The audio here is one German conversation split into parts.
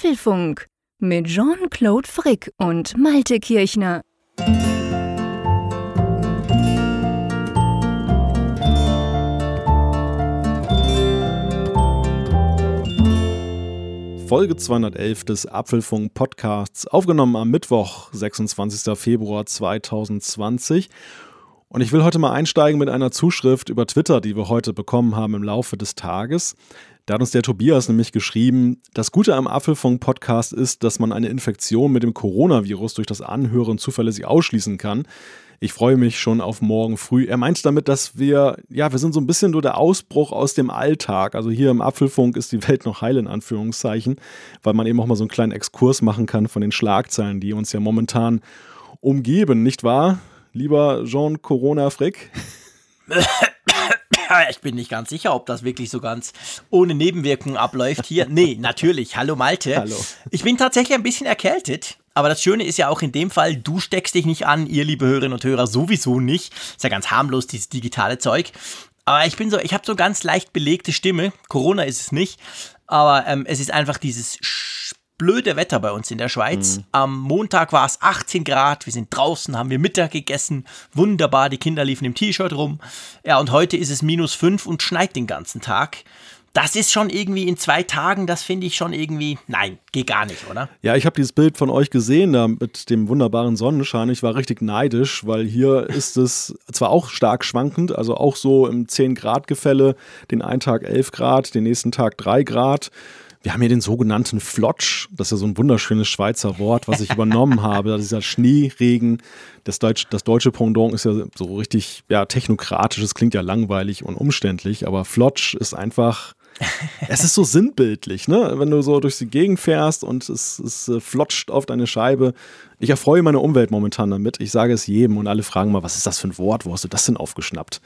Apfelfunk mit Jean-Claude Frick und Malte Kirchner. Folge 211 des Apfelfunk Podcasts, aufgenommen am Mittwoch, 26. Februar 2020. Und ich will heute mal einsteigen mit einer Zuschrift über Twitter, die wir heute bekommen haben im Laufe des Tages. Da hat uns der Tobias nämlich geschrieben, das Gute am Apfelfunk-Podcast ist, dass man eine Infektion mit dem Coronavirus durch das Anhören zuverlässig ausschließen kann. Ich freue mich schon auf morgen früh. Er meint damit, dass wir, ja, wir sind so ein bisschen nur der Ausbruch aus dem Alltag. Also hier im Apfelfunk ist die Welt noch heil in Anführungszeichen, weil man eben auch mal so einen kleinen Exkurs machen kann von den Schlagzeilen, die uns ja momentan umgeben, nicht wahr? Lieber Jean Corona Frick. ich bin nicht ganz sicher, ob das wirklich so ganz ohne Nebenwirkungen abläuft hier. Nee, natürlich. Hallo Malte. Hallo. Ich bin tatsächlich ein bisschen erkältet. Aber das Schöne ist ja auch in dem Fall, du steckst dich nicht an, ihr liebe Hörerinnen und Hörer sowieso nicht. Ist ja ganz harmlos, dieses digitale Zeug. Aber ich bin so, ich habe so ganz leicht belegte Stimme. Corona ist es nicht. Aber ähm, es ist einfach dieses blöde Wetter bei uns in der Schweiz. Mhm. Am Montag war es 18 Grad, wir sind draußen, haben wir Mittag gegessen, wunderbar, die Kinder liefen im T-Shirt rum. Ja, und heute ist es minus 5 und schneit den ganzen Tag das ist schon irgendwie in zwei Tagen, das finde ich schon irgendwie, nein, geht gar nicht, oder? Ja, ich habe dieses Bild von euch gesehen, da mit dem wunderbaren Sonnenschein. Ich war richtig neidisch, weil hier ist es zwar auch stark schwankend, also auch so im 10-Grad-Gefälle, den einen Tag 11 Grad, den nächsten Tag 3 Grad. Wir haben hier den sogenannten Flotsch. Das ist ja so ein wunderschönes Schweizer Wort, was ich übernommen habe. Dieser Schneeregen. Das, Deutsch, das deutsche Pendant ist ja so richtig ja, technokratisch. Es klingt ja langweilig und umständlich, aber Flotsch ist einfach es ist so sinnbildlich, ne? Wenn du so durch die Gegend fährst und es, es äh, flotscht auf deine Scheibe. Ich erfreue meine Umwelt momentan damit. Ich sage es jedem und alle fragen mal, was ist das für ein Wort? Wo hast du das denn aufgeschnappt?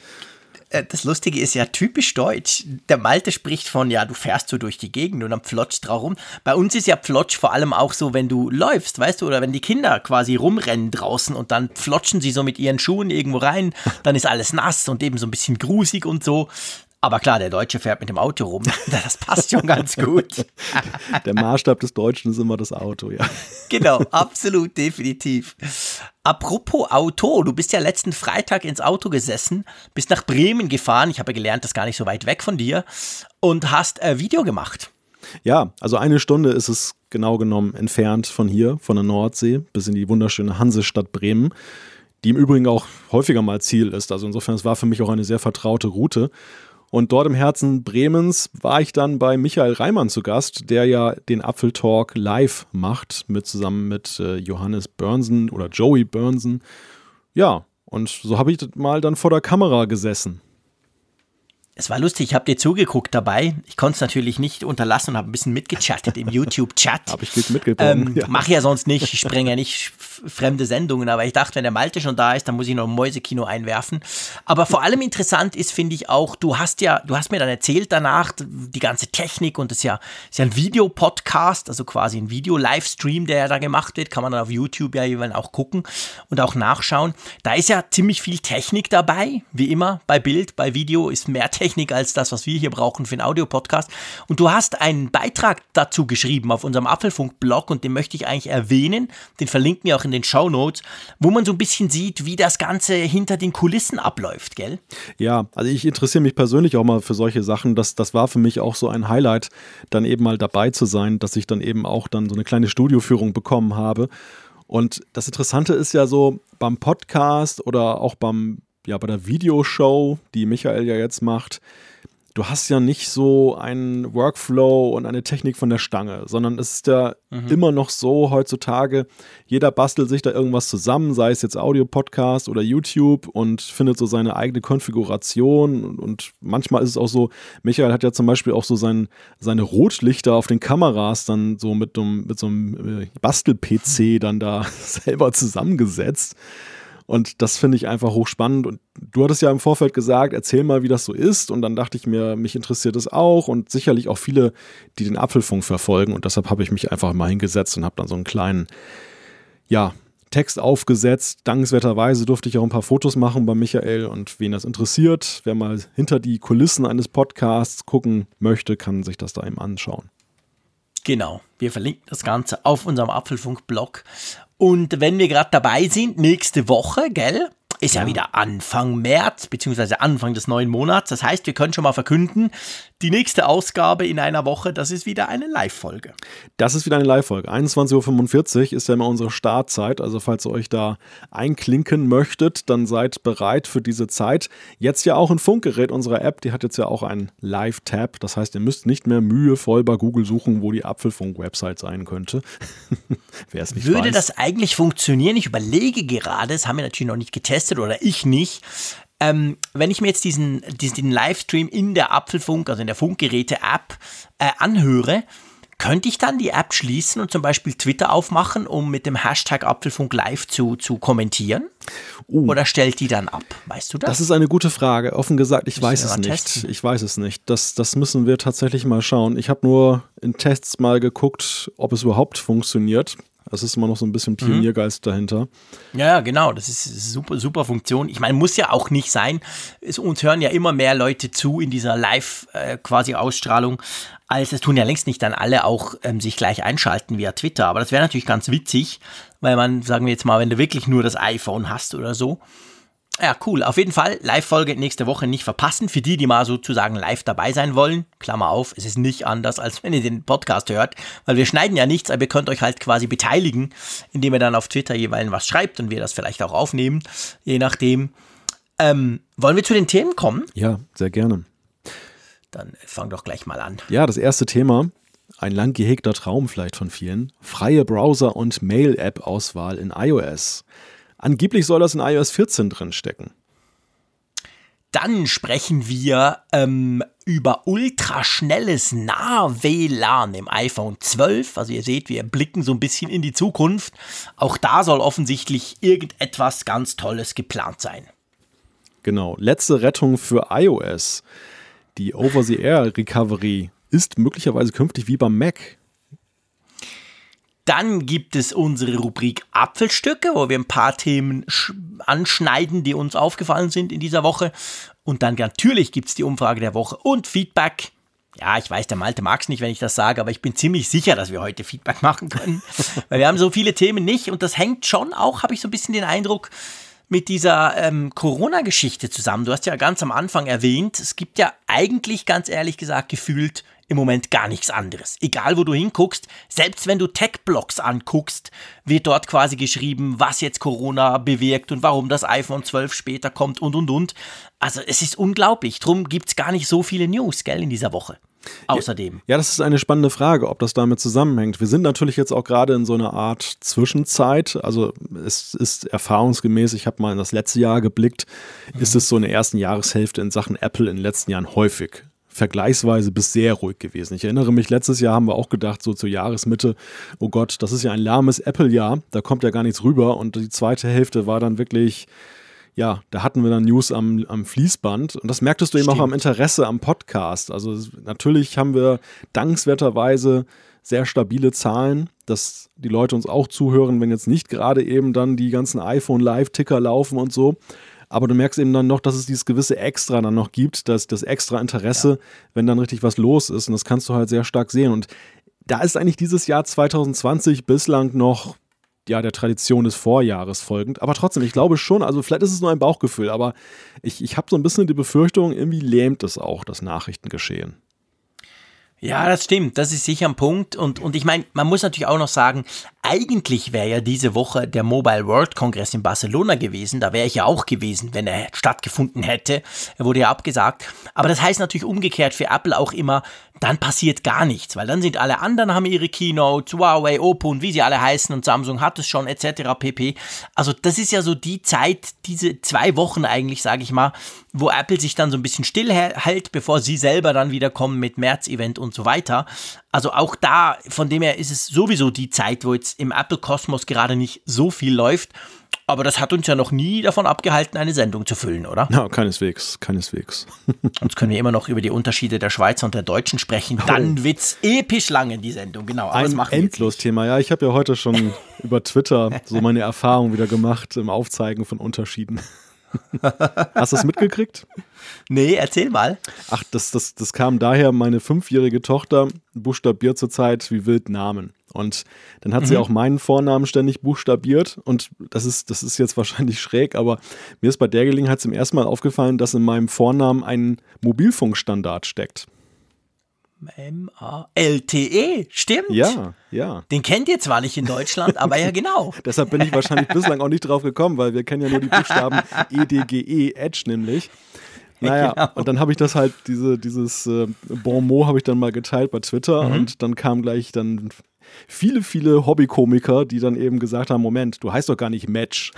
Äh, das Lustige ist ja typisch deutsch. Der Malte spricht von, ja, du fährst so durch die Gegend und dann pflotscht rum. Bei uns ist ja Pflotsch vor allem auch so, wenn du läufst, weißt du, oder wenn die Kinder quasi rumrennen draußen und dann flotschen sie so mit ihren Schuhen irgendwo rein, dann ist alles nass und eben so ein bisschen grusig und so. Aber klar, der Deutsche fährt mit dem Auto rum. Das passt schon ganz gut. Der Maßstab des Deutschen ist immer das Auto, ja. Genau, absolut, definitiv. Apropos Auto, du bist ja letzten Freitag ins Auto gesessen, bist nach Bremen gefahren. Ich habe gelernt, das ist gar nicht so weit weg von dir. Und hast ein Video gemacht. Ja, also eine Stunde ist es genau genommen entfernt von hier, von der Nordsee, bis in die wunderschöne Hansestadt Bremen die im Übrigen auch häufiger mal Ziel ist. Also insofern, es war für mich auch eine sehr vertraute Route. Und dort im Herzen Bremens war ich dann bei Michael Reimann zu Gast, der ja den Apfeltalk live macht, mit zusammen mit äh, Johannes Börnsen oder Joey Börnsen. Ja, und so habe ich mal dann vor der Kamera gesessen es war lustig, ich habe dir zugeguckt dabei. Ich konnte es natürlich nicht unterlassen und habe ein bisschen mitgechattet im YouTube-Chat. habe ich gut mitgekommen. Ähm, ja. Mache ja sonst nicht, ich sprenge ja nicht fremde Sendungen, aber ich dachte, wenn der Malte schon da ist, dann muss ich noch ein Mäusekino einwerfen. Aber vor allem interessant ist, finde ich auch, du hast ja, du hast mir dann erzählt danach, die ganze Technik und das ist ja, ist ja ein Videopodcast, also quasi ein Video-Livestream, der ja da gemacht wird, kann man dann auf YouTube ja auch gucken und auch nachschauen. Da ist ja ziemlich viel Technik dabei, wie immer, bei Bild, bei Video ist mehr Technik Technik als das, was wir hier brauchen für einen Audiopodcast. Und du hast einen Beitrag dazu geschrieben auf unserem Apfelfunk-Blog und den möchte ich eigentlich erwähnen. Den verlinken wir auch in den Show Notes, wo man so ein bisschen sieht, wie das Ganze hinter den Kulissen abläuft, gell? Ja, also ich interessiere mich persönlich auch mal für solche Sachen. Das, das war für mich auch so ein Highlight, dann eben mal dabei zu sein, dass ich dann eben auch dann so eine kleine Studioführung bekommen habe. Und das Interessante ist ja so beim Podcast oder auch beim ja, bei der Videoshow, die Michael ja jetzt macht, du hast ja nicht so einen Workflow und eine Technik von der Stange, sondern es ist ja mhm. immer noch so heutzutage, jeder bastelt sich da irgendwas zusammen, sei es jetzt Audio-Podcast oder YouTube und findet so seine eigene Konfiguration und, und, manchmal ist es auch so, Michael hat ja zum Beispiel auch so sein, seine Rotlichter auf den Kameras dann so mit, mit so einem äh, Bastel-PC dann da selber zusammengesetzt. Und das finde ich einfach hochspannend. Und du hattest ja im Vorfeld gesagt, erzähl mal, wie das so ist. Und dann dachte ich mir, mich interessiert es auch und sicherlich auch viele, die den Apfelfunk verfolgen. Und deshalb habe ich mich einfach mal hingesetzt und habe dann so einen kleinen, ja, Text aufgesetzt. Dankenswerterweise durfte ich auch ein paar Fotos machen bei Michael. Und wen das interessiert, wer mal hinter die Kulissen eines Podcasts gucken möchte, kann sich das da eben anschauen. Genau, wir verlinken das Ganze auf unserem Apfelfunk-Blog. Und wenn wir gerade dabei sind, nächste Woche, gell? Ist ja. ja wieder Anfang März, beziehungsweise Anfang des neuen Monats. Das heißt, wir können schon mal verkünden, die nächste Ausgabe in einer Woche, das ist wieder eine Live-Folge. Das ist wieder eine Live-Folge. 21.45 Uhr ist ja immer unsere Startzeit. Also, falls ihr euch da einklinken möchtet, dann seid bereit für diese Zeit. Jetzt ja auch ein Funkgerät unserer App, die hat jetzt ja auch einen Live-Tab. Das heißt, ihr müsst nicht mehr mühevoll bei Google suchen, wo die Apfelfunk-Website sein könnte. Wer es nicht Würde weiß. das eigentlich funktionieren? Ich überlege gerade, das haben wir natürlich noch nicht getestet oder ich nicht. Ähm, wenn ich mir jetzt diesen, diesen Livestream in der Apfelfunk, also in der Funkgeräte-App, äh, anhöre, könnte ich dann die App schließen und zum Beispiel Twitter aufmachen, um mit dem Hashtag Apfelfunk live zu, zu kommentieren? Uh, Oder stellt die dann ab? Weißt du das? Das ist eine gute Frage. Offen gesagt, ich weiß es nicht. Testen? Ich weiß es nicht. Das, das müssen wir tatsächlich mal schauen. Ich habe nur in Tests mal geguckt, ob es überhaupt funktioniert. Das ist immer noch so ein bisschen Pioniergeist mhm. dahinter. Ja, genau. Das ist super, super Funktion. Ich meine, muss ja auch nicht sein. Es, uns hören ja immer mehr Leute zu in dieser Live äh, quasi Ausstrahlung, als es tun ja längst nicht dann alle auch ähm, sich gleich einschalten via Twitter. Aber das wäre natürlich ganz witzig, weil man, sagen wir jetzt mal, wenn du wirklich nur das iPhone hast oder so, ja, cool. Auf jeden Fall Live-Folge nächste Woche nicht verpassen. Für die, die mal sozusagen live dabei sein wollen, Klammer auf, es ist nicht anders, als wenn ihr den Podcast hört, weil wir schneiden ja nichts, aber ihr könnt euch halt quasi beteiligen, indem ihr dann auf Twitter jeweils was schreibt und wir das vielleicht auch aufnehmen, je nachdem. Ähm, wollen wir zu den Themen kommen? Ja, sehr gerne. Dann fang doch gleich mal an. Ja, das erste Thema, ein lang gehegter Traum vielleicht von vielen, freie Browser- und Mail-App-Auswahl in iOS. Angeblich soll das in iOS 14 drin stecken. Dann sprechen wir ähm, über ultraschnelles Nah-WLAN im iPhone 12. Also ihr seht, wir blicken so ein bisschen in die Zukunft. Auch da soll offensichtlich irgendetwas ganz Tolles geplant sein. Genau, letzte Rettung für iOS. Die Over-the-Air-Recovery ist möglicherweise künftig wie beim Mac. Dann gibt es unsere Rubrik Apfelstücke, wo wir ein paar Themen anschneiden, die uns aufgefallen sind in dieser Woche. Und dann natürlich gibt es die Umfrage der Woche und Feedback. Ja, ich weiß, der Malte mag es nicht, wenn ich das sage, aber ich bin ziemlich sicher, dass wir heute Feedback machen können. Weil wir haben so viele Themen nicht und das hängt schon auch, habe ich so ein bisschen den Eindruck, mit dieser ähm, Corona-Geschichte zusammen. Du hast ja ganz am Anfang erwähnt, es gibt ja eigentlich, ganz ehrlich gesagt, gefühlt im Moment gar nichts anderes. Egal, wo du hinguckst, selbst wenn du Tech-Blogs anguckst, wird dort quasi geschrieben, was jetzt Corona bewirkt und warum das iPhone 12 später kommt und und und. Also es ist unglaublich. Drum gibt es gar nicht so viele News, gell, in dieser Woche. Außerdem. Ja, das ist eine spannende Frage, ob das damit zusammenhängt. Wir sind natürlich jetzt auch gerade in so einer Art Zwischenzeit. Also es ist erfahrungsgemäß, ich habe mal in das letzte Jahr geblickt, mhm. ist es so in der ersten Jahreshälfte in Sachen Apple in den letzten Jahren häufig vergleichsweise bis sehr ruhig gewesen. Ich erinnere mich, letztes Jahr haben wir auch gedacht, so zur Jahresmitte, oh Gott, das ist ja ein lahmes Apple-Jahr, da kommt ja gar nichts rüber. Und die zweite Hälfte war dann wirklich, ja, da hatten wir dann News am, am Fließband. Und das merktest du Stimmt. eben auch am Interesse am Podcast. Also natürlich haben wir dankenswerterweise sehr stabile Zahlen, dass die Leute uns auch zuhören, wenn jetzt nicht gerade eben dann die ganzen iPhone Live-Ticker laufen und so aber du merkst eben dann noch, dass es dieses gewisse Extra dann noch gibt, dass das extra Interesse, ja. wenn dann richtig was los ist. Und das kannst du halt sehr stark sehen. Und da ist eigentlich dieses Jahr 2020 bislang noch ja, der Tradition des Vorjahres folgend. Aber trotzdem, ich glaube schon, also vielleicht ist es nur ein Bauchgefühl, aber ich, ich habe so ein bisschen die Befürchtung, irgendwie lähmt es auch das Nachrichtengeschehen. Ja, das stimmt. Das ist sicher ein Punkt. Und, und ich meine, man muss natürlich auch noch sagen, eigentlich wäre ja diese Woche der Mobile World Congress in Barcelona gewesen. Da wäre ich ja auch gewesen, wenn er stattgefunden hätte. Er wurde ja abgesagt. Aber das heißt natürlich umgekehrt für Apple auch immer, dann passiert gar nichts, weil dann sind alle anderen haben ihre Keynotes, Huawei, Oppo und wie sie alle heißen und Samsung hat es schon etc. pp. Also das ist ja so die Zeit, diese zwei Wochen eigentlich, sage ich mal, wo Apple sich dann so ein bisschen stillhält, bevor sie selber dann wieder kommen mit März-Event und so weiter. Also auch da, von dem her ist es sowieso die Zeit, wo jetzt im Apple-Kosmos gerade nicht so viel läuft. Aber das hat uns ja noch nie davon abgehalten, eine Sendung zu füllen, oder? Ja, keineswegs, keineswegs. Sonst können wir immer noch über die Unterschiede der Schweizer und der Deutschen sprechen. Dann oh. wird's episch lange, die Sendung, genau. Aber Ein Endlos-Thema, ja. Ich habe ja heute schon über Twitter so meine Erfahrung wieder gemacht im Aufzeigen von Unterschieden. Hast du es mitgekriegt? Nee, erzähl mal. Ach, das, das, das kam daher, meine fünfjährige Tochter buchstabiert zurzeit wie wild Namen. Und dann hat mhm. sie auch meinen Vornamen ständig buchstabiert. Und das ist, das ist jetzt wahrscheinlich schräg, aber mir ist bei der Gelegenheit zum ersten Mal aufgefallen, dass in meinem Vornamen ein Mobilfunkstandard steckt. M-A-L-T-E, stimmt. Ja, ja. Den kennt ihr zwar nicht in Deutschland, aber ja genau. Deshalb bin ich wahrscheinlich bislang auch nicht drauf gekommen, weil wir kennen ja nur die Buchstaben E-D-G-E, Edge nämlich. Naja, genau. und dann habe ich das halt, diese, dieses äh, Bon mot habe ich dann mal geteilt bei Twitter mhm. und dann kam gleich dann viele, viele Hobbykomiker, die dann eben gesagt haben, Moment, du heißt doch gar nicht Match.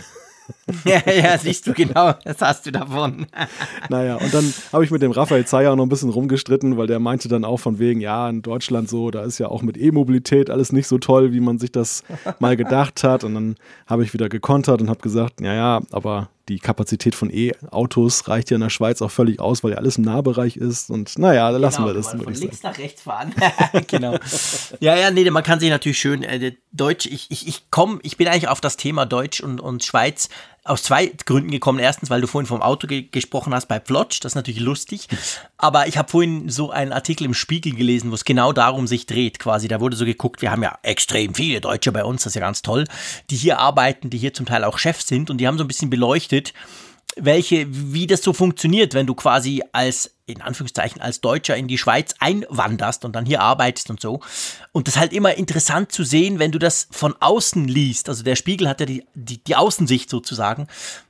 ja, ja, siehst du genau, das hast du davon. naja, und dann habe ich mit dem Raphael Zeyer noch ein bisschen rumgestritten, weil der meinte dann auch von wegen, ja, in Deutschland so, da ist ja auch mit E-Mobilität alles nicht so toll, wie man sich das mal gedacht hat. Und dann habe ich wieder gekontert und habe gesagt, ja, ja, aber die Kapazität von E-Autos reicht ja in der Schweiz auch völlig aus, weil ja alles im Nahbereich ist. Und naja, genau, lassen wir das. Von links nach rechts fahren. genau. Ja, ja, nee, man kann sich natürlich schön äh, Deutsch, ich, ich, ich komme, ich bin eigentlich auf das Thema Deutsch und, und Schweiz aus zwei Gründen gekommen. Erstens, weil du vorhin vom Auto ge gesprochen hast bei Plotsch, das ist natürlich lustig. Aber ich habe vorhin so einen Artikel im Spiegel gelesen, wo es genau darum sich dreht, quasi. Da wurde so geguckt, wir haben ja extrem viele Deutsche bei uns, das ist ja ganz toll, die hier arbeiten, die hier zum Teil auch Chefs sind und die haben so ein bisschen beleuchtet, welche, wie das so funktioniert, wenn du quasi als, in Anführungszeichen, als Deutscher in die Schweiz einwanderst und dann hier arbeitest und so. Und das ist halt immer interessant zu sehen, wenn du das von außen liest. Also der Spiegel hat ja die, die, die Außensicht sozusagen.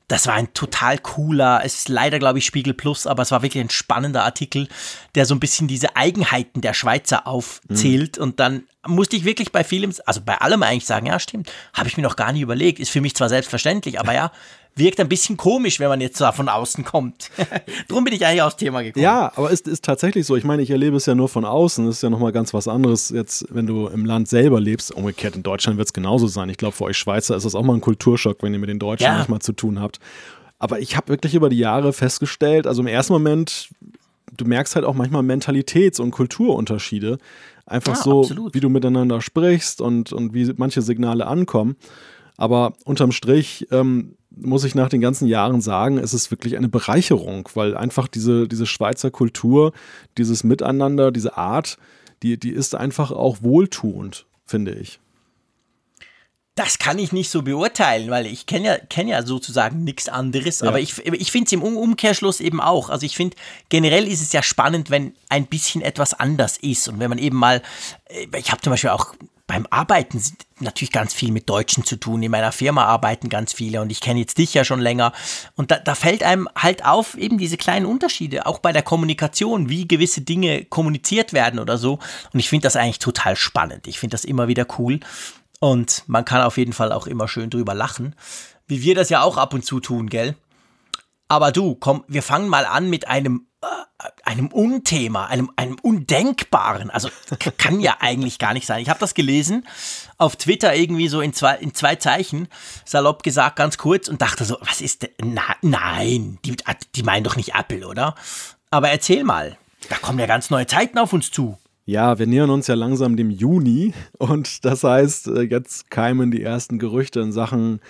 Das war ein total cooler, es ist leider, glaube ich, Spiegel Plus, aber es war wirklich ein spannender Artikel, der so ein bisschen diese Eigenheiten der Schweizer aufzählt. Mhm. Und dann musste ich wirklich bei vielem, also bei allem eigentlich sagen, ja, stimmt, habe ich mir noch gar nicht überlegt. Ist für mich zwar selbstverständlich, aber ja, wirkt ein bisschen komisch, wenn man jetzt da von außen kommt. Drum bin ich eigentlich aufs Thema gekommen. Ja, aber es ist, ist tatsächlich so. Ich meine, ich erlebe es ja nur von außen. Das ist ja nochmal ganz was anderes, jetzt, wenn du im Land selber lebst. Umgekehrt, in Deutschland wird es genauso sein. Ich glaube, für euch Schweizer ist das auch mal ein Kulturschock, wenn ihr mit den Deutschen ja. manchmal zu tun habt. Aber ich habe wirklich über die Jahre festgestellt, also im ersten Moment, du merkst halt auch manchmal Mentalitäts- und Kulturunterschiede. Einfach ja, so, absolut. wie du miteinander sprichst und, und wie manche Signale ankommen. Aber unterm Strich ähm, muss ich nach den ganzen Jahren sagen, es ist wirklich eine Bereicherung, weil einfach diese, diese Schweizer Kultur, dieses Miteinander, diese Art, die, die ist einfach auch wohltuend, finde ich. Das kann ich nicht so beurteilen, weil ich kenne ja, kenn ja sozusagen nichts anderes. Ja. Aber ich, ich finde es im Umkehrschluss eben auch. Also ich finde, generell ist es ja spannend, wenn ein bisschen etwas anders ist. Und wenn man eben mal, äh, ich habe zum Beispiel auch beim Arbeiten natürlich ganz viel mit Deutschen zu tun. In meiner Firma arbeiten ganz viele und ich kenne jetzt dich ja schon länger. Und da, da fällt einem halt auf eben diese kleinen Unterschiede, auch bei der Kommunikation, wie gewisse Dinge kommuniziert werden oder so. Und ich finde das eigentlich total spannend. Ich finde das immer wieder cool. Und man kann auf jeden Fall auch immer schön drüber lachen, wie wir das ja auch ab und zu tun, gell? Aber du, komm, wir fangen mal an mit einem einem Unthema, einem, einem Undenkbaren. Also kann ja eigentlich gar nicht sein. Ich habe das gelesen auf Twitter irgendwie so in zwei, in zwei Zeichen, salopp gesagt, ganz kurz und dachte so, was ist denn? Na, nein, die, die meinen doch nicht Apple, oder? Aber erzähl mal, da kommen ja ganz neue Zeiten auf uns zu. Ja, wir nähern uns ja langsam dem Juni und das heißt, äh, jetzt keimen die ersten Gerüchte in Sachen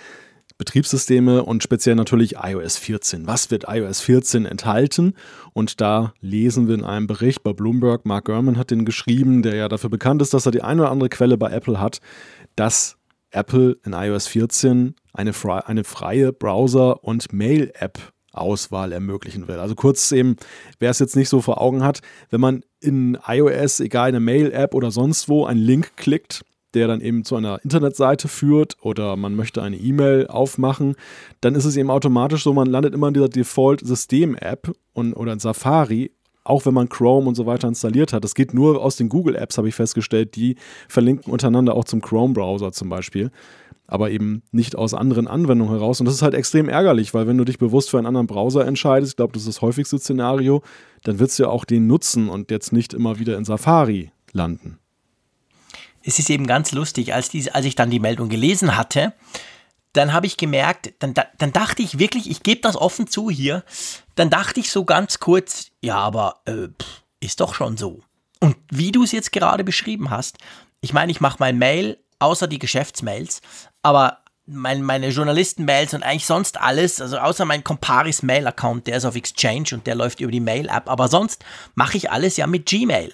Betriebssysteme und speziell natürlich iOS 14. Was wird iOS 14 enthalten? Und da lesen wir in einem Bericht bei Bloomberg, Mark Gurman hat den geschrieben, der ja dafür bekannt ist, dass er die eine oder andere Quelle bei Apple hat, dass Apple in iOS 14 eine, fre eine freie Browser- und Mail-App Auswahl ermöglichen will. Also kurz eben, wer es jetzt nicht so vor Augen hat, wenn man in iOS, egal in der Mail-App oder sonst wo, einen Link klickt, der dann eben zu einer Internetseite führt oder man möchte eine E-Mail aufmachen, dann ist es eben automatisch so, man landet immer in dieser Default-System-App oder in Safari, auch wenn man Chrome und so weiter installiert hat. Das geht nur aus den Google-Apps, habe ich festgestellt, die verlinken untereinander auch zum Chrome-Browser zum Beispiel aber eben nicht aus anderen Anwendungen heraus. Und das ist halt extrem ärgerlich, weil wenn du dich bewusst für einen anderen Browser entscheidest, ich glaube, das ist das häufigste Szenario, dann wird es ja auch den nutzen und jetzt nicht immer wieder in Safari landen es ist eben ganz lustig, als, die, als ich dann die Meldung gelesen hatte, dann habe ich gemerkt, dann, dann dachte ich wirklich, ich gebe das offen zu hier, dann dachte ich so ganz kurz, ja, aber äh, ist doch schon so. Und wie du es jetzt gerade beschrieben hast, ich meine, ich mache mein Mail, außer die Geschäftsmails, aber mein, meine Journalisten-Mails und eigentlich sonst alles, also außer mein Comparis Mail-Account, der ist auf Exchange und der läuft über die Mail-App, aber sonst mache ich alles ja mit Gmail.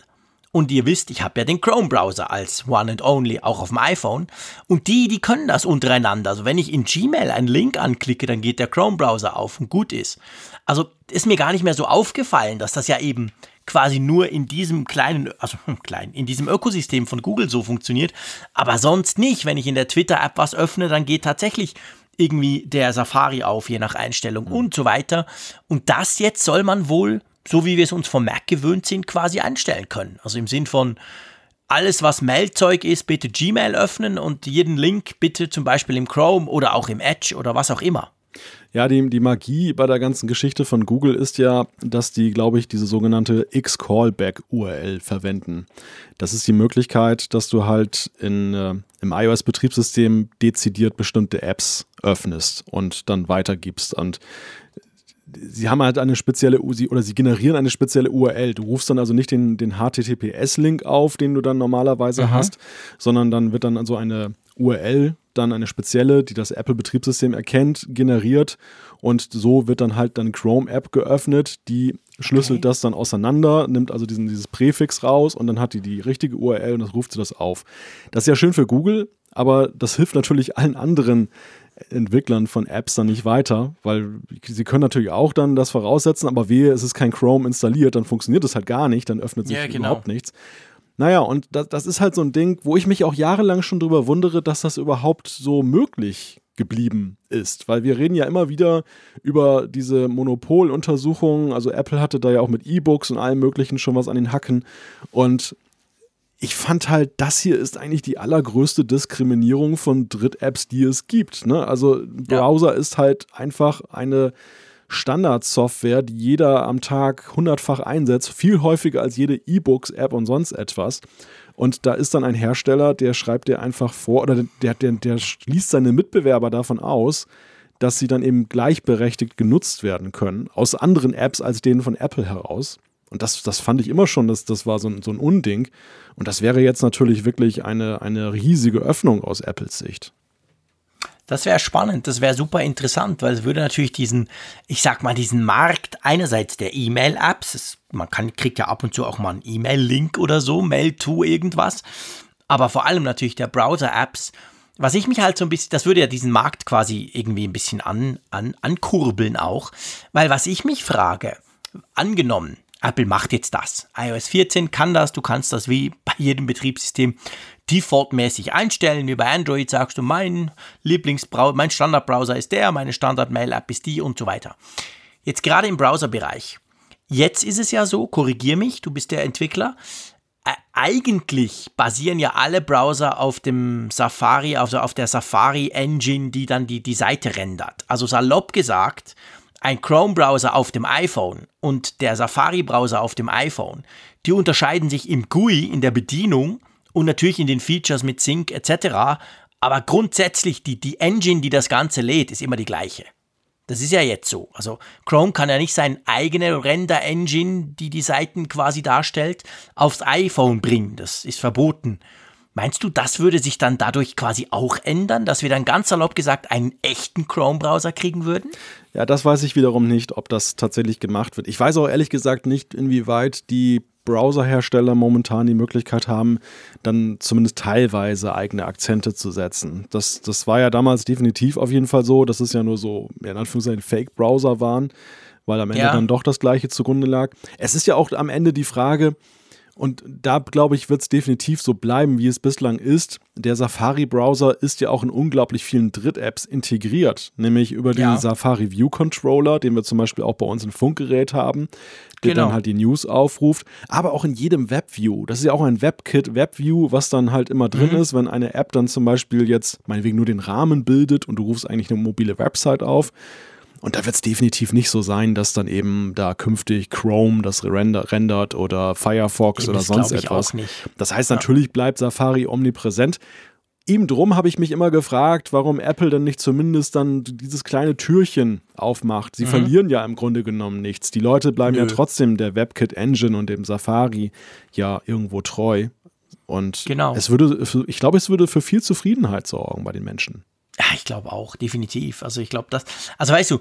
Und ihr wisst, ich habe ja den Chrome-Browser als One and Only, auch auf dem iPhone. Und die, die können das untereinander. Also wenn ich in Gmail einen Link anklicke, dann geht der Chrome-Browser auf und gut ist. Also ist mir gar nicht mehr so aufgefallen, dass das ja eben quasi nur in diesem kleinen, also klein, in diesem Ökosystem von Google so funktioniert, aber sonst nicht. Wenn ich in der Twitter-App was öffne, dann geht tatsächlich irgendwie der Safari auf, je nach Einstellung mhm. und so weiter. Und das jetzt soll man wohl, so wie wir es uns vom Mac gewöhnt sind, quasi einstellen können. Also im Sinn von, alles, was Mailzeug ist, bitte Gmail öffnen und jeden Link bitte zum Beispiel im Chrome oder auch im Edge oder was auch immer. Ja, die, die Magie bei der ganzen Geschichte von Google ist ja, dass die, glaube ich, diese sogenannte X-Callback-URL verwenden. Das ist die Möglichkeit, dass du halt in, äh, im iOS-Betriebssystem dezidiert bestimmte Apps öffnest und dann weitergibst. Und sie haben halt eine spezielle, oder sie generieren eine spezielle URL. Du rufst dann also nicht den, den HTTPS-Link auf, den du dann normalerweise mhm. hast, sondern dann wird dann also eine URL dann eine spezielle, die das Apple-Betriebssystem erkennt, generiert und so wird dann halt dann Chrome-App geöffnet, die schlüsselt okay. das dann auseinander, nimmt also diesen, dieses Präfix raus und dann hat die die richtige URL und das ruft sie das auf. Das ist ja schön für Google, aber das hilft natürlich allen anderen Entwicklern von Apps dann nicht weiter, weil sie können natürlich auch dann das voraussetzen, aber wehe, es ist kein Chrome installiert, dann funktioniert das halt gar nicht, dann öffnet sich ja, genau. überhaupt nichts. Naja, und das, das ist halt so ein Ding, wo ich mich auch jahrelang schon drüber wundere, dass das überhaupt so möglich geblieben ist. Weil wir reden ja immer wieder über diese Monopoluntersuchungen. Also Apple hatte da ja auch mit E-Books und allem Möglichen schon was an den Hacken. Und ich fand halt, das hier ist eigentlich die allergrößte Diskriminierung von Dritt-Apps, die es gibt. Ne? Also Browser ja. ist halt einfach eine Standardsoftware, die jeder am Tag hundertfach einsetzt, viel häufiger als jede E-Books-App und sonst etwas. Und da ist dann ein Hersteller, der schreibt dir einfach vor, oder der, der, der schließt seine Mitbewerber davon aus, dass sie dann eben gleichberechtigt genutzt werden können, aus anderen Apps als denen von Apple heraus. Und das, das fand ich immer schon, das, das war so ein, so ein Unding. Und das wäre jetzt natürlich wirklich eine, eine riesige Öffnung aus Apples Sicht. Das wäre spannend, das wäre super interessant, weil es würde natürlich diesen, ich sag mal, diesen Markt einerseits der E-Mail-Apps, man kann, kriegt ja ab und zu auch mal einen E-Mail-Link oder so, Mail-to irgendwas, aber vor allem natürlich der Browser-Apps. Was ich mich halt so ein bisschen, das würde ja diesen Markt quasi irgendwie ein bisschen an, an, ankurbeln auch, weil was ich mich frage, angenommen, Apple macht jetzt das. iOS 14 kann das, du kannst das wie bei jedem Betriebssystem defaultmäßig einstellen. Wie bei Android sagst du, mein Lieblingsbrowser, mein Standardbrowser ist der, meine Standard-Mail-App ist die und so weiter. Jetzt gerade im Browserbereich. Jetzt ist es ja so, korrigier mich, du bist der Entwickler. eigentlich basieren ja alle Browser auf dem Safari, also auf der Safari Engine, die dann die, die Seite rendert. Also salopp gesagt, ein Chrome-Browser auf dem iPhone und der Safari-Browser auf dem iPhone, die unterscheiden sich im GUI, in der Bedienung und natürlich in den Features mit Sync etc. Aber grundsätzlich die, die Engine, die das Ganze lädt, ist immer die gleiche. Das ist ja jetzt so. Also Chrome kann ja nicht seine eigene Render-Engine, die die Seiten quasi darstellt, aufs iPhone bringen. Das ist verboten. Meinst du, das würde sich dann dadurch quasi auch ändern, dass wir dann ganz salopp gesagt einen echten Chrome-Browser kriegen würden? Ja, das weiß ich wiederum nicht, ob das tatsächlich gemacht wird. Ich weiß auch ehrlich gesagt nicht, inwieweit die Browserhersteller momentan die Möglichkeit haben, dann zumindest teilweise eigene Akzente zu setzen. Das, das war ja damals definitiv auf jeden Fall so, dass es ja nur so, in Anführungszeichen, Fake-Browser waren, weil am Ende ja. dann doch das Gleiche zugrunde lag. Es ist ja auch am Ende die Frage, und da glaube ich, wird es definitiv so bleiben, wie es bislang ist. Der Safari-Browser ist ja auch in unglaublich vielen Dritt-Apps integriert, nämlich über den Safari View Controller, den wir zum Beispiel auch bei uns im Funkgerät haben, der genau. dann halt die News aufruft, aber auch in jedem WebView. Das ist ja auch ein WebKit, WebView, was dann halt immer drin mhm. ist, wenn eine App dann zum Beispiel jetzt meinetwegen nur den Rahmen bildet und du rufst eigentlich eine mobile Website auf und da wird es definitiv nicht so sein, dass dann eben da künftig Chrome das render, rendert oder Firefox eben, oder sonst etwas. Das heißt, natürlich bleibt Safari omnipräsent. Ihm drum habe ich mich immer gefragt, warum Apple denn nicht zumindest dann dieses kleine Türchen aufmacht. Sie mhm. verlieren ja im Grunde genommen nichts. Die Leute bleiben Nö. ja trotzdem der WebKit Engine und dem Safari ja irgendwo treu. Und genau. es würde, ich glaube, es würde für viel Zufriedenheit sorgen bei den Menschen. Ja, ich glaube auch, definitiv. Also ich glaube, das, also weißt du,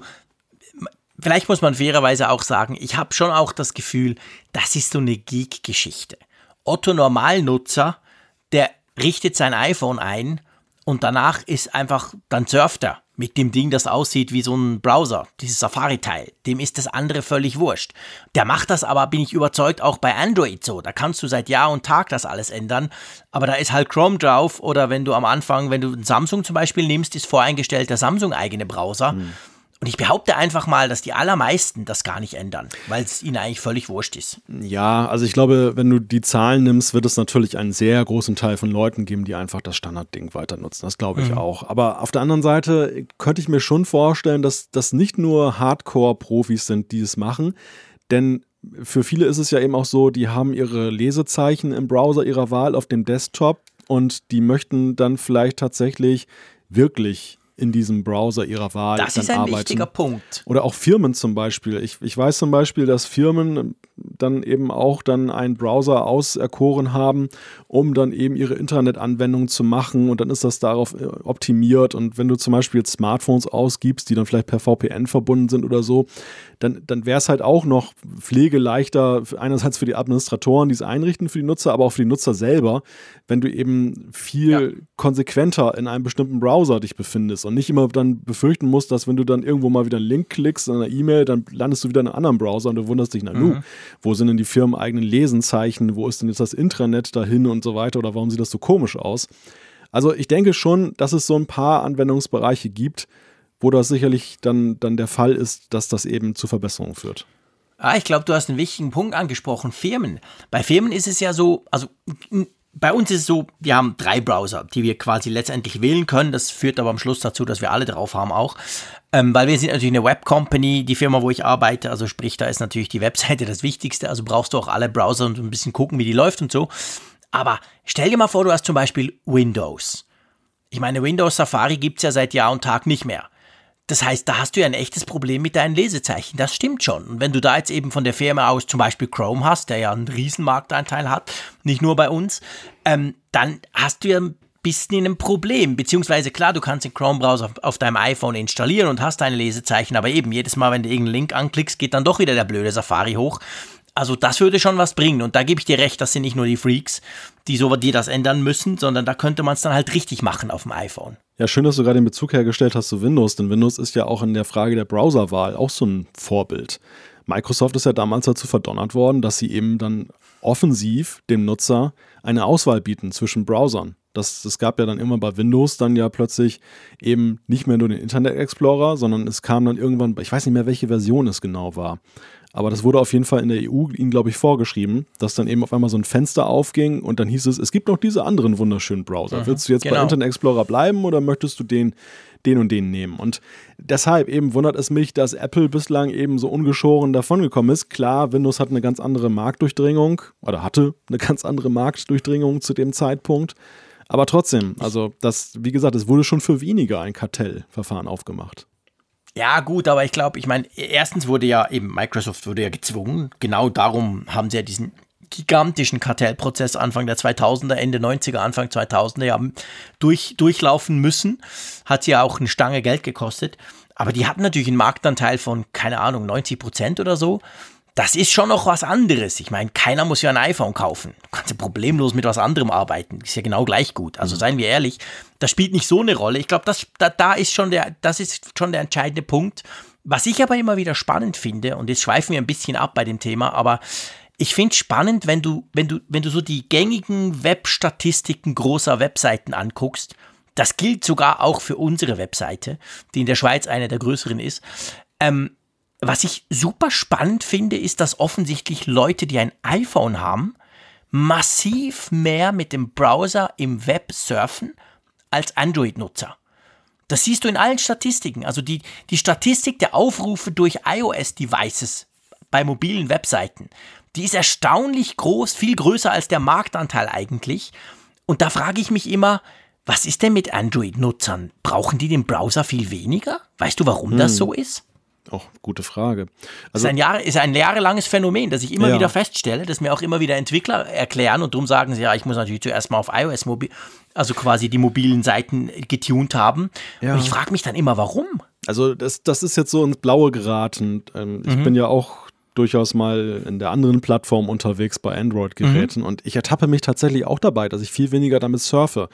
vielleicht muss man fairerweise auch sagen, ich habe schon auch das Gefühl, das ist so eine Geek-Geschichte. Otto Normalnutzer, der richtet sein iPhone ein und danach ist einfach, dann surft er mit dem Ding, das aussieht wie so ein Browser, dieses Safari-Teil. Dem ist das andere völlig wurscht. Der macht das aber, bin ich überzeugt, auch bei Android so. Da kannst du seit Jahr und Tag das alles ändern. Aber da ist halt Chrome drauf oder wenn du am Anfang, wenn du Samsung zum Beispiel nimmst, ist voreingestellt der Samsung-eigene Browser. Mhm. Und ich behaupte einfach mal, dass die allermeisten das gar nicht ändern, weil es ihnen eigentlich völlig wurscht ist. Ja, also ich glaube, wenn du die Zahlen nimmst, wird es natürlich einen sehr großen Teil von Leuten geben, die einfach das Standardding weiter nutzen. Das glaube ich mhm. auch. Aber auf der anderen Seite könnte ich mir schon vorstellen, dass das nicht nur Hardcore-Profis sind, die es machen. Denn für viele ist es ja eben auch so, die haben ihre Lesezeichen im Browser ihrer Wahl auf dem Desktop und die möchten dann vielleicht tatsächlich wirklich in diesem Browser ihrer Wahl das ist ein arbeiten. wichtiger Punkt. Oder auch Firmen zum Beispiel. Ich, ich weiß zum Beispiel, dass Firmen dann eben auch dann einen Browser auserkoren haben, um dann eben ihre Internetanwendungen zu machen und dann ist das darauf äh, optimiert und wenn du zum Beispiel Smartphones ausgibst, die dann vielleicht per VPN verbunden sind oder so, dann, dann wäre es halt auch noch pflegeleichter, einerseits für die Administratoren, die es einrichten für die Nutzer, aber auch für die Nutzer selber, wenn du eben viel ja. konsequenter in einem bestimmten Browser dich befindest und nicht immer dann befürchten musst, dass wenn du dann irgendwo mal wieder einen Link klickst in einer E-Mail, dann landest du wieder in einem anderen Browser und du wunderst dich, na mhm. wo sind denn die firmeneigenen Lesenzeichen, wo ist denn jetzt das Intranet dahin und so weiter oder warum sieht das so komisch aus? Also ich denke schon, dass es so ein paar Anwendungsbereiche gibt, wo das sicherlich dann, dann der Fall ist, dass das eben zu Verbesserungen führt. Ah, ich glaube, du hast einen wichtigen Punkt angesprochen. Firmen. Bei Firmen ist es ja so, also bei uns ist es so, wir haben drei Browser, die wir quasi letztendlich wählen können. Das führt aber am Schluss dazu, dass wir alle drauf haben auch. Ähm, weil wir sind natürlich eine Web-Company, die Firma, wo ich arbeite. Also sprich, da ist natürlich die Webseite das Wichtigste. Also brauchst du auch alle Browser und ein bisschen gucken, wie die läuft und so. Aber stell dir mal vor, du hast zum Beispiel Windows. Ich meine, Windows Safari gibt es ja seit Jahr und Tag nicht mehr. Das heißt, da hast du ja ein echtes Problem mit deinen Lesezeichen. Das stimmt schon. Und wenn du da jetzt eben von der Firma aus zum Beispiel Chrome hast, der ja einen riesen Markteinteil hat, nicht nur bei uns, ähm, dann hast du ja ein bisschen in einem Problem. Beziehungsweise klar, du kannst den Chrome-Browser auf, auf, deinem iPhone installieren und hast deine Lesezeichen, aber eben jedes Mal, wenn du irgendeinen Link anklickst, geht dann doch wieder der blöde Safari hoch. Also das würde schon was bringen. Und da gebe ich dir recht, das sind nicht nur die Freaks, die so die das ändern müssen, sondern da könnte man es dann halt richtig machen auf dem iPhone. Ja, schön, dass du gerade den Bezug hergestellt hast zu Windows, denn Windows ist ja auch in der Frage der Browserwahl auch so ein Vorbild. Microsoft ist ja damals dazu verdonnert worden, dass sie eben dann offensiv dem Nutzer eine Auswahl bieten zwischen Browsern. Das, das gab ja dann immer bei Windows dann ja plötzlich eben nicht mehr nur den Internet Explorer, sondern es kam dann irgendwann, ich weiß nicht mehr, welche Version es genau war. Aber das wurde auf jeden Fall in der EU ihnen, glaube ich, vorgeschrieben, dass dann eben auf einmal so ein Fenster aufging und dann hieß es, es gibt noch diese anderen wunderschönen Browser. Mhm, Willst du jetzt genau. bei Internet Explorer bleiben oder möchtest du den, den und den nehmen? Und deshalb eben wundert es mich, dass Apple bislang eben so ungeschoren davongekommen ist. Klar, Windows hat eine ganz andere Marktdurchdringung oder hatte eine ganz andere Marktdurchdringung zu dem Zeitpunkt. Aber trotzdem, also das, wie gesagt, es wurde schon für weniger ein Kartellverfahren aufgemacht. Ja, gut, aber ich glaube, ich meine, erstens wurde ja eben Microsoft wurde ja gezwungen. Genau darum haben sie ja diesen gigantischen Kartellprozess Anfang der 2000er, Ende 90er, Anfang 2000er ja durch, durchlaufen müssen. Hat sie ja auch eine Stange Geld gekostet. Aber die hatten natürlich einen Marktanteil von, keine Ahnung, 90 Prozent oder so das ist schon noch was anderes. Ich meine, keiner muss ja ein iPhone kaufen. Du kannst ja problemlos mit was anderem arbeiten. Ist ja genau gleich gut. Also mhm. seien wir ehrlich, das spielt nicht so eine Rolle. Ich glaube, das, da, da ist schon der, das ist schon der entscheidende Punkt. Was ich aber immer wieder spannend finde, und jetzt schweifen wir ein bisschen ab bei dem Thema, aber ich finde es spannend, wenn du, wenn du, wenn du so die gängigen Webstatistiken großer Webseiten anguckst. Das gilt sogar auch für unsere Webseite, die in der Schweiz eine der größeren ist. Ähm, was ich super spannend finde, ist, dass offensichtlich Leute, die ein iPhone haben, massiv mehr mit dem Browser im Web surfen als Android-Nutzer. Das siehst du in allen Statistiken. Also die, die Statistik der Aufrufe durch iOS-Devices bei mobilen Webseiten, die ist erstaunlich groß, viel größer als der Marktanteil eigentlich. Und da frage ich mich immer, was ist denn mit Android-Nutzern? Brauchen die den Browser viel weniger? Weißt du, warum hm. das so ist? Auch gute Frage. Also, ist, ein Jahr, ist ein jahrelanges Phänomen, das ich immer ja. wieder feststelle, dass mir auch immer wieder Entwickler erklären und darum sagen sie, ja, ich muss natürlich zuerst mal auf iOS mobil, also quasi die mobilen Seiten getunt haben. Ja. Und ich frage mich dann immer, warum? Also das, das ist jetzt so ins Blaue geraten. Ähm, ich mhm. bin ja auch durchaus mal in der anderen Plattform unterwegs bei Android-Geräten mhm. und ich ertappe mich tatsächlich auch dabei, dass ich viel weniger damit surfe.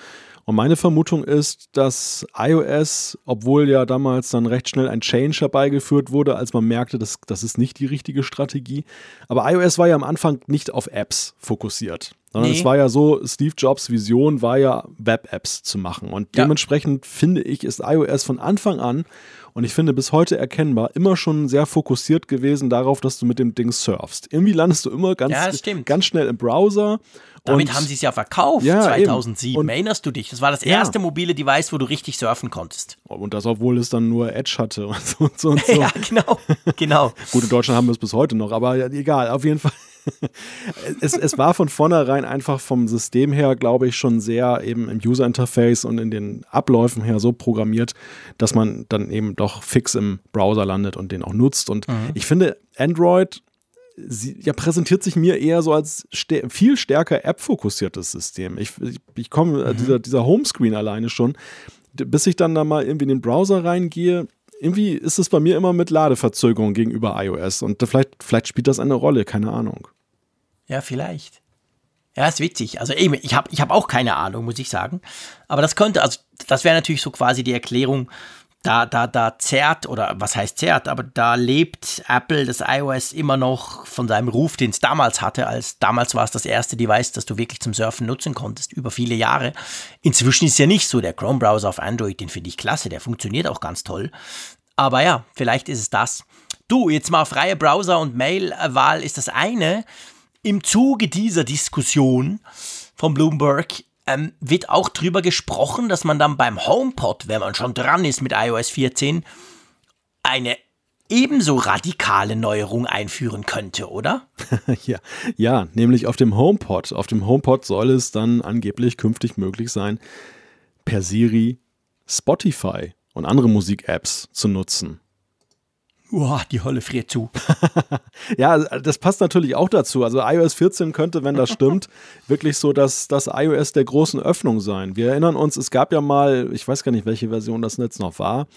Und meine Vermutung ist, dass iOS, obwohl ja damals dann recht schnell ein Change herbeigeführt wurde, als man merkte, dass das ist nicht die richtige Strategie, aber iOS war ja am Anfang nicht auf Apps fokussiert. Sondern nee. es war ja so, Steve Jobs Vision war ja Web-Apps zu machen. Und ja. dementsprechend finde ich, ist iOS von Anfang an und ich finde bis heute erkennbar immer schon sehr fokussiert gewesen darauf, dass du mit dem Ding surfst. Irgendwie landest du immer ganz, ja, ganz schnell im Browser damit und, haben sie es ja verkauft, ja, 2007. Erinnerst du dich? Das war das erste ja. mobile Device, wo du richtig surfen konntest. Und das, obwohl es dann nur Edge hatte und so und so. Und so. ja, genau. genau. Gut, in Deutschland haben wir es bis heute noch, aber egal, auf jeden Fall. Es, es war von vornherein einfach vom System her, glaube ich, schon sehr eben im User Interface und in den Abläufen her so programmiert, dass man dann eben doch fix im Browser landet und den auch nutzt. Und mhm. ich finde, Android sie ja, präsentiert sich mir eher so als st viel stärker App-fokussiertes System. Ich, ich, ich komme, äh, mhm. dieser, dieser Homescreen alleine schon, bis ich dann da mal irgendwie in den Browser reingehe, irgendwie ist es bei mir immer mit Ladeverzögerung gegenüber iOS und vielleicht, vielleicht spielt das eine Rolle, keine Ahnung. Ja, vielleicht. Ja, ist witzig. Also eben, ich habe ich hab auch keine Ahnung, muss ich sagen. Aber das könnte, also das wäre natürlich so quasi die Erklärung, da, da, da zerrt, oder was heißt zerrt, aber da lebt Apple das iOS immer noch von seinem Ruf, den es damals hatte, als damals war es das erste Device, das du wirklich zum Surfen nutzen konntest, über viele Jahre. Inzwischen ist es ja nicht so, der Chrome-Browser auf Android, den finde ich klasse, der funktioniert auch ganz toll. Aber ja, vielleicht ist es das. Du, jetzt mal freie Browser- und Mail-Wahl ist das eine. Im Zuge dieser Diskussion von Bloomberg ähm, wird auch drüber gesprochen, dass man dann beim HomePod, wenn man schon dran ist mit iOS 14, eine ebenso radikale Neuerung einführen könnte, oder? ja, ja, nämlich auf dem HomePod. Auf dem HomePod soll es dann angeblich künftig möglich sein, per Siri Spotify und andere Musik-Apps zu nutzen. Uah, die Hölle friert zu. ja, das passt natürlich auch dazu. Also iOS 14 könnte, wenn das stimmt, wirklich so das, das iOS der großen Öffnung sein. Wir erinnern uns, es gab ja mal, ich weiß gar nicht, welche Version das jetzt noch war,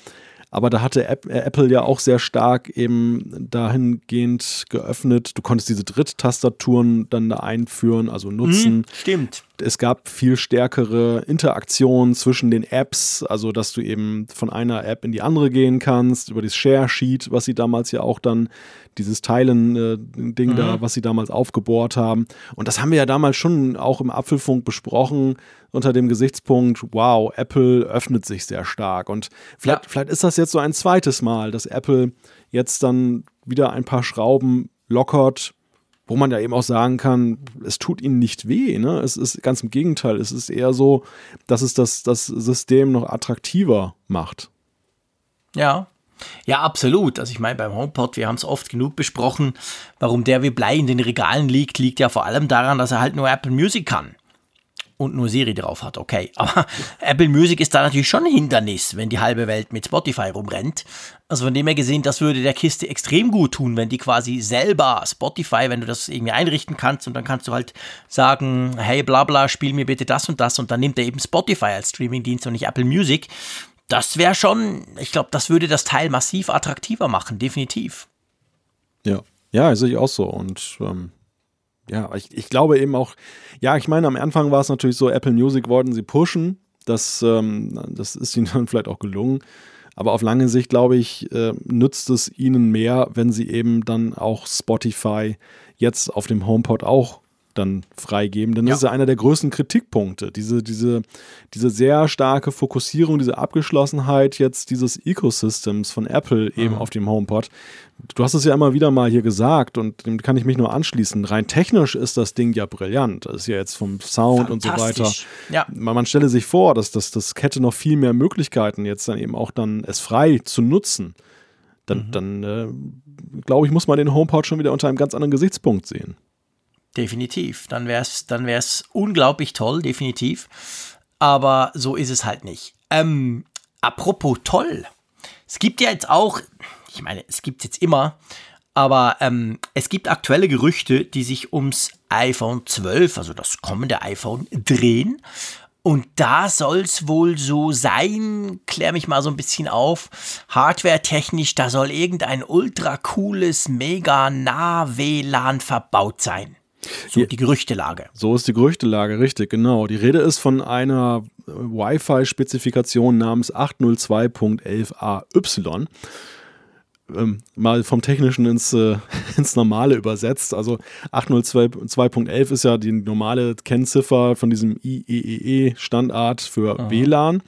aber da hatte äh, Apple ja auch sehr stark eben dahingehend geöffnet. Du konntest diese Dritttastaturen dann da einführen, also nutzen. Mhm, stimmt. Es gab viel stärkere Interaktion zwischen den Apps, also dass du eben von einer App in die andere gehen kannst, über das Share Sheet, was sie damals ja auch dann dieses Teilen-Ding äh, mhm. da, was sie damals aufgebohrt haben. Und das haben wir ja damals schon auch im Apfelfunk besprochen, unter dem Gesichtspunkt, wow, Apple öffnet sich sehr stark. Und vielleicht, ja. vielleicht ist das jetzt so ein zweites Mal, dass Apple jetzt dann wieder ein paar Schrauben lockert, wo man ja eben auch sagen kann, es tut ihnen nicht weh. Ne? Es ist ganz im Gegenteil. Es ist eher so, dass es das, das System noch attraktiver macht. Ja, ja, absolut. Also ich meine, beim HomePod, wir haben es oft genug besprochen, warum der wie Blei in den Regalen liegt, liegt ja vor allem daran, dass er halt nur Apple Music kann und nur Siri drauf hat, okay. Aber Apple Music ist da natürlich schon ein Hindernis, wenn die halbe Welt mit Spotify rumrennt. Also von dem her gesehen, das würde der Kiste extrem gut tun, wenn die quasi selber Spotify, wenn du das irgendwie einrichten kannst und dann kannst du halt sagen, hey bla bla, spiel mir bitte das und das und dann nimmt er eben Spotify als Streamingdienst und nicht Apple Music das wäre schon, ich glaube, das würde das Teil massiv attraktiver machen, definitiv. Ja, ja, sehe ich auch so. Und ähm, ja, ich, ich glaube eben auch, ja, ich meine, am Anfang war es natürlich so, Apple Music wollten sie pushen. Das, ähm, das ist ihnen dann vielleicht auch gelungen. Aber auf lange Sicht, glaube ich, äh, nützt es ihnen mehr, wenn sie eben dann auch Spotify jetzt auf dem HomePod auch dann freigeben. Denn das ist ja einer der größten Kritikpunkte. Diese, diese, diese sehr starke Fokussierung, diese Abgeschlossenheit jetzt dieses Ecosystems von Apple eben mhm. auf dem HomePod. Du hast es ja immer wieder mal hier gesagt und dem kann ich mich nur anschließen. Rein technisch ist das Ding ja brillant. Das ist ja jetzt vom Sound und so weiter. Ja. Man, man stelle sich vor, dass das, das hätte noch viel mehr Möglichkeiten, jetzt dann eben auch dann es frei zu nutzen. Dann, mhm. dann äh, glaube ich, muss man den HomePod schon wieder unter einem ganz anderen Gesichtspunkt sehen. Definitiv. Dann wäre es dann wär's unglaublich toll, definitiv. Aber so ist es halt nicht. Ähm, apropos toll. Es gibt ja jetzt auch, ich meine, es gibt jetzt immer, aber ähm, es gibt aktuelle Gerüchte, die sich ums iPhone 12, also das kommende iPhone, drehen. Und da soll es wohl so sein, klär mich mal so ein bisschen auf, hardware-technisch, da soll irgendein ultra cooles, mega nah WLAN verbaut sein. So ja, die Gerüchtelage. So ist die Gerüchtelage, richtig, genau. Die Rede ist von einer Wi-Fi-Spezifikation namens 802.11ay ähm, mal vom Technischen ins, äh, ins Normale übersetzt. Also 802.11 ist ja die normale Kennziffer von diesem IEEE-Standard für Aha. WLAN.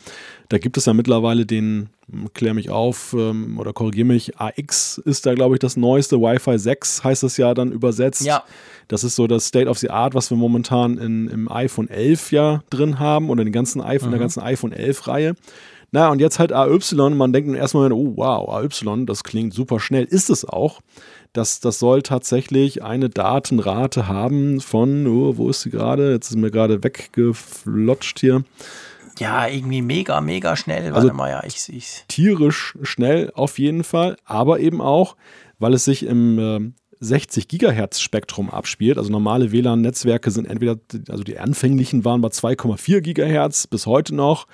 Da gibt es ja mittlerweile den, klär mich auf ähm, oder korrigiere mich, AX ist da, glaube ich, das neueste. Wi-Fi 6 heißt es ja dann übersetzt. Ja. Das ist so das State of the Art, was wir momentan in, im iPhone 11 ja drin haben oder den ganzen iPhone, mhm. der ganzen iPhone 11 Reihe. Na, und jetzt halt AY, man denkt erstmal, oh wow, AY, das klingt super schnell. Ist es auch. Das, das soll tatsächlich eine Datenrate haben von, oh, wo ist sie gerade? Jetzt ist mir gerade weggeflotscht hier. Ja, irgendwie mega, mega schnell. Also mal, ja, ich ich's. Tierisch schnell auf jeden Fall, aber eben auch, weil es sich im äh, 60 Gigahertz Spektrum abspielt. Also normale WLAN-Netzwerke sind entweder, also die anfänglichen waren bei 2,4 Gigahertz bis heute noch.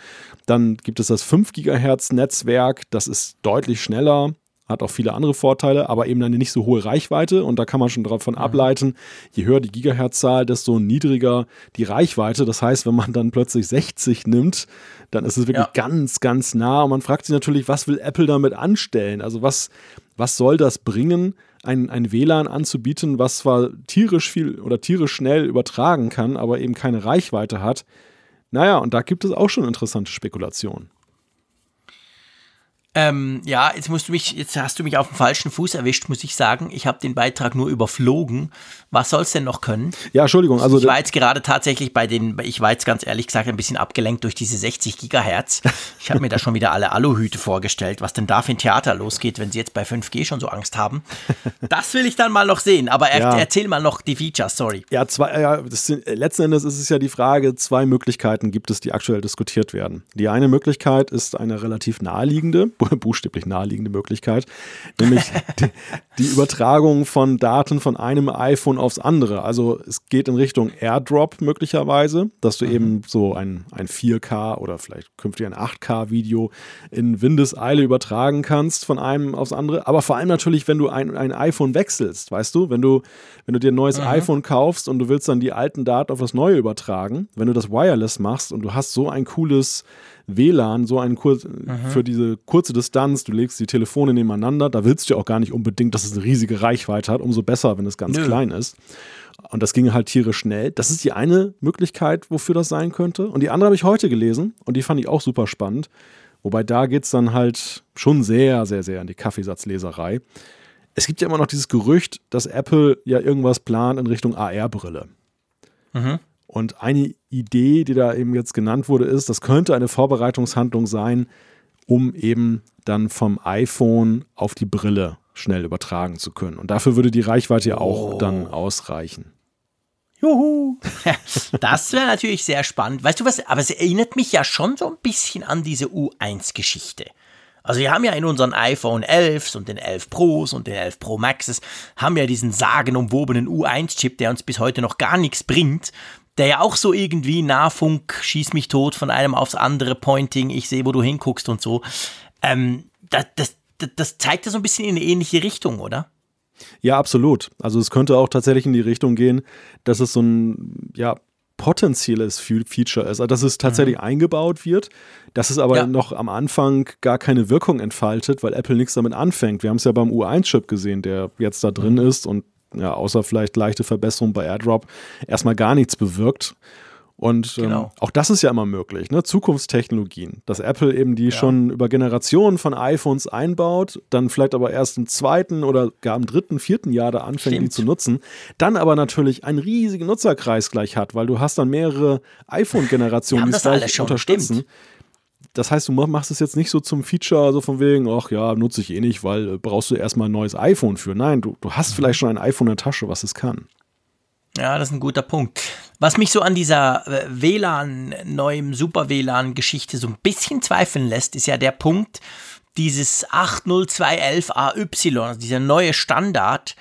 Dann gibt es das 5 Gigahertz Netzwerk, das ist deutlich schneller, hat auch viele andere Vorteile, aber eben eine nicht so hohe Reichweite. Und da kann man schon davon mhm. ableiten, je höher die Gigahertzzahl, desto niedriger die Reichweite. Das heißt, wenn man dann plötzlich 60 nimmt, dann ist es wirklich ja. ganz, ganz nah. Und man fragt sich natürlich, was will Apple damit anstellen? Also was, was soll das bringen? Ein, ein WLAN anzubieten, was zwar tierisch viel oder tierisch schnell übertragen kann, aber eben keine Reichweite hat. Naja, und da gibt es auch schon interessante Spekulationen. Ähm, ja, jetzt musst du mich, jetzt hast du mich auf dem falschen Fuß erwischt, muss ich sagen. Ich habe den Beitrag nur überflogen. Was soll es denn noch können? Ja, Entschuldigung. Also ich war jetzt gerade tatsächlich bei den, ich war jetzt ganz ehrlich gesagt ein bisschen abgelenkt durch diese 60 Gigahertz. Ich habe mir da schon wieder alle Aluhüte vorgestellt, was denn da für ein Theater losgeht, wenn sie jetzt bei 5G schon so Angst haben. Das will ich dann mal noch sehen. Aber er, ja. erzähl mal noch die Features, sorry. Ja, zwei, ja sind, letzten Endes ist es ja die Frage, zwei Möglichkeiten gibt es, die aktuell diskutiert werden. Die eine Möglichkeit ist eine relativ naheliegende buchstäblich naheliegende Möglichkeit, nämlich die, die, Übertragung von Daten von einem iPhone aufs andere. Also es geht in Richtung AirDrop möglicherweise, dass du mhm. eben so ein, ein 4K oder vielleicht künftig ein 8K-Video in Windeseile übertragen kannst von einem aufs andere. Aber vor allem natürlich, wenn du ein, ein iPhone wechselst, weißt du, wenn du, wenn du dir ein neues mhm. iPhone kaufst und du willst dann die alten Daten auf das neue übertragen, wenn du das wireless machst und du hast so ein cooles WLAN, so ein Kur mhm. für diese kurze Distanz, du legst die Telefone nebeneinander, da willst du ja auch gar nicht unbedingt, dass es eine riesige Reichweite hat, umso besser, wenn es ganz Nö. klein ist. Und das ging halt tierisch schnell. Das ist die eine Möglichkeit, wofür das sein könnte. Und die andere habe ich heute gelesen und die fand ich auch super spannend. Wobei da geht es dann halt schon sehr, sehr, sehr an die Kaffeesatzleserei. Es gibt ja immer noch dieses Gerücht, dass Apple ja irgendwas plant in Richtung AR-Brille. Mhm. Und eine Idee, die da eben jetzt genannt wurde, ist, das könnte eine Vorbereitungshandlung sein, um eben dann vom iPhone auf die Brille schnell übertragen zu können. Und dafür würde die Reichweite ja auch oh. dann ausreichen. Juhu! Das wäre natürlich sehr spannend. Weißt du was? Aber es erinnert mich ja schon so ein bisschen an diese U1-Geschichte. Also wir haben ja in unseren iPhone 11 und den 11 Pros und den 11 Pro Maxes haben ja diesen sagenumwobenen U1-Chip, der uns bis heute noch gar nichts bringt, der ja auch so irgendwie Nahfunk, schieß mich tot von einem aufs andere, Pointing, ich sehe, wo du hinguckst und so. Ähm, das, das, das zeigt ja so ein bisschen in eine ähnliche Richtung, oder? Ja, absolut. Also es könnte auch tatsächlich in die Richtung gehen, dass es so ein ja, potenzielles Feature ist, also dass es tatsächlich mhm. eingebaut wird, dass es aber ja. noch am Anfang gar keine Wirkung entfaltet, weil Apple nichts damit anfängt. Wir haben es ja beim U1-Chip gesehen, der jetzt da drin mhm. ist und ja, außer vielleicht leichte Verbesserungen bei AirDrop, erstmal gar nichts bewirkt. Und ähm, genau. auch das ist ja immer möglich, ne? Zukunftstechnologien, dass Apple eben die ja. schon über Generationen von iPhones einbaut, dann vielleicht aber erst im zweiten oder gar im dritten, vierten Jahr da anfängt, Stimmt. die zu nutzen, dann aber natürlich einen riesigen Nutzerkreis gleich hat, weil du hast dann mehrere iPhone-Generationen, die es gleich unterstützen. Stimmt das heißt, du machst es jetzt nicht so zum Feature, so von wegen, ach ja, nutze ich eh nicht, weil äh, brauchst du erstmal ein neues iPhone für. Nein, du, du hast vielleicht schon ein iPhone in der Tasche, was es kann. Ja, das ist ein guter Punkt. Was mich so an dieser äh, WLAN, neuem Super-WLAN-Geschichte so ein bisschen zweifeln lässt, ist ja der Punkt, dieses 80211AY, also dieser neue Standard,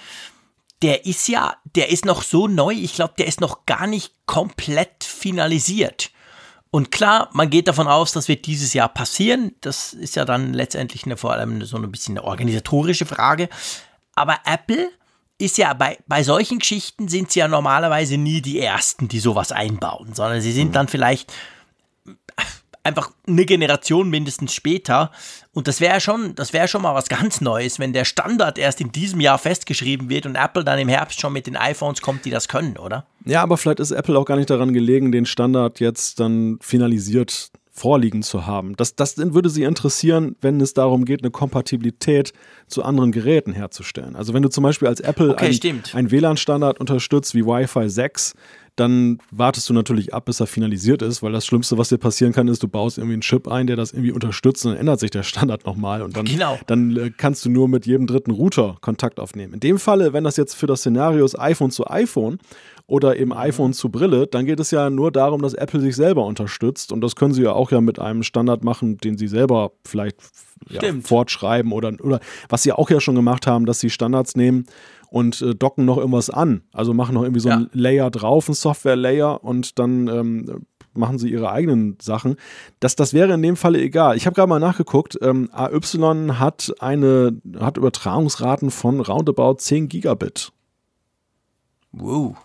der ist ja, der ist noch so neu, ich glaube, der ist noch gar nicht komplett finalisiert. Und klar, man geht davon aus, das wird dieses Jahr passieren. Das ist ja dann letztendlich eine, vor allem so ein bisschen eine organisatorische Frage. Aber Apple ist ja bei, bei solchen Geschichten sind sie ja normalerweise nie die Ersten, die sowas einbauen, sondern sie sind mhm. dann vielleicht einfach eine Generation mindestens später. Und das wäre schon, das wäre schon mal was ganz Neues, wenn der Standard erst in diesem Jahr festgeschrieben wird und Apple dann im Herbst schon mit den iPhones kommt, die das können, oder? Ja, aber vielleicht ist Apple auch gar nicht daran gelegen, den Standard jetzt dann finalisiert vorliegen zu haben. Das, das würde sie interessieren, wenn es darum geht, eine Kompatibilität zu anderen Geräten herzustellen. Also wenn du zum Beispiel als Apple okay, einen WLAN-Standard unterstützt wie Wi-Fi 6, dann wartest du natürlich ab, bis er finalisiert ist, weil das Schlimmste, was dir passieren kann, ist, du baust irgendwie einen Chip ein, der das irgendwie unterstützt und dann ändert sich der Standard nochmal und dann, genau. dann äh, kannst du nur mit jedem dritten Router Kontakt aufnehmen. In dem Falle, wenn das jetzt für das Szenario ist iPhone zu iPhone oder eben mhm. iPhone zu Brille, dann geht es ja nur darum, dass Apple sich selber unterstützt und das können sie ja auch ja mit einem Standard machen, den sie selber vielleicht ja, fortschreiben oder, oder was sie auch ja schon gemacht haben, dass sie Standards nehmen und äh, docken noch irgendwas an. Also machen noch irgendwie so ja. ein Layer drauf, ein Software-Layer und dann ähm, machen sie ihre eigenen Sachen. Das, das wäre in dem Falle egal. Ich habe gerade mal nachgeguckt. Ähm, AY hat eine hat Übertragungsraten von roundabout 10 Gigabit. Wow.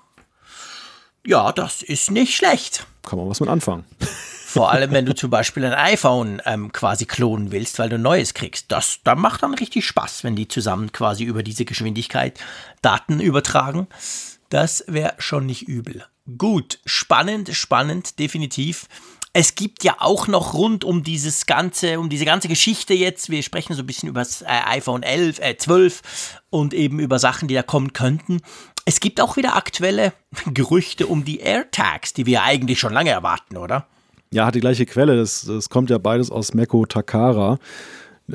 Ja, das ist nicht schlecht. Kann man was mit anfangen. Vor allem, wenn du zum Beispiel ein iPhone ähm, quasi klonen willst, weil du ein neues kriegst. Das, das macht dann richtig Spaß, wenn die zusammen quasi über diese Geschwindigkeit Daten übertragen. Das wäre schon nicht übel. Gut, spannend, spannend, definitiv. Es gibt ja auch noch rund um dieses ganze, um diese ganze Geschichte jetzt, wir sprechen so ein bisschen über das äh, iPhone 11, äh, 12 und eben über Sachen, die da kommen könnten. Es gibt auch wieder aktuelle Gerüchte um die AirTags, die wir eigentlich schon lange erwarten, oder? Ja, hat die gleiche Quelle. Das, das kommt ja beides aus Meko Takara.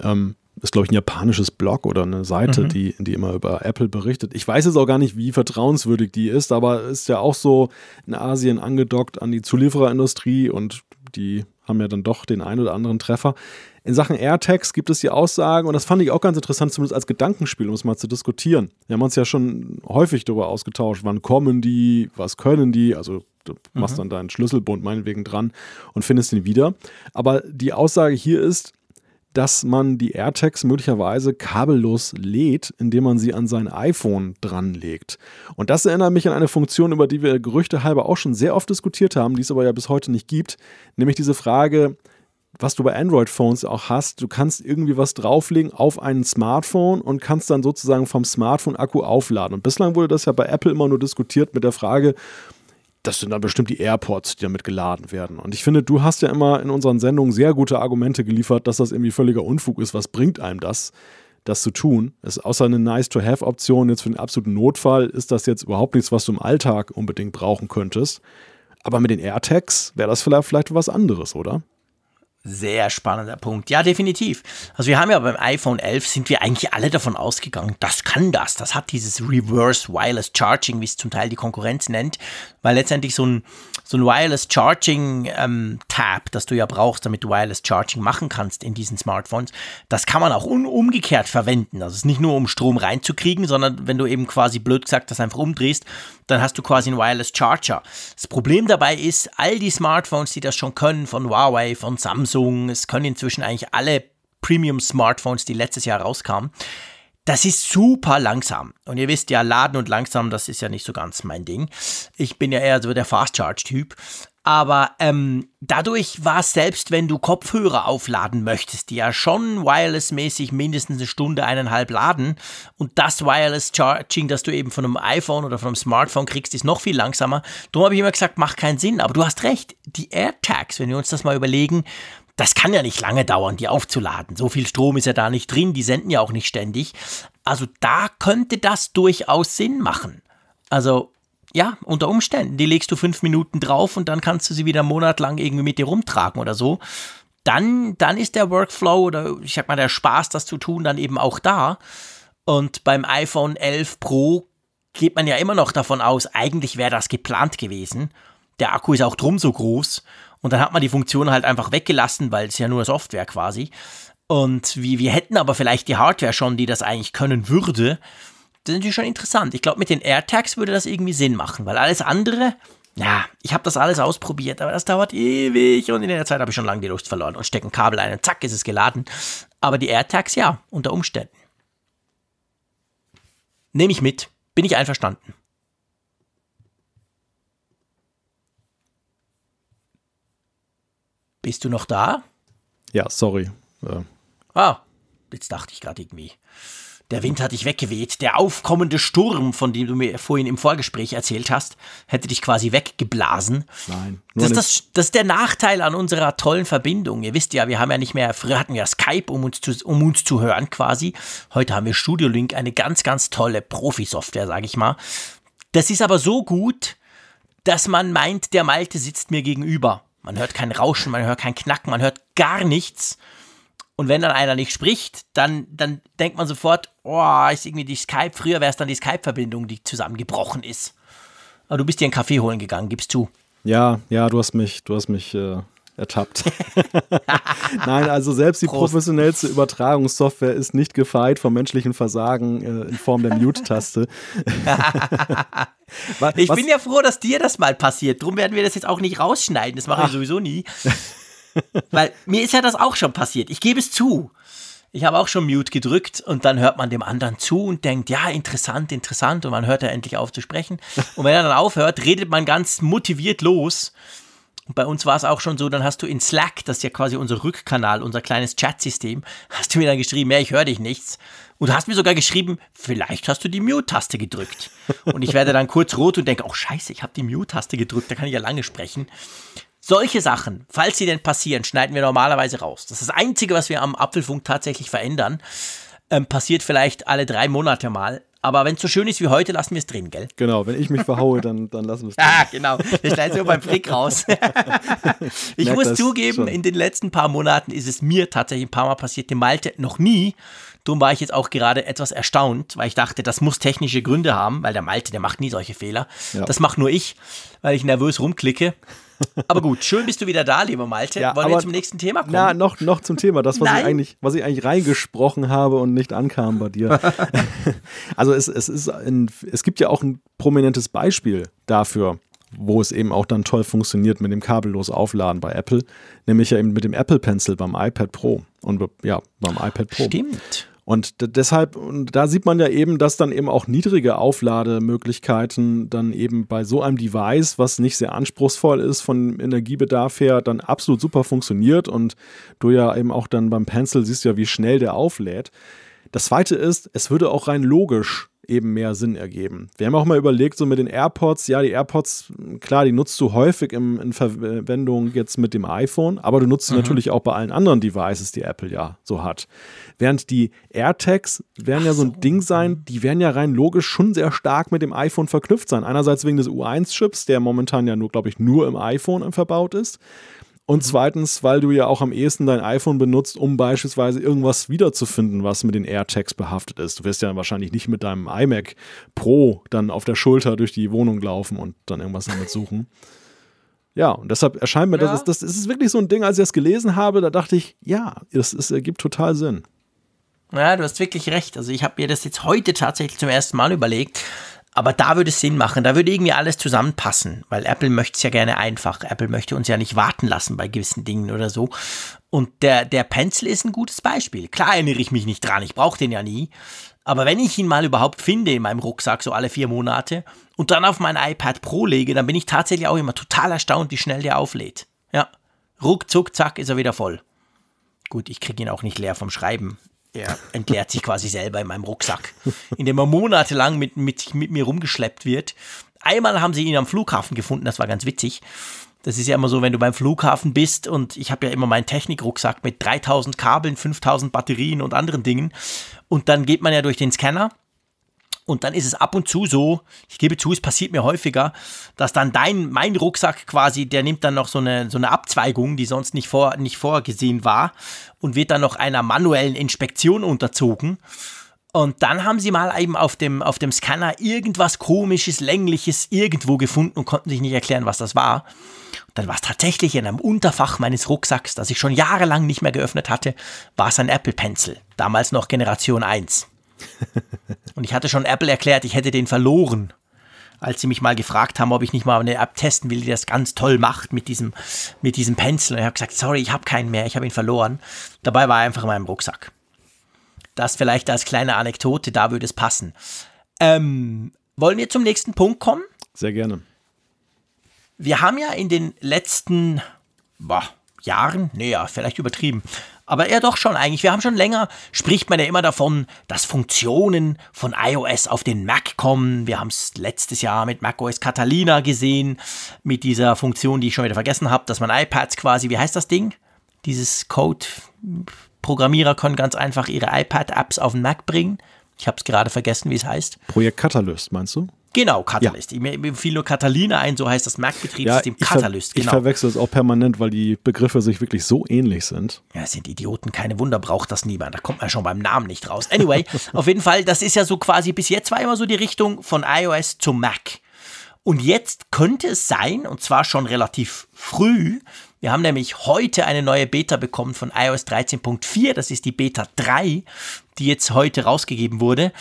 Ähm, ist, glaube ich, ein japanisches Blog oder eine Seite, mhm. die, die immer über Apple berichtet. Ich weiß jetzt auch gar nicht, wie vertrauenswürdig die ist, aber ist ja auch so in Asien angedockt an die Zuliefererindustrie und die haben ja dann doch den einen oder anderen Treffer. In Sachen AirTags gibt es die Aussagen, und das fand ich auch ganz interessant, zumindest als Gedankenspiel, um es mal zu diskutieren. Wir haben uns ja schon häufig darüber ausgetauscht, wann kommen die, was können die, also du mhm. machst dann deinen Schlüsselbund meinetwegen dran und findest ihn wieder. Aber die Aussage hier ist, dass man die AirTags möglicherweise kabellos lädt, indem man sie an sein iPhone dranlegt. Und das erinnert mich an eine Funktion, über die wir Gerüchte halber auch schon sehr oft diskutiert haben, die es aber ja bis heute nicht gibt, nämlich diese Frage, was du bei Android-Phones auch hast, du kannst irgendwie was drauflegen auf ein Smartphone und kannst dann sozusagen vom Smartphone-Akku aufladen. Und bislang wurde das ja bei Apple immer nur diskutiert mit der Frage, das sind dann bestimmt die AirPods, die damit geladen werden. Und ich finde, du hast ja immer in unseren Sendungen sehr gute Argumente geliefert, dass das irgendwie völliger Unfug ist. Was bringt einem das, das zu tun? ist außer eine Nice-to-Have-Option jetzt für den absoluten Notfall ist das jetzt überhaupt nichts, was du im Alltag unbedingt brauchen könntest. Aber mit den AirTags wäre das vielleicht, vielleicht was anderes, oder? Sehr spannender Punkt. Ja, definitiv. Also wir haben ja beim iPhone 11 sind wir eigentlich alle davon ausgegangen, das kann das. Das hat dieses Reverse Wireless Charging, wie es zum Teil die Konkurrenz nennt, weil letztendlich so ein, so ein Wireless Charging ähm, Tab, das du ja brauchst, damit du Wireless Charging machen kannst in diesen Smartphones, das kann man auch umgekehrt verwenden. Also es ist nicht nur um Strom reinzukriegen, sondern wenn du eben quasi blöd gesagt das einfach umdrehst, dann hast du quasi einen Wireless Charger. Das Problem dabei ist, all die Smartphones, die das schon können, von Huawei, von Samsung, es können inzwischen eigentlich alle Premium-Smartphones, die letztes Jahr rauskamen, das ist super langsam. Und ihr wisst ja, laden und langsam, das ist ja nicht so ganz mein Ding. Ich bin ja eher so der Fast Charge-Typ. Aber ähm, dadurch war es selbst, wenn du Kopfhörer aufladen möchtest, die ja schon wirelessmäßig mindestens eine Stunde, eineinhalb laden. Und das Wireless Charging, das du eben von einem iPhone oder von einem Smartphone kriegst, ist noch viel langsamer. Darum habe ich immer gesagt, macht keinen Sinn. Aber du hast recht, die AirTags, wenn wir uns das mal überlegen, das kann ja nicht lange dauern, die aufzuladen. So viel Strom ist ja da nicht drin, die senden ja auch nicht ständig. Also da könnte das durchaus Sinn machen. Also ja, unter Umständen. Die legst du fünf Minuten drauf und dann kannst du sie wieder monatelang irgendwie mit dir rumtragen oder so. Dann, dann ist der Workflow oder ich sag mal der Spaß, das zu tun, dann eben auch da. Und beim iPhone 11 Pro geht man ja immer noch davon aus, eigentlich wäre das geplant gewesen. Der Akku ist auch drum so groß. Und dann hat man die Funktion halt einfach weggelassen, weil es ja nur Software quasi. Und wir, wir hätten aber vielleicht die Hardware schon, die das eigentlich können würde. Das ist natürlich schon interessant. Ich glaube, mit den AirTags würde das irgendwie Sinn machen, weil alles andere, ja, ich habe das alles ausprobiert, aber das dauert ewig und in der Zeit habe ich schon lange die Lust verloren und stecke ein Kabel ein und zack ist es geladen. Aber die AirTags, ja, unter Umständen. Nehme ich mit. Bin ich einverstanden. Bist du noch da? Ja, sorry. Ja. Ah, jetzt dachte ich gerade irgendwie. Der Wind hat dich weggeweht. Der aufkommende Sturm, von dem du mir vorhin im Vorgespräch erzählt hast, hätte dich quasi weggeblasen. Nein. Das, das, das, ist der Nachteil an unserer tollen Verbindung. Ihr wisst ja, wir haben ja nicht mehr, früher hatten wir Skype, um uns zu, um uns zu hören quasi. Heute haben wir Studio Link, eine ganz, ganz tolle Profi-Software, sage ich mal. Das ist aber so gut, dass man meint, der Malte sitzt mir gegenüber. Man hört kein Rauschen, man hört kein Knacken, man hört gar nichts. Und wenn dann einer nicht spricht, dann, dann denkt man sofort, oh, ist irgendwie die Skype, früher wäre es dann die Skype-Verbindung, die zusammengebrochen ist. Aber du bist dir einen Kaffee holen gegangen, gibst zu. Ja, ja, du hast mich, du hast mich äh, ertappt. Nein, also selbst die Prost. professionellste Übertragungssoftware ist nicht gefeit vom menschlichen Versagen äh, in Form der Mute-Taste. ich bin ja froh, dass dir das mal passiert. Drum werden wir das jetzt auch nicht rausschneiden. Das mache ich sowieso nie. Weil mir ist ja das auch schon passiert. Ich gebe es zu. Ich habe auch schon Mute gedrückt und dann hört man dem anderen zu und denkt, ja, interessant, interessant. Und man hört er endlich auf zu sprechen. Und wenn er dann aufhört, redet man ganz motiviert los. Und bei uns war es auch schon so, dann hast du in Slack, das ist ja quasi unser Rückkanal, unser kleines Chatsystem, hast du mir dann geschrieben, ja, ich höre dich nichts. Und du hast mir sogar geschrieben, vielleicht hast du die Mute-Taste gedrückt. Und ich werde dann kurz rot und denke, oh scheiße, ich habe die Mute-Taste gedrückt, da kann ich ja lange sprechen. Solche Sachen, falls sie denn passieren, schneiden wir normalerweise raus. Das ist das Einzige, was wir am Apfelfunk tatsächlich verändern. Ähm, passiert vielleicht alle drei Monate mal. Aber wenn es so schön ist wie heute, lassen wir es drin, gell? Genau, wenn ich mich verhaue, dann, dann lassen wir es drin. Ah, genau. Wir schneiden so beim Frick raus. ich Merk muss zugeben, schon. in den letzten paar Monaten ist es mir tatsächlich ein paar Mal passiert, dem Malte noch nie. Darum war ich jetzt auch gerade etwas erstaunt, weil ich dachte, das muss technische Gründe haben, weil der Malte, der macht nie solche Fehler. Ja. Das mache nur ich, weil ich nervös rumklicke. Aber gut, schön bist du wieder da, lieber Malte. Ja, Wollen wir zum nächsten Thema kommen? Na, noch, noch zum Thema, das, was ich, eigentlich, was ich eigentlich reingesprochen habe und nicht ankam bei dir. also es, es, ist ein, es gibt ja auch ein prominentes Beispiel dafür, wo es eben auch dann toll funktioniert mit dem kabellos Aufladen bei Apple, nämlich ja eben mit dem Apple Pencil beim iPad Pro und ja, beim iPad Pro. Stimmt. Und deshalb, und da sieht man ja eben, dass dann eben auch niedrige Auflademöglichkeiten dann eben bei so einem Device, was nicht sehr anspruchsvoll ist von Energiebedarf her, dann absolut super funktioniert und du ja eben auch dann beim Pencil siehst ja, wie schnell der auflädt. Das zweite ist, es würde auch rein logisch eben mehr Sinn ergeben. Wir haben auch mal überlegt, so mit den AirPods, ja, die AirPods, klar, die nutzt du häufig im, in Verwendung jetzt mit dem iPhone, aber du nutzt sie mhm. natürlich auch bei allen anderen Devices, die Apple ja so hat. Während die AirTags werden Ach ja so ein so. Ding sein, die werden ja rein logisch schon sehr stark mit dem iPhone verknüpft sein. Einerseits wegen des U1-Chips, der momentan ja nur, glaube ich, nur im iPhone verbaut ist. Und zweitens, weil du ja auch am ehesten dein iPhone benutzt, um beispielsweise irgendwas wiederzufinden, was mit den AirTags behaftet ist. Du wirst ja wahrscheinlich nicht mit deinem iMac Pro dann auf der Schulter durch die Wohnung laufen und dann irgendwas damit suchen. Ja, und deshalb erscheint mir, ja. das, das, das ist wirklich so ein Ding, als ich das gelesen habe, da dachte ich, ja, es, es ergibt total Sinn. Ja, du hast wirklich recht. Also ich habe mir das jetzt heute tatsächlich zum ersten Mal überlegt. Aber da würde es Sinn machen, da würde irgendwie alles zusammenpassen, weil Apple möchte es ja gerne einfach. Apple möchte uns ja nicht warten lassen bei gewissen Dingen oder so. Und der, der Pencil ist ein gutes Beispiel. Klar erinnere ich mich nicht dran, ich brauche den ja nie. Aber wenn ich ihn mal überhaupt finde in meinem Rucksack, so alle vier Monate, und dann auf mein iPad Pro lege, dann bin ich tatsächlich auch immer total erstaunt, wie schnell der auflädt. Ja, ruckzuck, zack, ist er wieder voll. Gut, ich kriege ihn auch nicht leer vom Schreiben. Er entleert sich quasi selber in meinem Rucksack, in dem er monatelang mit, mit, mit mir rumgeschleppt wird. Einmal haben sie ihn am Flughafen gefunden, das war ganz witzig. Das ist ja immer so, wenn du beim Flughafen bist und ich habe ja immer meinen Technikrucksack mit 3000 Kabeln, 5000 Batterien und anderen Dingen. Und dann geht man ja durch den Scanner und dann ist es ab und zu so, ich gebe zu, es passiert mir häufiger, dass dann dein, mein Rucksack quasi, der nimmt dann noch so eine, so eine Abzweigung, die sonst nicht, vor, nicht vorgesehen war und wird dann noch einer manuellen Inspektion unterzogen. Und dann haben sie mal eben auf dem, auf dem Scanner irgendwas komisches, längliches irgendwo gefunden und konnten sich nicht erklären, was das war. Dann war es tatsächlich in einem Unterfach meines Rucksacks, das ich schon jahrelang nicht mehr geöffnet hatte, war es ein Apple Pencil, damals noch Generation 1. Und ich hatte schon Apple erklärt, ich hätte den verloren, als sie mich mal gefragt haben, ob ich nicht mal eine App testen will, die das ganz toll macht mit diesem, mit diesem Pencil. Und ich habe gesagt, sorry, ich habe keinen mehr, ich habe ihn verloren. Dabei war er einfach in meinem Rucksack. Das vielleicht als kleine Anekdote, da würde es passen. Ähm, wollen wir zum nächsten Punkt kommen? Sehr gerne. Wir haben ja in den letzten boah, Jahren, nee, ja, vielleicht übertrieben, aber eher doch schon eigentlich. Wir haben schon länger, spricht man ja immer davon, dass Funktionen von iOS auf den Mac kommen. Wir haben es letztes Jahr mit macOS Catalina gesehen, mit dieser Funktion, die ich schon wieder vergessen habe, dass man iPads quasi, wie heißt das Ding? Dieses Code. Programmierer können ganz einfach ihre iPad-Apps auf den Mac bringen. Ich habe es gerade vergessen, wie es heißt. Projekt Catalyst, meinst du? Genau, Catalyst. Ja. Mir fiel nur Catalina ein, so heißt das Mac-Betriebssystem ja, Catalyst. Genau. Ich verwechsel es auch permanent, weil die Begriffe sich wirklich so ähnlich sind. Ja, es sind Idioten, keine Wunder, braucht das niemand. Da kommt man schon beim Namen nicht raus. Anyway, auf jeden Fall, das ist ja so quasi, bis jetzt war immer so die Richtung von iOS zu Mac. Und jetzt könnte es sein, und zwar schon relativ früh, wir haben nämlich heute eine neue Beta bekommen von iOS 13.4, das ist die Beta 3, die jetzt heute rausgegeben wurde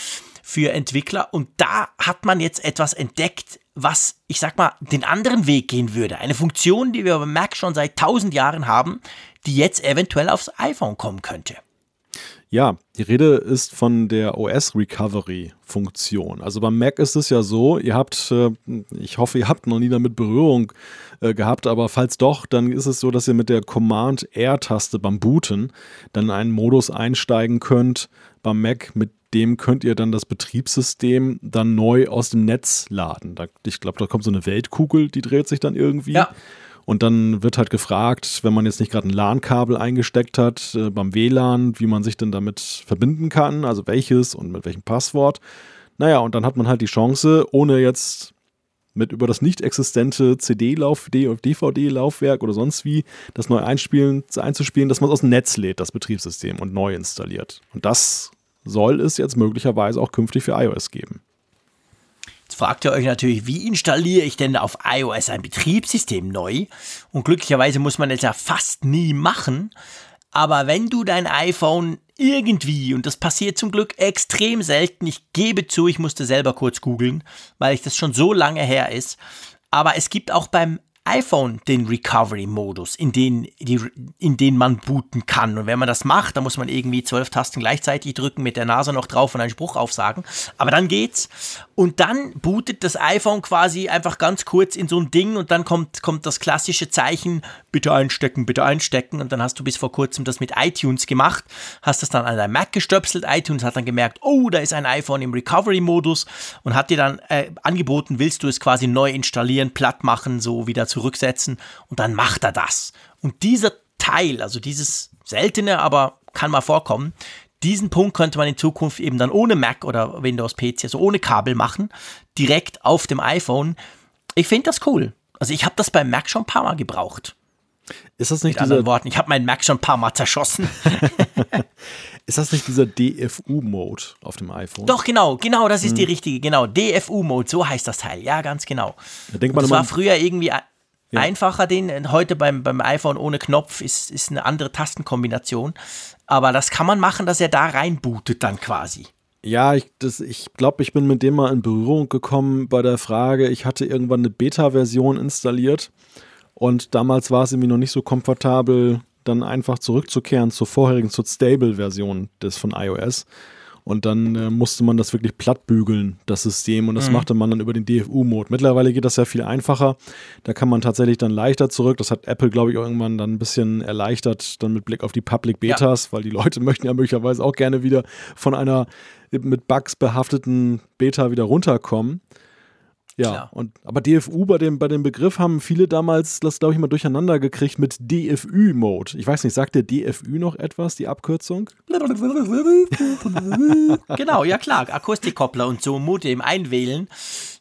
für Entwickler. Und da hat man jetzt etwas entdeckt, was, ich sag mal, den anderen Weg gehen würde. Eine Funktion, die wir bei Mac schon seit tausend Jahren haben, die jetzt eventuell aufs iPhone kommen könnte. Ja, die Rede ist von der OS Recovery Funktion. Also beim Mac ist es ja so, ihr habt, äh, ich hoffe, ihr habt noch nie damit Berührung äh, gehabt, aber falls doch, dann ist es so, dass ihr mit der Command R Taste beim Booten dann in einen Modus einsteigen könnt beim Mac, mit dem könnt ihr dann das Betriebssystem dann neu aus dem Netz laden. Da, ich glaube, da kommt so eine Weltkugel, die dreht sich dann irgendwie. Ja. Und dann wird halt gefragt, wenn man jetzt nicht gerade ein LAN-Kabel eingesteckt hat äh, beim WLAN, wie man sich denn damit verbinden kann, also welches und mit welchem Passwort. Naja, und dann hat man halt die Chance, ohne jetzt mit über das nicht existente CD-Lauf, DVD-Laufwerk oder sonst wie das neu einspielen, einzuspielen, dass man es aus dem Netz lädt, das Betriebssystem und neu installiert. Und das soll es jetzt möglicherweise auch künftig für iOS geben. Jetzt fragt ihr euch natürlich, wie installiere ich denn auf iOS ein Betriebssystem neu? Und glücklicherweise muss man das ja fast nie machen. Aber wenn du dein iPhone irgendwie, und das passiert zum Glück extrem selten, ich gebe zu, ich musste selber kurz googeln, weil ich das schon so lange her ist, aber es gibt auch beim iPhone den Recovery-Modus, in den, die, in den man booten kann. Und wenn man das macht, dann muss man irgendwie zwölf Tasten gleichzeitig drücken, mit der Nase noch drauf und einen Spruch aufsagen. Aber dann geht's. Und dann bootet das iPhone quasi einfach ganz kurz in so ein Ding und dann kommt, kommt das klassische Zeichen, bitte einstecken, bitte einstecken. Und dann hast du bis vor kurzem das mit iTunes gemacht, hast das dann an dein Mac gestöpselt. iTunes hat dann gemerkt, oh, da ist ein iPhone im Recovery-Modus und hat dir dann äh, angeboten, willst du es quasi neu installieren, platt machen, so wieder zu zurücksetzen und dann macht er das. Und dieser Teil, also dieses seltene, aber kann mal vorkommen, diesen Punkt könnte man in Zukunft eben dann ohne Mac oder Windows PC, also ohne Kabel machen, direkt auf dem iPhone. Ich finde das cool. Also ich habe das beim Mac schon ein paar Mal gebraucht. Ist das nicht Mit anderen Worten, ich habe meinen Mac schon ein paar Mal zerschossen. ist das nicht dieser DFU-Mode auf dem iPhone? Doch, genau, genau, das ist hm. die richtige, genau. DFU-Mode, so heißt das Teil. Ja, ganz genau. Da denkt man das war früher irgendwie ja. einfacher, den heute beim, beim iPhone ohne Knopf ist, ist eine andere Tastenkombination. Aber das kann man machen, dass er da reinbootet dann quasi. Ja, ich, ich glaube, ich bin mit dem mal in Berührung gekommen bei der Frage, ich hatte irgendwann eine Beta-Version installiert und damals war es irgendwie noch nicht so komfortabel, dann einfach zurückzukehren zur vorherigen, zur Stable-Version des von iOS. Und dann äh, musste man das wirklich platt bügeln, das System. Und das mhm. machte man dann über den DFU-Mode. Mittlerweile geht das ja viel einfacher. Da kann man tatsächlich dann leichter zurück. Das hat Apple, glaube ich, irgendwann dann ein bisschen erleichtert, dann mit Blick auf die Public Betas, ja. weil die Leute möchten ja möglicherweise auch gerne wieder von einer mit Bugs behafteten Beta wieder runterkommen. Ja, Klar. und aber DFU bei dem, bei dem Begriff haben viele damals, das glaube ich mal durcheinander gekriegt mit DFÜ-Mode. Ich weiß nicht, sagt der DFÜ noch etwas, die Abkürzung? genau, ja klar, Akustikkoppler und so, Modem einwählen.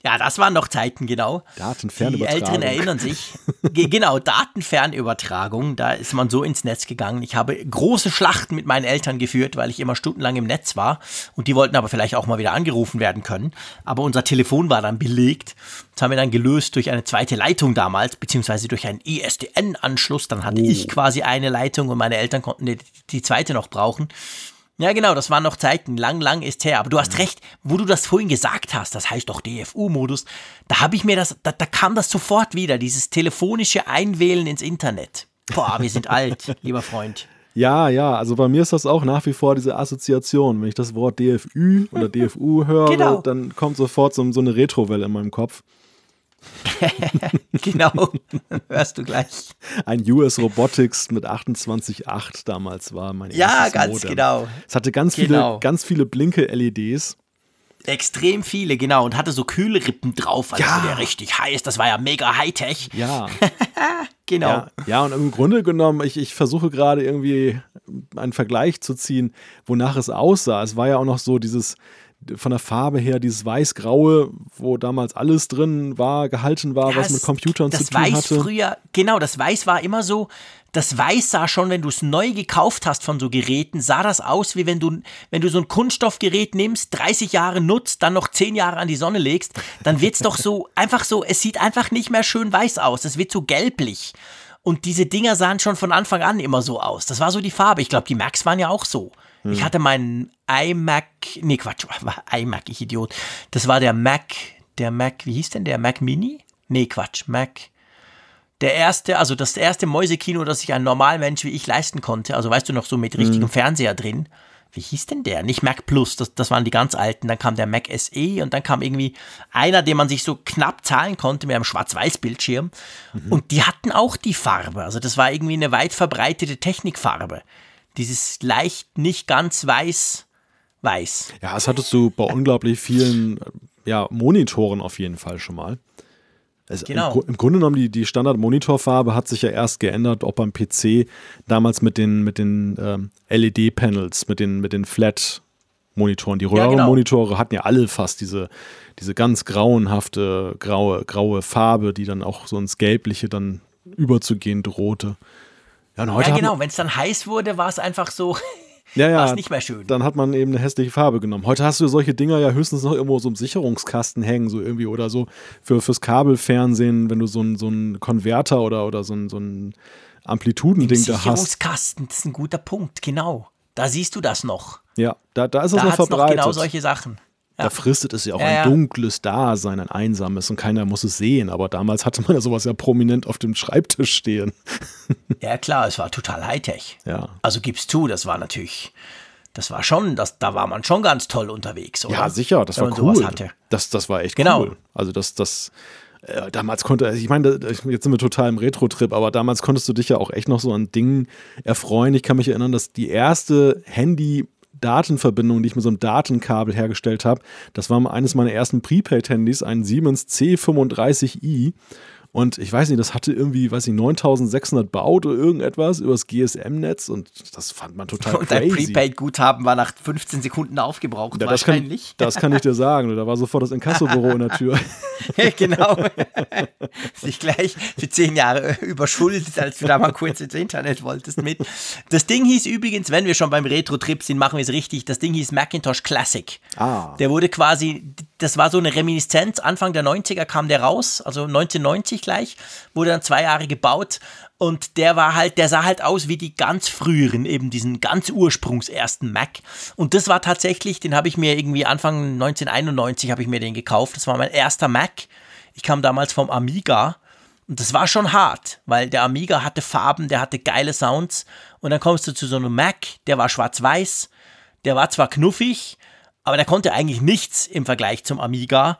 Ja, das waren noch Zeiten, genau. Datenfernübertragung. Die Älteren erinnern sich. genau, Datenfernübertragung, da ist man so ins Netz gegangen. Ich habe große Schlachten mit meinen Eltern geführt, weil ich immer stundenlang im Netz war. Und die wollten aber vielleicht auch mal wieder angerufen werden können. Aber unser Telefon war dann belegt gemacht. Das haben wir dann gelöst durch eine zweite Leitung damals, beziehungsweise durch einen ISDN-Anschluss. Dann hatte oh. ich quasi eine Leitung und meine Eltern konnten die, die zweite noch brauchen. Ja, genau, das waren noch Zeiten, lang, lang ist her. Aber du hast recht, wo du das vorhin gesagt hast, das heißt doch DFU-Modus, da habe ich mir das, da, da kam das sofort wieder, dieses telefonische Einwählen ins Internet. Boah, wir sind alt, lieber Freund. Ja, ja, also bei mir ist das auch nach wie vor diese Assoziation. Wenn ich das Wort DFÜ oder DFU höre, genau. dann kommt sofort so, so eine Retrowelle in meinem Kopf. genau, hörst du gleich. Ein US Robotics mit 28.8 damals war mein Ja, ganz Modem. genau. Es hatte ganz genau. viele, ganz viele blinke LEDs. Extrem viele, genau. Und hatte so Kühlrippen drauf, also ja. der richtig heiß. Das war ja mega Hightech. Ja. genau. Ja, ja, und im Grunde genommen, ich, ich versuche gerade irgendwie einen Vergleich zu ziehen, wonach es aussah. Es war ja auch noch so dieses, von der Farbe her dieses weiß-graue, wo damals alles drin war, gehalten war, ja, was mit Computern zu tun Weiß hatte. Früher, genau, das Weiß war immer so, das Weiß sah schon, wenn du es neu gekauft hast von so Geräten, sah das aus, wie wenn du, wenn du so ein Kunststoffgerät nimmst, 30 Jahre nutzt, dann noch 10 Jahre an die Sonne legst, dann wird es doch so, einfach so, es sieht einfach nicht mehr schön weiß aus, es wird so gelblich. Und diese Dinger sahen schon von Anfang an immer so aus. Das war so die Farbe. Ich glaube, die Macs waren ja auch so. Hm. Ich hatte meinen iMac, nee Quatsch, war iMac, ich Idiot. Das war der Mac, der Mac, wie hieß denn der? Mac Mini? Nee, Quatsch, Mac. Der erste, also das erste Mäusekino, das sich ein Normalmensch wie ich leisten konnte. Also weißt du noch so mit richtigem Fernseher drin. Wie hieß denn der? Nicht Mac Plus, das, das waren die ganz alten. Dann kam der Mac SE und dann kam irgendwie einer, den man sich so knapp zahlen konnte mit einem Schwarz-Weiß-Bildschirm. Mhm. Und die hatten auch die Farbe. Also das war irgendwie eine weit verbreitete Technikfarbe dieses leicht nicht ganz weiß, weiß. Ja, das hattest du bei unglaublich vielen ja, Monitoren auf jeden Fall schon mal. Also genau. im, im, Grunde genommen, die, die Standard-Monitorfarbe hat sich ja erst geändert, auch beim PC, damals mit den, mit den ähm, LED-Panels, mit den, mit den Flat-Monitoren. Die Röhrenmonitore ja, genau. hatten ja alle fast diese, diese ganz grauenhafte graue, graue Farbe, die dann auch so ins Gelbliche dann überzugehen drohte. Ja, ja genau, wenn es dann heiß wurde, war es einfach so. Ja, ja, war es nicht mehr schön. Dann hat man eben eine hässliche Farbe genommen. Heute hast du solche Dinger ja höchstens noch irgendwo so im Sicherungskasten hängen, so irgendwie oder so für, fürs Kabelfernsehen, wenn du so einen so Konverter oder, oder so ein, so ein Amplitudending da hast. Sicherungskasten, das ist ein guter Punkt, genau. Da siehst du das noch. Ja, da, da ist es da noch verbreitet. Noch genau solche Sachen. Da fristet es ja auch ja, ein dunkles Dasein, ein einsames und keiner muss es sehen. Aber damals hatte man ja sowas ja prominent auf dem Schreibtisch stehen. Ja, klar, es war total Hightech. Ja. Also gib's zu, das war natürlich, das war schon, das, da war man schon ganz toll unterwegs, oder? Ja, sicher, das Wenn war cool. Hatte. Das, das war echt genau. cool. Also das, das, äh, damals konnte, also ich meine, jetzt sind wir total im Retro-Trip, aber damals konntest du dich ja auch echt noch so an Dingen erfreuen. Ich kann mich erinnern, dass die erste Handy- Datenverbindung, die ich mit so einem Datenkabel hergestellt habe. Das war eines meiner ersten Prepaid-Handys, ein Siemens C35i. Und ich weiß nicht, das hatte irgendwie, weiß ich, 9600 Baut oder irgendetwas übers GSM-Netz und das fand man total und crazy. Und dein Prepaid-Guthaben war nach 15 Sekunden aufgebraucht ja, das wahrscheinlich. Kann, das kann ich dir sagen. Da war sofort das Inkassobüro in der Tür. genau. Sich gleich für 10 Jahre überschuldet, als du da mal kurz ins Internet wolltest mit. Das Ding hieß übrigens, wenn wir schon beim Retro-Trip sind, machen wir es richtig, das Ding hieß Macintosh Classic. Ah. Der wurde quasi, das war so eine Reminiszenz, Anfang der 90er kam der raus, also 1990 gleich, wurde dann zwei Jahre gebaut und der war halt, der sah halt aus wie die ganz früheren, eben diesen ganz ursprungsersten Mac. Und das war tatsächlich, den habe ich mir irgendwie Anfang 1991 habe ich mir den gekauft. Das war mein erster Mac. Ich kam damals vom Amiga. Und das war schon hart, weil der Amiga hatte Farben, der hatte geile Sounds. Und dann kommst du zu so einem Mac, der war schwarz-weiß, der war zwar knuffig, aber der konnte eigentlich nichts im Vergleich zum Amiga.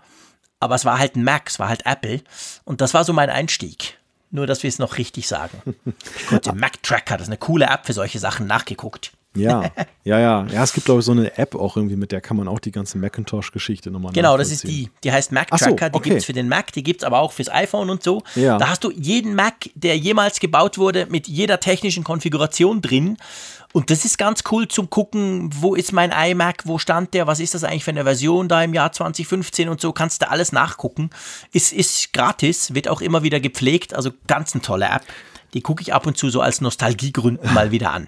Aber es war halt ein Mac, es war halt Apple. Und das war so mein Einstieg. Nur, dass wir es noch richtig sagen. Ich konnte Mac Tracker, das ist eine coole App für solche Sachen, nachgeguckt. Ja, ja, ja. Ja, es gibt, glaube ich, so eine App auch irgendwie, mit der kann man auch die ganze Macintosh-Geschichte nochmal Genau, das ist die. Die heißt Mac Tracker. So, okay. Die gibt es für den Mac, die gibt es aber auch fürs iPhone und so. Ja. Da hast du jeden Mac, der jemals gebaut wurde, mit jeder technischen Konfiguration drin. Und das ist ganz cool zum Gucken, wo ist mein iMac, wo stand der, was ist das eigentlich für eine Version da im Jahr 2015 und so, kannst du alles nachgucken. Ist, ist gratis, wird auch immer wieder gepflegt, also ganz eine tolle App. Die gucke ich ab und zu so als Nostalgiegründen mal wieder an.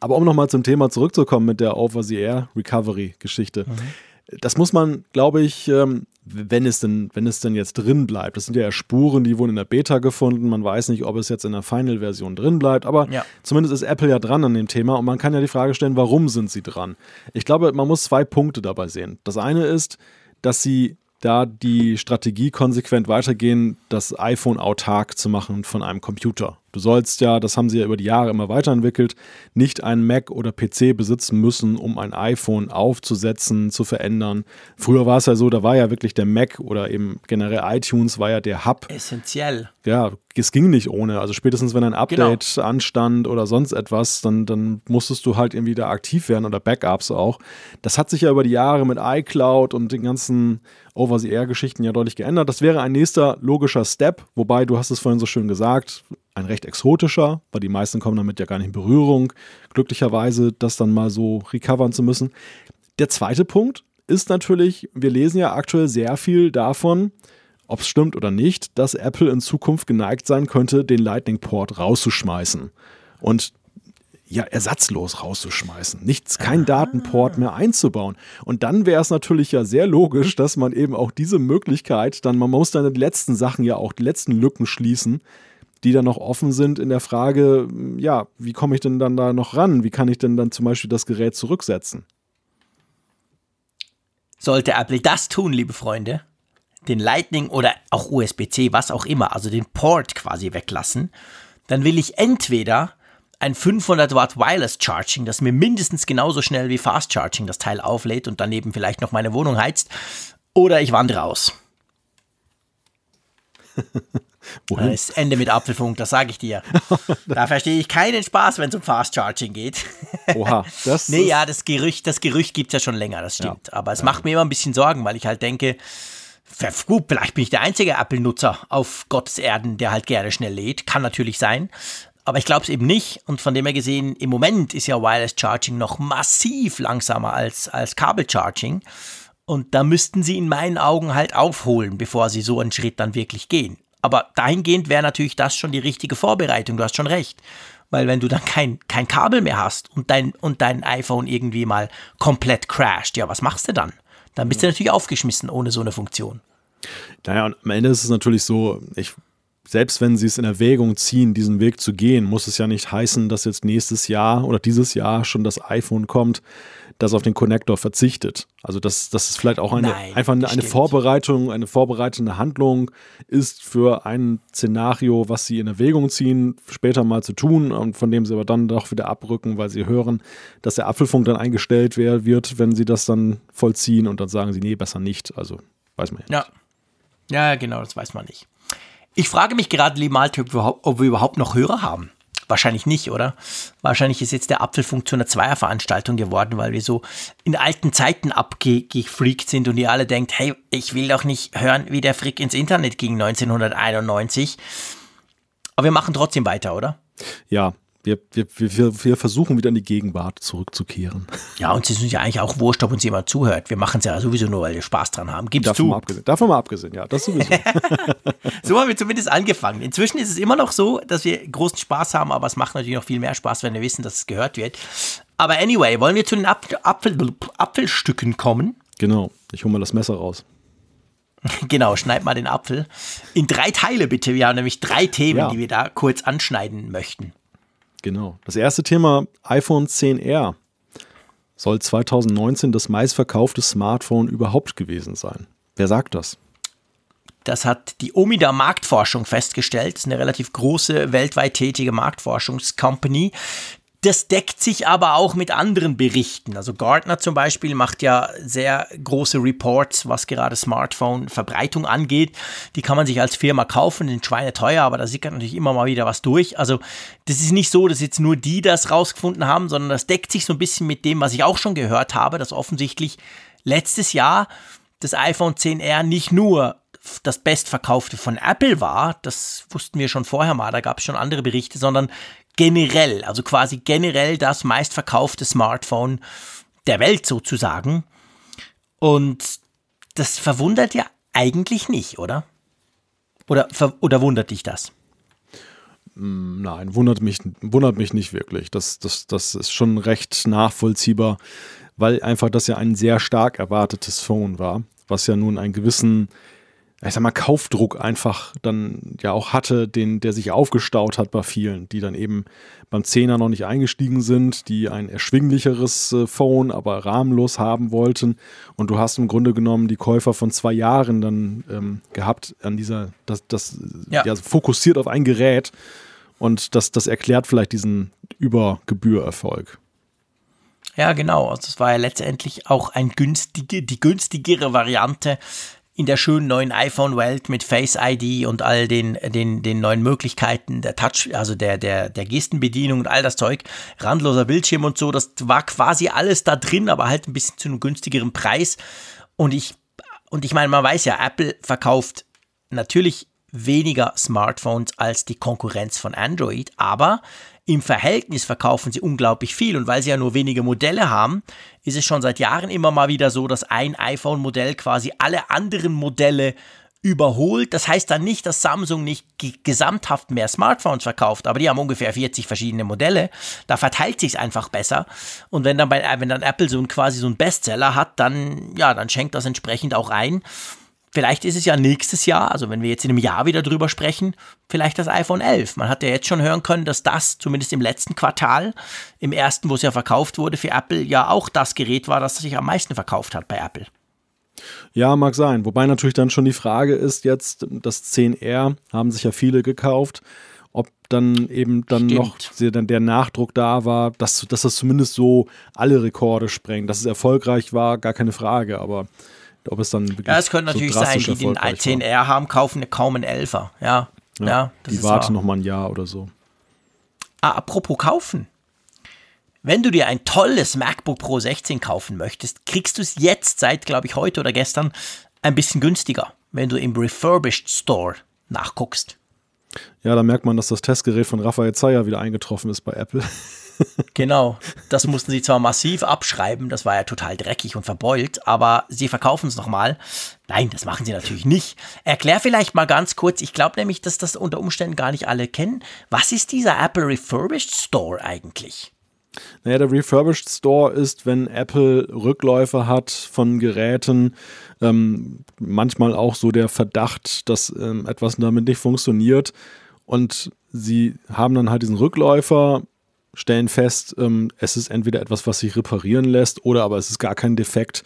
Aber um nochmal zum Thema zurückzukommen mit der Over-the-Air-Recovery-Geschichte. Mhm. Das muss man, glaube ich, ähm, wenn es denn, wenn es denn jetzt drin bleibt. Das sind ja Spuren, die wurden in der Beta gefunden. Man weiß nicht, ob es jetzt in der Final-Version drin bleibt, aber ja. zumindest ist Apple ja dran an dem Thema und man kann ja die Frage stellen, warum sind sie dran? Ich glaube, man muss zwei Punkte dabei sehen. Das eine ist, dass sie da die Strategie konsequent weitergehen, das iPhone autark zu machen von einem Computer. Du sollst ja, das haben sie ja über die Jahre immer weiterentwickelt, nicht einen Mac oder PC besitzen müssen, um ein iPhone aufzusetzen, zu verändern. Früher war es ja so, da war ja wirklich der Mac oder eben generell iTunes war ja der Hub. Essentiell. Ja, es ging nicht ohne. Also spätestens wenn ein Update genau. anstand oder sonst etwas, dann, dann musstest du halt irgendwie da aktiv werden oder Backups auch. Das hat sich ja über die Jahre mit iCloud und den ganzen Over-the-Air-Geschichten ja deutlich geändert. Das wäre ein nächster logischer Step, wobei du hast es vorhin so schön gesagt, ein recht exotischer, weil die meisten kommen damit ja gar nicht in Berührung. Glücklicherweise, das dann mal so recovern zu müssen. Der zweite Punkt ist natürlich, wir lesen ja aktuell sehr viel davon, ob es stimmt oder nicht, dass Apple in Zukunft geneigt sein könnte, den Lightning Port rauszuschmeißen. Und ja, ersatzlos rauszuschmeißen, nichts, kein Datenport mehr einzubauen. Und dann wäre es natürlich ja sehr logisch, dass man eben auch diese Möglichkeit, dann man muss dann die letzten Sachen ja auch, die letzten Lücken schließen, die dann noch offen sind in der Frage, ja, wie komme ich denn dann da noch ran? Wie kann ich denn dann zum Beispiel das Gerät zurücksetzen? Sollte Apple das tun, liebe Freunde, den Lightning oder auch USB-C, was auch immer, also den Port quasi weglassen, dann will ich entweder ein 500 Watt Wireless Charging, das mir mindestens genauso schnell wie Fast Charging das Teil auflädt und daneben vielleicht noch meine Wohnung heizt, oder ich wandere aus. Wohin? Das Ende mit Apfelfunk, das sage ich dir. da verstehe ich keinen Spaß, wenn es um Fast Charging geht. Oha, das Nee, ja, das Gerücht, das Gerücht gibt es ja schon länger, das stimmt. Ja. Aber es ja. macht mir immer ein bisschen Sorgen, weil ich halt denke, gut, vielleicht bin ich der einzige Apple-Nutzer auf Gottes Erden, der halt gerne schnell lädt. Kann natürlich sein. Aber ich glaube es eben nicht. Und von dem her gesehen, im Moment ist ja Wireless Charging noch massiv langsamer als, als Kabel-Charging. Und da müssten sie in meinen Augen halt aufholen, bevor sie so einen Schritt dann wirklich gehen. Aber dahingehend wäre natürlich das schon die richtige Vorbereitung. Du hast schon recht. Weil wenn du dann kein, kein Kabel mehr hast und dein, und dein iPhone irgendwie mal komplett crasht, ja, was machst du dann? Dann bist du natürlich aufgeschmissen ohne so eine Funktion. Naja, und am Ende ist es natürlich so, ich selbst wenn sie es in Erwägung ziehen, diesen Weg zu gehen, muss es ja nicht heißen, dass jetzt nächstes Jahr oder dieses Jahr schon das iPhone kommt, das auf den Connector verzichtet. Also dass das ist vielleicht auch eine, Nein, einfach eine, eine Vorbereitung, eine vorbereitende Handlung ist für ein Szenario, was sie in Erwägung ziehen, später mal zu tun und von dem sie aber dann doch wieder abrücken, weil sie hören, dass der Apfelfunk dann eingestellt wird, wenn sie das dann vollziehen und dann sagen sie, nee, besser nicht. Also weiß man ja nicht. Ja, ja genau, das weiß man nicht. Ich frage mich gerade, liebe Malte, ob wir überhaupt noch Hörer haben. Wahrscheinlich nicht, oder? Wahrscheinlich ist jetzt der Apfelfunk zu einer Zweierveranstaltung geworden, weil wir so in alten Zeiten abgefreakt sind und ihr alle denkt, hey, ich will doch nicht hören, wie der Frick ins Internet ging 1991. Aber wir machen trotzdem weiter, oder? Ja, wir, wir, wir, wir versuchen wieder in die Gegenwart zurückzukehren. Ja, und es ist uns ja eigentlich auch wurscht, ob uns jemand zuhört. Wir machen es ja sowieso nur, weil wir Spaß dran haben. Gib's davon zu. Mal abgesehen. Davon mal abgesehen, ja, das sowieso. so haben wir zumindest angefangen. Inzwischen ist es immer noch so, dass wir großen Spaß haben, aber es macht natürlich noch viel mehr Spaß, wenn wir wissen, dass es gehört wird. Aber anyway, wollen wir zu den Apfel, Apfel, Apfelstücken kommen? Genau, ich hole mal das Messer raus. Genau, schneid mal den Apfel. In drei Teile bitte. Wir haben nämlich drei Themen, ja. die wir da kurz anschneiden möchten. Genau. Das erste Thema iPhone 10R soll 2019 das meistverkaufte Smartphone überhaupt gewesen sein. Wer sagt das? Das hat die Omida Marktforschung festgestellt. Das ist eine relativ große, weltweit tätige Marktforschungscompany, das deckt sich aber auch mit anderen Berichten. Also Gartner zum Beispiel macht ja sehr große Reports, was gerade Smartphone-Verbreitung angeht. Die kann man sich als Firma kaufen, sind schweineteuer, aber da sickert natürlich immer mal wieder was durch. Also das ist nicht so, dass jetzt nur die das rausgefunden haben, sondern das deckt sich so ein bisschen mit dem, was ich auch schon gehört habe, dass offensichtlich letztes Jahr das iPhone 10R nicht nur das bestverkaufte von Apple war, das wussten wir schon vorher mal, da gab es schon andere Berichte, sondern generell, also quasi generell das meistverkaufte Smartphone der Welt sozusagen. Und das verwundert ja eigentlich nicht, oder? Oder, oder wundert dich das? Mm, nein, wundert mich, wundert mich nicht wirklich. Das, das, das ist schon recht nachvollziehbar, weil einfach das ja ein sehr stark erwartetes Phone war was ja nun einen gewissen ich sag mal, Kaufdruck einfach dann ja auch hatte, den, der sich aufgestaut hat bei vielen, die dann eben beim Zehner noch nicht eingestiegen sind, die ein erschwinglicheres äh, Phone, aber rahmenlos haben wollten. Und du hast im Grunde genommen die Käufer von zwei Jahren dann ähm, gehabt an dieser, das, das ja. ja. fokussiert auf ein Gerät. Und das, das erklärt vielleicht diesen Übergebührerfolg. Ja, genau. Also es war ja letztendlich auch ein günstige, die günstigere Variante in der schönen neuen iPhone-Welt mit Face ID und all den, den, den neuen Möglichkeiten der Touch, also der, der, der Gestenbedienung und all das Zeug, randloser Bildschirm und so, das war quasi alles da drin, aber halt ein bisschen zu einem günstigeren Preis. Und ich, und ich meine, man weiß ja, Apple verkauft natürlich weniger Smartphones als die Konkurrenz von Android, aber im Verhältnis verkaufen sie unglaublich viel und weil sie ja nur wenige Modelle haben, ist es schon seit Jahren immer mal wieder so, dass ein iPhone-Modell quasi alle anderen Modelle überholt. Das heißt dann nicht, dass Samsung nicht gesamthaft mehr Smartphones verkauft, aber die haben ungefähr 40 verschiedene Modelle. Da verteilt sich es einfach besser. Und wenn dann bei, wenn dann Apple so ein quasi so ein Bestseller hat, dann ja, dann schenkt das entsprechend auch ein. Vielleicht ist es ja nächstes Jahr, also wenn wir jetzt in einem Jahr wieder drüber sprechen, vielleicht das iPhone 11. Man hat ja jetzt schon hören können, dass das zumindest im letzten Quartal, im ersten, wo es ja verkauft wurde für Apple, ja auch das Gerät war, das sich am meisten verkauft hat bei Apple. Ja, mag sein. Wobei natürlich dann schon die Frage ist jetzt, das 10R haben sich ja viele gekauft, ob dann eben dann Stimmt. noch der Nachdruck da war, dass, dass das zumindest so alle Rekorde sprengt. Dass es erfolgreich war, gar keine Frage, aber ob es dann Ja, es könnte natürlich sein, die den 10R haben, kaufen kaum einen Elfer. Ja, ja, ja die warten noch mal ein Jahr oder so. Ah, apropos kaufen. Wenn du dir ein tolles MacBook Pro 16 kaufen möchtest, kriegst du es jetzt seit, glaube ich, heute oder gestern ein bisschen günstiger, wenn du im Refurbished Store nachguckst. Ja, da merkt man, dass das Testgerät von Raphael Zeyer wieder eingetroffen ist bei Apple. Genau, das mussten sie zwar massiv abschreiben, das war ja total dreckig und verbeult, aber sie verkaufen es nochmal. Nein, das machen sie natürlich nicht. Erklär vielleicht mal ganz kurz, ich glaube nämlich, dass das unter Umständen gar nicht alle kennen. Was ist dieser Apple Refurbished Store eigentlich? Naja, der Refurbished Store ist, wenn Apple Rückläufe hat von Geräten, ähm, manchmal auch so der Verdacht, dass ähm, etwas damit nicht funktioniert. Und sie haben dann halt diesen Rückläufer, stellen fest, ähm, es ist entweder etwas, was sich reparieren lässt, oder aber es ist gar kein Defekt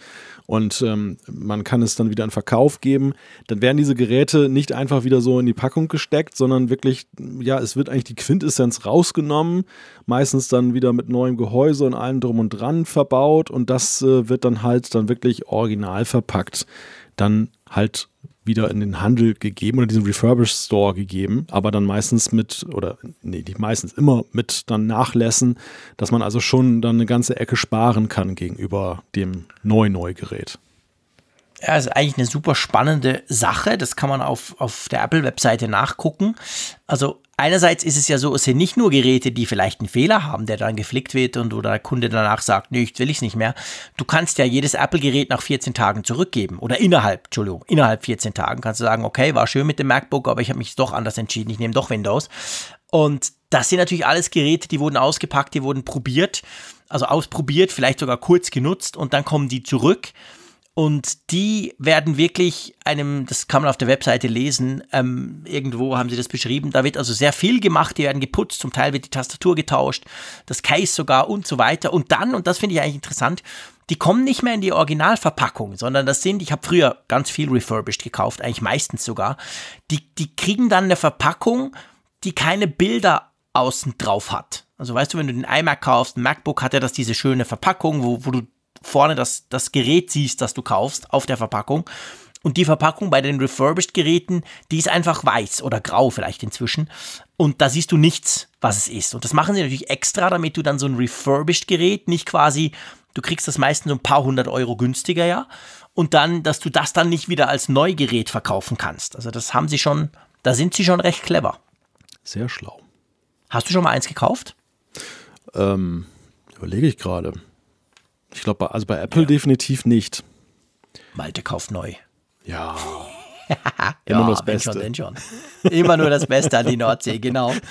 und ähm, man kann es dann wieder in Verkauf geben. Dann werden diese Geräte nicht einfach wieder so in die Packung gesteckt, sondern wirklich, ja, es wird eigentlich die Quintessenz rausgenommen, meistens dann wieder mit neuem Gehäuse und allem drum und dran verbaut und das äh, wird dann halt dann wirklich original verpackt. Dann halt wieder in den Handel gegeben oder diesen Refurbished Store gegeben, aber dann meistens mit, oder nee, nicht meistens, immer mit dann Nachlässen, dass man also schon dann eine ganze Ecke sparen kann gegenüber dem Neu-Neu-Gerät. Ja, ist eigentlich eine super spannende Sache. Das kann man auf, auf der Apple-Webseite nachgucken. Also einerseits ist es ja so, es sind nicht nur Geräte, die vielleicht einen Fehler haben, der dann geflickt wird und oder der Kunde danach sagt, nee, ich will es nicht mehr. Du kannst ja jedes Apple-Gerät nach 14 Tagen zurückgeben oder innerhalb, Entschuldigung, innerhalb 14 Tagen kannst du sagen, okay, war schön mit dem MacBook, aber ich habe mich doch anders entschieden, ich nehme doch Windows. Und das sind natürlich alles Geräte, die wurden ausgepackt, die wurden probiert, also ausprobiert, vielleicht sogar kurz genutzt und dann kommen die zurück und die werden wirklich einem, das kann man auf der Webseite lesen, ähm, irgendwo haben sie das beschrieben, da wird also sehr viel gemacht, die werden geputzt, zum Teil wird die Tastatur getauscht, das Case sogar und so weiter. Und dann, und das finde ich eigentlich interessant, die kommen nicht mehr in die Originalverpackung, sondern das sind, ich habe früher ganz viel refurbished gekauft, eigentlich meistens sogar, die, die kriegen dann eine Verpackung, die keine Bilder außen drauf hat. Also weißt du, wenn du den iMac kaufst, ein MacBook hat ja das diese schöne Verpackung, wo, wo du vorne das, das Gerät siehst, das du kaufst, auf der Verpackung. Und die Verpackung bei den Refurbished-Geräten, die ist einfach weiß oder grau vielleicht inzwischen. Und da siehst du nichts, was es ist. Und das machen sie natürlich extra, damit du dann so ein Refurbished-Gerät nicht quasi, du kriegst das meistens so ein paar hundert Euro günstiger, ja. Und dann, dass du das dann nicht wieder als Neugerät verkaufen kannst. Also das haben sie schon, da sind sie schon recht clever. Sehr schlau. Hast du schon mal eins gekauft? Ähm, überlege ich gerade. Ich glaube, also bei Apple ja. definitiv nicht. Malte kauft neu. Ja. Immer ja, nur das wenn Beste. Schon, schon. Immer nur das Beste an die Nordsee, genau.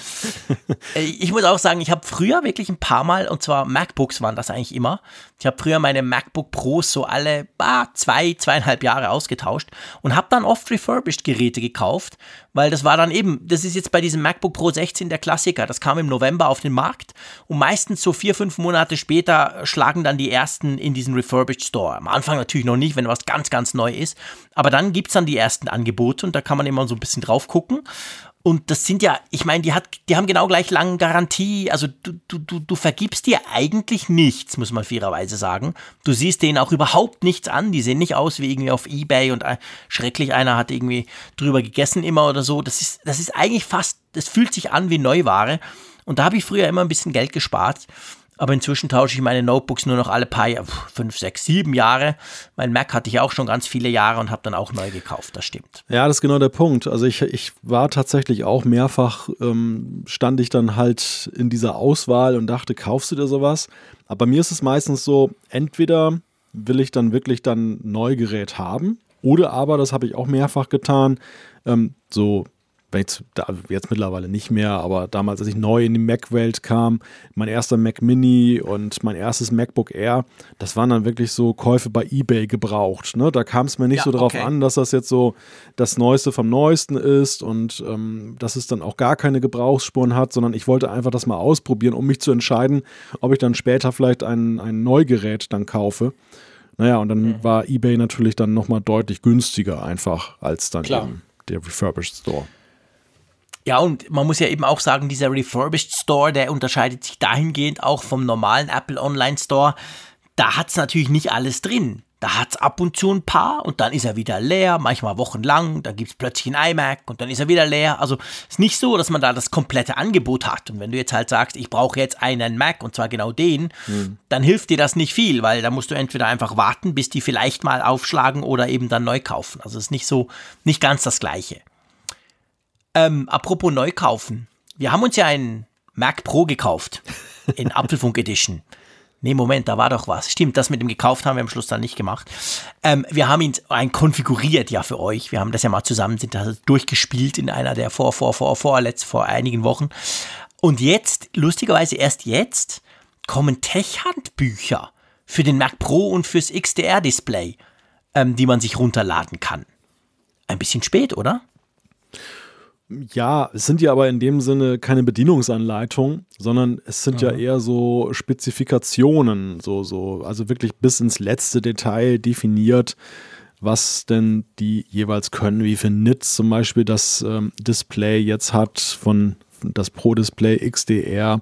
Äh, Ich muss auch sagen, ich habe früher wirklich ein paar Mal, und zwar MacBooks waren das eigentlich immer. Ich habe früher meine MacBook Pros so alle ah, zwei, zweieinhalb Jahre ausgetauscht und habe dann oft refurbished Geräte gekauft, weil das war dann eben, das ist jetzt bei diesem MacBook Pro 16 der Klassiker. Das kam im November auf den Markt und meistens so vier, fünf Monate später schlagen dann die ersten in diesen refurbished Store. Am Anfang natürlich noch nicht, wenn was ganz, ganz neu ist. Aber dann gibt es dann die ersten Angebote und da kann man immer so ein bisschen drauf gucken. Und das sind ja, ich meine, die, hat, die haben genau gleich lange Garantie. Also du, du, du, du vergibst dir eigentlich nichts, muss man fairerweise sagen. Du siehst denen auch überhaupt nichts an. Die sehen nicht aus wie irgendwie auf Ebay und äh, schrecklich einer hat irgendwie drüber gegessen immer oder so. Das ist, das ist eigentlich fast, das fühlt sich an wie Neuware. Und da habe ich früher immer ein bisschen Geld gespart. Aber inzwischen tausche ich meine Notebooks nur noch alle paar fünf, sechs, sieben Jahre. Mein Mac hatte ich auch schon ganz viele Jahre und habe dann auch neu gekauft, das stimmt. Ja, das ist genau der Punkt. Also ich, ich war tatsächlich auch mehrfach, ähm, stand ich dann halt in dieser Auswahl und dachte, kaufst du dir sowas? Aber bei mir ist es meistens so, entweder will ich dann wirklich dann Neugerät haben oder aber, das habe ich auch mehrfach getan, ähm, so da, jetzt mittlerweile nicht mehr, aber damals, als ich neu in die Mac-Welt kam, mein erster Mac Mini und mein erstes MacBook Air, das waren dann wirklich so Käufe bei eBay gebraucht. Ne? Da kam es mir nicht Ja, so darauf okay. an, dass das jetzt so das Neueste vom Neuesten ist und ähm, dass es dann auch gar keine Gebrauchsspuren hat, sondern ich wollte einfach das mal ausprobieren, um mich zu entscheiden, ob ich dann später vielleicht ein, ein Neugerät dann kaufe. Naja, und dann Mhm. war eBay natürlich dann nochmal deutlich günstiger einfach als dann Klar. eben der Refurbished Store. Ja, und man muss ja eben auch sagen, dieser Refurbished Store, der unterscheidet sich dahingehend auch vom normalen Apple Online Store. Da hat es natürlich nicht alles drin. Da hat es ab und zu ein paar und dann ist er wieder leer, manchmal wochenlang, dann gibt es plötzlich ein iMac und dann ist er wieder leer. Also ist nicht so, dass man da das komplette Angebot hat. Und wenn du jetzt halt sagst, ich brauche jetzt einen Mac und zwar genau den, dann hilft dir das nicht viel, weil da musst du entweder einfach warten, bis die vielleicht mal aufschlagen oder eben dann neu kaufen. Also ist nicht so, nicht ganz das Gleiche. Ähm, apropos neu kaufen. Wir haben uns ja einen Mac Pro gekauft in Apfelfunk Edition. Nee, Moment, da war doch was. Stimmt, das mit dem gekauft haben wir am Schluss dann nicht gemacht. Ähm, wir haben ihn ein konfiguriert ja für euch. Wir haben das ja mal zusammen sind da durchgespielt in einer der vor, vor, vor, vor, letzt, vor einigen Wochen. Und jetzt, lustigerweise erst jetzt, kommen Tech-Handbücher für den Mac Pro und fürs XDR-Display, ähm, die man sich runterladen kann. Ein bisschen spät, oder? Ja, es sind ja aber in dem Sinne keine Bedienungsanleitungen, sondern es sind ja eher so Spezifikationen, so, so, also wirklich bis ins letzte Detail definiert, was denn die jeweils können, wie viel Nits zum Beispiel das ähm, Display jetzt hat von das Pro-Display XDR,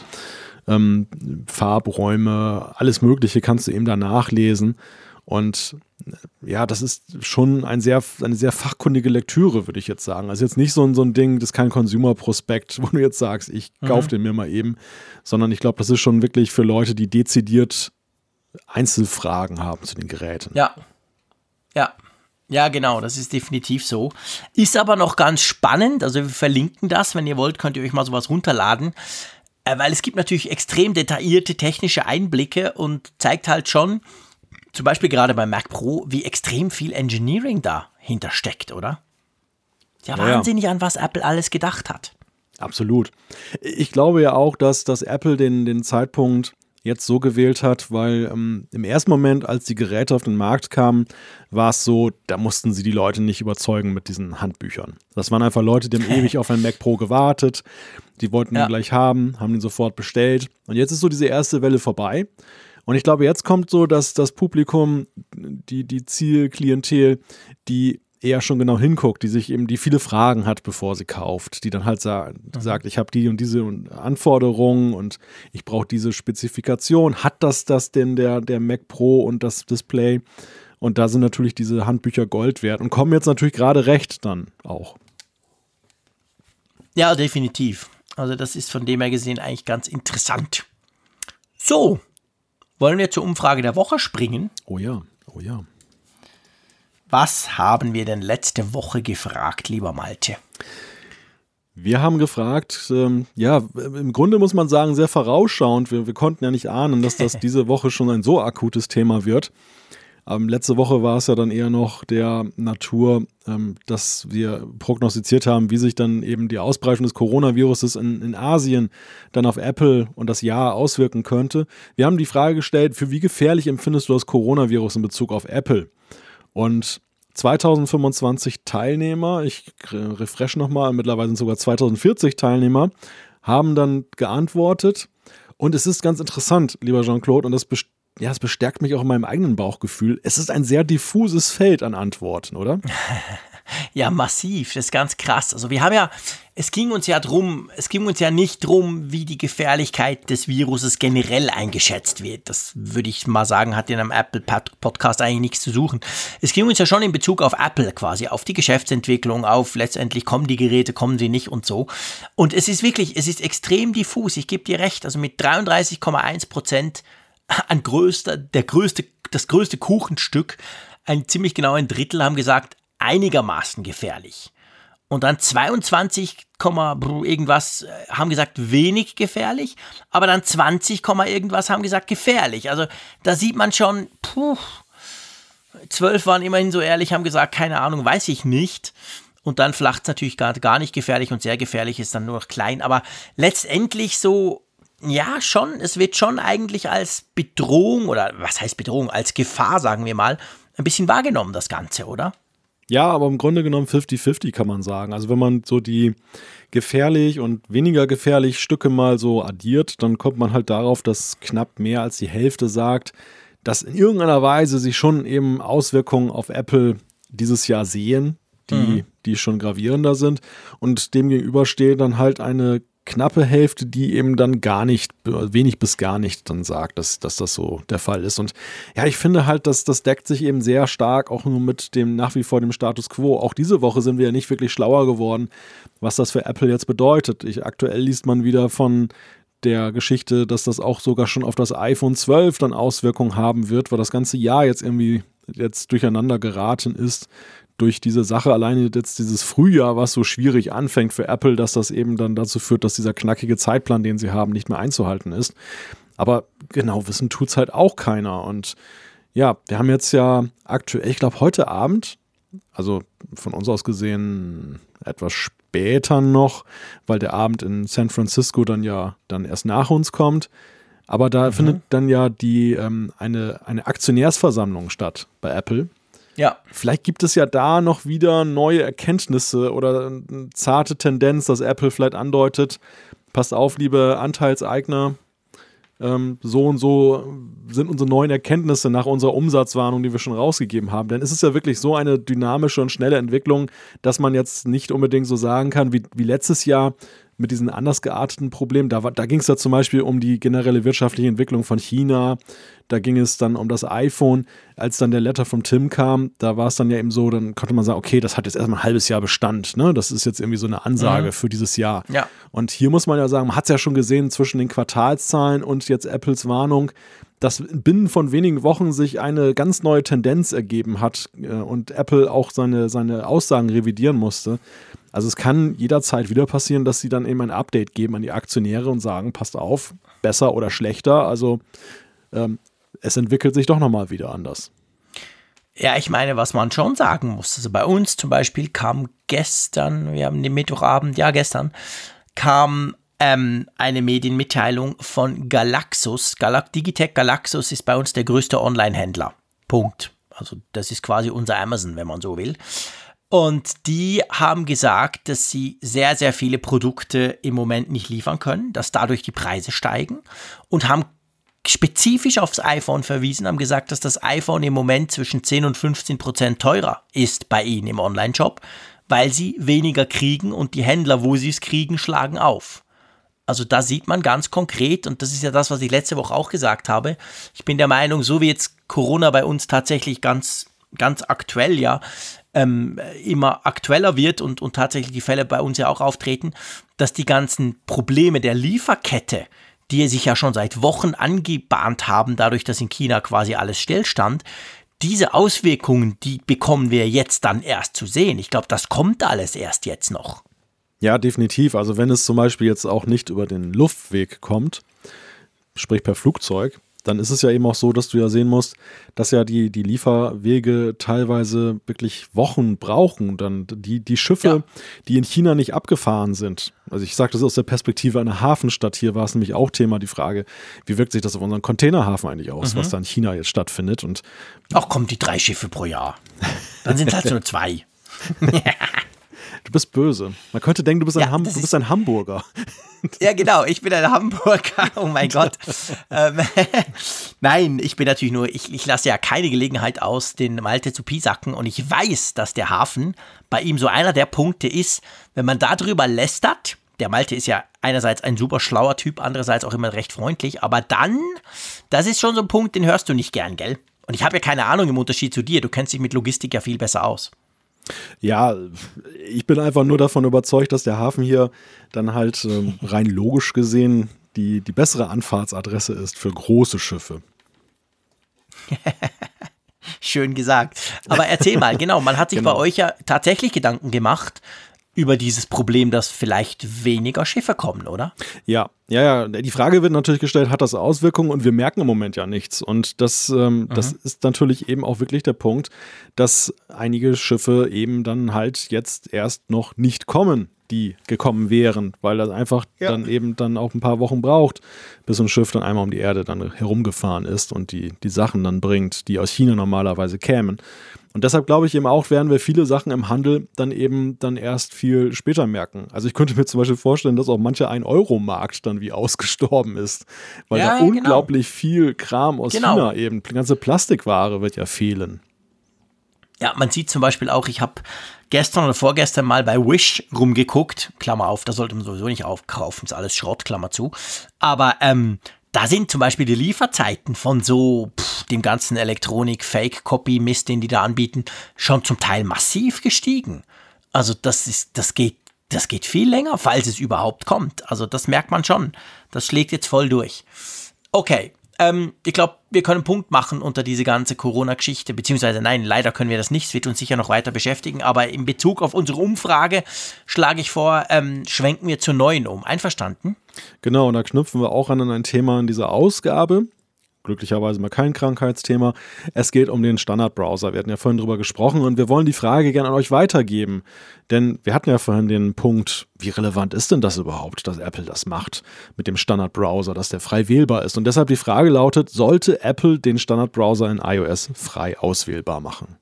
ähm, Farbräume, alles Mögliche kannst du eben da nachlesen. Und ja, das ist schon ein sehr, eine sehr fachkundige Lektüre, würde ich jetzt sagen. Also jetzt nicht so ein, so ein Ding, das ist kein Consumer-Prospekt, wo du jetzt sagst, ich kaufe den mir mal eben, sondern ich glaube, das ist schon wirklich für Leute, die dezidiert Einzelfragen haben zu den Geräten. Ja. Ja. Ja, genau, das ist definitiv so. Ist aber noch ganz spannend, also wir verlinken das, wenn ihr wollt, könnt ihr euch mal sowas runterladen, äh, weil es gibt natürlich extrem detaillierte technische Einblicke und zeigt halt schon, zum Beispiel gerade beim Mac Pro, wie extrem viel Engineering dahinter steckt, oder? Ja, Ja, ja. wahnsinnig, an was Apple alles gedacht hat. Absolut. Ich glaube ja auch, dass, dass Apple den, den Zeitpunkt jetzt so gewählt hat, weil ähm, im ersten Moment, als die Geräte auf den Markt kamen, war es so, da mussten sie die Leute nicht überzeugen mit diesen Handbüchern. Das waren einfach Leute, die haben ewig auf ein Mac Pro gewartet, die wollten Ja. ihn gleich haben, haben ihn sofort bestellt. Und jetzt ist so diese erste Welle vorbei. Und ich glaube, jetzt kommt so, dass das Publikum, die, die Zielklientel, die eher schon genau hinguckt, die sich eben, die viele Fragen hat, bevor sie kauft, die dann halt sa sagt, ich habe die und diese Anforderungen und ich brauche diese Spezifikation. Hat das das denn der, der Mac Pro und das Display? Und da sind natürlich diese Handbücher Gold wert und kommen jetzt natürlich gerade recht dann auch. Ja, definitiv. Also das ist von dem her gesehen eigentlich ganz interessant. So, wollen wir zur Umfrage der Woche springen? Oh ja, oh ja. Was haben wir denn letzte Woche gefragt, lieber Malte? Wir haben gefragt, ähm, ja, im Grunde muss man sagen, sehr vorausschauend. Wir, wir konnten ja nicht ahnen, dass das diese Woche schon ein so akutes Thema wird. Ähm, letzte Woche war es ja dann eher noch der Natur, ähm, dass wir prognostiziert haben, wie sich dann eben die Ausbreitung des Coronaviruses in, in Asien dann auf Apple und das Jahr auswirken könnte. Wir haben die Frage gestellt, für wie gefährlich empfindest du das Coronavirus in Bezug auf Apple? Und 2025 Teilnehmer, ich refresh nochmal, mittlerweile sind sogar 2040 Teilnehmer, haben dann geantwortet. Und es ist ganz interessant, lieber Jean-Claude, und das, ja, das bestärkt mich auch in meinem eigenen Bauchgefühl. Es ist ein sehr diffuses Feld an Antworten, oder? Ja, massiv. Das ist ganz krass. Also wir haben ja, es ging uns ja drum, es ging uns ja nicht drum, wie die Gefährlichkeit des Viruses generell eingeschätzt wird. Das würde ich mal sagen, hat in einem Apple Podcast eigentlich nichts zu suchen. Es ging uns ja schon in Bezug auf Apple quasi, auf die Geschäftsentwicklung, auf letztendlich kommen die Geräte, kommen sie nicht und so. Und es ist wirklich, es ist extrem diffus. Ich gebe dir recht. Also mit 33,1 Prozent an größter, der größte, das größte Kuchenstück, ein ziemlich genau ein Drittel haben gesagt, einigermaßen gefährlich. Und dann 22, irgendwas äh, haben gesagt wenig gefährlich, aber dann 20, irgendwas haben gesagt gefährlich. Also da sieht man schon, puh, 12 waren immerhin so ehrlich, haben gesagt, keine Ahnung, weiß ich nicht. Und dann flacht es natürlich gar, gar nicht gefährlich und sehr gefährlich ist dann nur noch klein. Aber letztendlich so, ja, schon, es wird schon eigentlich als Bedrohung oder was heißt Bedrohung, als Gefahr, sagen wir mal, ein bisschen wahrgenommen, das Ganze, oder? Ja, aber im Grunde genommen 50-50 kann man sagen. Also wenn man so die gefährlich und weniger gefährlich Stücke mal so addiert, dann kommt man halt darauf, dass knapp mehr als die Hälfte sagt, dass in irgendeiner Weise sich schon eben Auswirkungen auf Apple dieses Jahr sehen, die, mhm. die schon gravierender sind. Und demgegenüber steht dann halt eine knappe Hälfte, die eben dann gar nicht, wenig bis gar nicht dann sagt, dass, dass das so der Fall ist. Und ja, ich finde halt, dass das deckt sich eben sehr stark auch nur mit dem nach wie vor dem Status quo. Auch diese Woche sind wir ja nicht wirklich schlauer geworden, was das für Apple jetzt bedeutet. Ich, aktuell liest man wieder von der Geschichte, dass das auch sogar schon auf das iPhone 12 dann Auswirkungen haben wird, weil das ganze Jahr jetzt irgendwie jetzt durcheinander geraten ist durch diese Sache, alleine jetzt dieses Frühjahr, was so schwierig anfängt für Apple, dass das eben dann dazu führt, dass dieser knackige Zeitplan, den sie haben, nicht mehr einzuhalten ist. Aber genau wissen tut es halt auch keiner. Und ja, wir haben jetzt ja aktuell, ich glaube, heute Abend, also von uns aus gesehen etwas später noch, weil der Abend in San Francisco dann ja dann erst nach uns kommt. Aber da mhm. findet dann ja die ähm, eine, eine Aktionärsversammlung statt bei Apple. Ja. Vielleicht gibt es ja da noch wieder neue Erkenntnisse oder eine zarte Tendenz, dass Apple vielleicht andeutet, passt auf, liebe Anteilseigner, ähm, so und so sind unsere neuen Erkenntnisse nach unserer Umsatzwarnung, die wir schon rausgegeben haben. Denn es ist ja wirklich so eine dynamische und schnelle Entwicklung, dass man jetzt nicht unbedingt so sagen kann, wie, wie letztes Jahr, mit diesen anders gearteten Problemen. Da, da ging es ja zum Beispiel um die generelle wirtschaftliche Entwicklung von China. Da ging es dann um das iPhone. Als dann der Letter vom Tim kam, da war es dann ja eben so, dann konnte man sagen, okay, das hat jetzt erstmal ein halbes Jahr Bestand. Ne? Das ist jetzt irgendwie so eine Ansage mhm. für dieses Jahr. Ja. Und hier muss man ja sagen, man hat es ja schon gesehen zwischen den Quartalszahlen und jetzt Apples Warnung, dass binnen von wenigen Wochen sich eine ganz neue Tendenz ergeben hat äh, und Apple auch seine, seine Aussagen revidieren musste. Also es kann jederzeit wieder passieren, dass sie dann eben ein Update geben an die Aktionäre und sagen, passt auf, besser oder schlechter. Also ähm, es entwickelt sich doch nochmal wieder anders. Ja, ich meine, was man schon sagen muss. Also bei uns zum Beispiel kam gestern, wir haben den Mittwochabend, ja gestern, kam ähm, eine Medienmitteilung von Galaxus. Gal Digitech Galaxus ist bei uns der größte Online-Händler. Punkt. Also das ist quasi unser Amazon, wenn man so will. Und die haben gesagt, dass sie sehr, sehr viele Produkte im Moment nicht liefern können, dass dadurch die Preise steigen und haben spezifisch aufs iPhone verwiesen, haben gesagt, dass das iPhone im Moment zwischen 10 und 15 Prozent teurer ist bei ihnen im Online-Shop, weil sie weniger kriegen und die Händler, wo sie es kriegen, schlagen auf. Also da sieht man ganz konkret, und das ist ja das, was ich letzte Woche auch gesagt habe, ich bin der Meinung, so wie jetzt Corona bei uns tatsächlich ganz, ganz aktuell ja ähm, immer aktueller wird und, und tatsächlich die Fälle bei uns ja auch auftreten, dass die ganzen Probleme der Lieferkette, die sich ja schon seit Wochen angebahnt haben, dadurch, dass in China quasi alles stillstand, diese Auswirkungen, die bekommen wir jetzt dann erst zu sehen. Ich glaube, das kommt alles erst jetzt noch. Ja, definitiv. Also wenn es zum Beispiel jetzt auch nicht über den Luftweg kommt, sprich per Flugzeug, dann ist es ja eben auch so, dass du ja sehen musst, dass ja die, die Lieferwege teilweise wirklich Wochen brauchen. Dann die, die Schiffe, ja. die in China nicht abgefahren sind. Also ich sage das aus der Perspektive einer Hafenstadt. Hier war es nämlich auch Thema die Frage, wie wirkt sich das auf unseren Containerhafen eigentlich aus, mhm. was da in China jetzt stattfindet. Und Ach kommt die drei Schiffe pro Jahr. Dann sind es halt nur zwei. Du bist böse. Man könnte denken, du bist, ja, ein, Ham du bist ein Hamburger. Ja, genau, ich bin ein Hamburger. Oh mein Gott. Ähm, nein, ich bin natürlich nur, ich, ich lasse ja keine Gelegenheit aus, den Malte zu piesacken. Und ich weiß, dass der Hafen bei ihm so einer der Punkte ist, wenn man darüber lästert. Der Malte ist ja einerseits ein super schlauer Typ, andererseits auch immer recht freundlich. Aber dann, das ist schon so ein Punkt, den hörst du nicht gern, gell? Und ich habe ja keine Ahnung im Unterschied zu dir. Du kennst dich mit Logistik ja viel besser aus. Ja, ich bin einfach nur davon überzeugt, dass der Hafen hier dann halt ähm, rein logisch gesehen die, die bessere Anfahrtsadresse ist für große Schiffe. Schön gesagt. Aber erzähl mal, genau, man hat sich genau. bei euch ja tatsächlich Gedanken gemacht über dieses Problem, dass vielleicht weniger Schiffe kommen, oder? Ja, ja, ja. Die Frage wird natürlich gestellt, hat das Auswirkungen? Und wir merken im Moment ja nichts. Und das, ähm, mhm. das ist natürlich eben auch wirklich der Punkt, dass einige Schiffe eben dann halt jetzt erst noch nicht kommen, die gekommen wären, weil das einfach ja. dann eben dann auch ein paar Wochen braucht, bis ein Schiff dann einmal um die Erde dann herumgefahren ist und die, die Sachen dann bringt, die aus China normalerweise kämen. Und deshalb glaube ich eben auch, werden wir viele Sachen im Handel dann eben dann erst viel später merken. Also ich könnte mir zum Beispiel vorstellen, dass auch mancher 1-Euro-Markt dann wie ausgestorben ist, weil ja, da genau. unglaublich viel Kram aus genau. China eben, die ganze Plastikware wird ja fehlen. Ja, man sieht zum Beispiel auch, ich habe gestern oder vorgestern mal bei Wish rumgeguckt, Klammer auf, da sollte man sowieso nicht aufkaufen, ist alles Schrott, Klammer zu. Aber ähm, da sind zum Beispiel die Lieferzeiten von so pff, dem ganzen Elektronik-Fake-Copy-Mist, den die da anbieten, schon zum Teil massiv gestiegen. Also das ist, das geht, das geht viel länger, falls es überhaupt kommt. Also das merkt man schon. Das schlägt jetzt voll durch. Okay, ähm, ich glaube, wir können Punkt machen unter diese ganze Corona-Geschichte, beziehungsweise nein, leider können wir das nicht, es wird uns sicher noch weiter beschäftigen, aber in Bezug auf unsere Umfrage schlage ich vor, ähm, schwenken wir zur neuen um. Einverstanden? Genau, und da knüpfen wir auch an ein Thema in dieser Ausgabe glücklicherweise mal kein Krankheitsthema. Es geht um den Standardbrowser. Wir hatten ja vorhin drüber gesprochen und wir wollen die Frage gerne an euch weitergeben. Denn wir hatten ja vorhin den Punkt, wie relevant ist denn das überhaupt, dass Apple das macht mit dem Standardbrowser, dass der frei wählbar ist. Und deshalb die Frage lautet, sollte Apple den Standardbrowser in iOS frei auswählbar machen?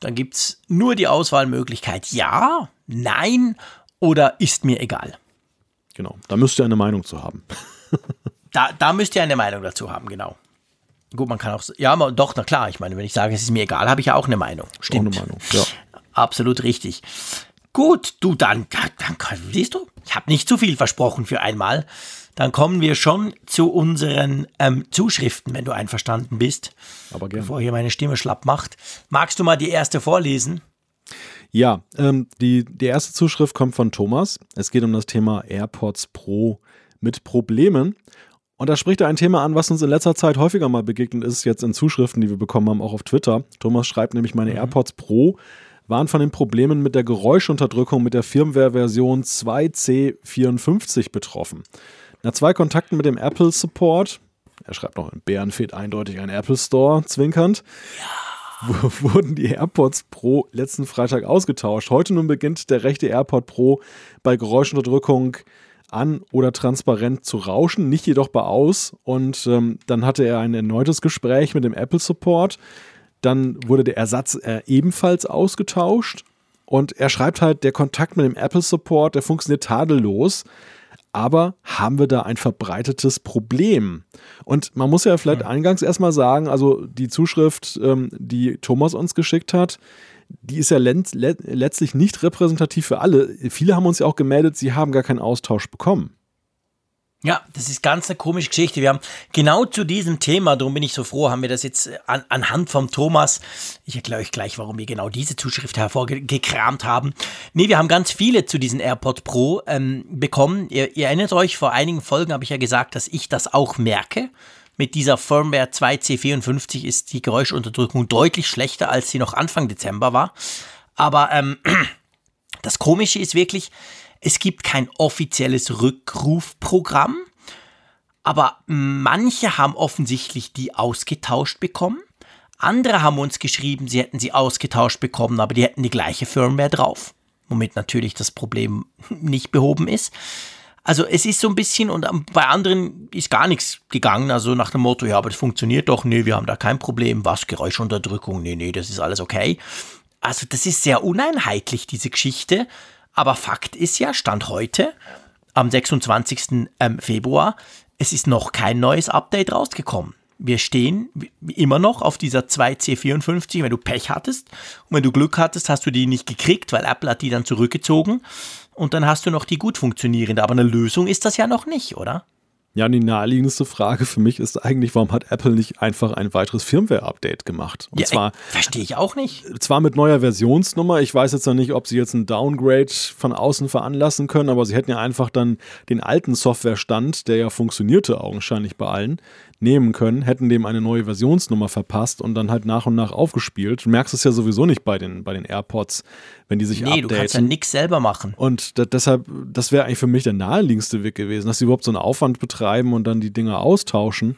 Dann gibt es nur die Auswahlmöglichkeit ja, nein oder ist mir egal. Genau, da müsst ihr eine Meinung zu haben. Da, da müsst ihr eine Meinung dazu haben, genau. Gut, man kann auch, ja, doch, na klar, ich meine, wenn ich sage, es ist mir egal, habe ich ja auch eine Meinung. Stimmt. Auch eine Meinung, ja. Absolut richtig. Gut, du, dann, dann siehst du, ich habe nicht zu viel versprochen für einmal. Dann kommen wir schon zu unseren ähm, Zuschriften, wenn du einverstanden bist. Aber gerne. Bevor hier meine Stimme schlapp macht. Magst du mal die erste vorlesen? Ja, ähm, die, die erste Zuschrift kommt von Thomas. Es geht um das Thema AirPods Pro mit Problemen. Und da spricht er ein Thema an, was uns in letzter Zeit häufiger mal begegnet ist, jetzt in Zuschriften, die wir bekommen haben, auch auf Twitter. Thomas schreibt nämlich, meine mhm. AirPods Pro waren von den Problemen mit der Geräuschunterdrückung mit der Firmware-Version 2C54 betroffen. Nach zwei Kontakten mit dem Apple Support, er schreibt noch, in Bären fehlt eindeutig ein Apple Store, zwinkernd, ja. wurden die AirPods Pro letzten Freitag ausgetauscht. Heute nun beginnt der rechte AirPod Pro bei Geräuschunterdrückung an oder transparent zu rauschen, nicht jedoch bei aus. Und ähm, dann hatte er ein erneutes Gespräch mit dem Apple Support. Dann wurde der Ersatz äh, ebenfalls ausgetauscht. Und er schreibt halt, der Kontakt mit dem Apple Support, der funktioniert tadellos. Aber haben wir da ein verbreitetes Problem? Und man muss ja vielleicht mhm. eingangs erstmal sagen, also die Zuschrift, ähm, die Thomas uns geschickt hat, die ist ja letztlich nicht repräsentativ für alle. Viele haben uns ja auch gemeldet, sie haben gar keinen Austausch bekommen. Ja, das ist ganz eine komische Geschichte. Wir haben genau zu diesem Thema, darum bin ich so froh, haben wir das jetzt an, anhand vom Thomas, ich erkläre euch gleich, warum wir genau diese Zuschrift hervorgekramt haben. Nee, wir haben ganz viele zu diesen AirPod Pro ähm, bekommen. Ihr, ihr erinnert euch, vor einigen Folgen habe ich ja gesagt, dass ich das auch merke. Mit dieser Firmware 2C54 ist die Geräuschunterdrückung deutlich schlechter, als sie noch Anfang Dezember war. Aber ähm, das Komische ist wirklich, es gibt kein offizielles Rückrufprogramm. Aber manche haben offensichtlich die ausgetauscht bekommen. Andere haben uns geschrieben, sie hätten sie ausgetauscht bekommen, aber die hätten die gleiche Firmware drauf, womit natürlich das Problem nicht behoben ist. Also es ist so ein bisschen und bei anderen ist gar nichts gegangen, also nach dem Motto, ja, aber das funktioniert doch, nee, wir haben da kein Problem, was, Geräuschunterdrückung, nee, nee, das ist alles okay. Also das ist sehr uneinheitlich, diese Geschichte, aber Fakt ist ja, Stand heute, am 26. Ähm, Februar, es ist noch kein neues Update rausgekommen. Wir stehen immer noch auf dieser 2C54, wenn du Pech hattest. Und wenn du Glück hattest, hast du die nicht gekriegt, weil Apple hat die dann zurückgezogen und dann hast du noch die gut funktionierende. Aber eine Lösung ist das ja noch nicht, oder? Ja, die naheliegendste Frage für mich ist eigentlich, warum hat Apple nicht einfach ein weiteres Firmware-Update gemacht? Und ja, zwar verstehe ich auch nicht. Zwar mit neuer Versionsnummer. Ich weiß jetzt noch nicht, ob sie jetzt ein Downgrade von außen veranlassen können, aber sie hätten ja einfach dann den alten Softwarestand, der ja funktionierte augenscheinlich bei allen, nehmen können, hätten dem eine neue Versionsnummer verpasst und dann halt nach und nach aufgespielt. Du merkst es ja sowieso nicht bei den, bei den AirPods, wenn die sich nee, updaten. du kannst ja nichts selber machen. Und deshalb, das wäre eigentlich für mich der naheliegendste Weg gewesen, dass sie überhaupt so einen Aufwand betreiben und dann die Dinge austauschen.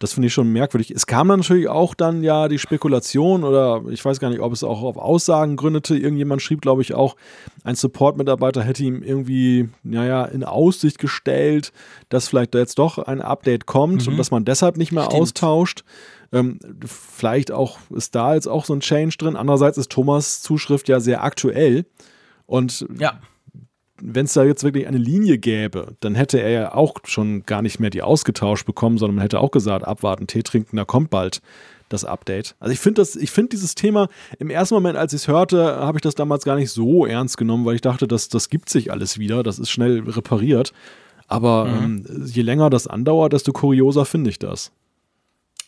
Das finde ich schon merkwürdig. Es kam dann natürlich auch dann ja die Spekulation oder ich weiß gar nicht, ob es auch auf Aussagen gründete. Irgendjemand schrieb, glaube ich, auch, ein Support-Mitarbeiter hätte ihm irgendwie, naja, in Aussicht gestellt, dass vielleicht jetzt doch ein Update kommt mhm. und dass man deshalb nicht mehr Stimmt. austauscht. Ähm, vielleicht auch ist da jetzt auch so ein Change drin. Andererseits ist Thomas Zuschrift ja sehr aktuell. Und ja wenn es da jetzt wirklich eine Linie gäbe, dann hätte er ja auch schon gar nicht mehr die ausgetauscht bekommen, sondern man hätte auch gesagt, abwarten, Tee trinken, da kommt bald das Update. Also ich finde das, ich finde dieses Thema im ersten Moment, als ich es hörte, habe ich das damals gar nicht so ernst genommen, weil ich dachte, das, das gibt sich alles wieder, das ist schnell repariert. Aber mhm. ähm, je länger das andauert, desto kurioser finde ich das.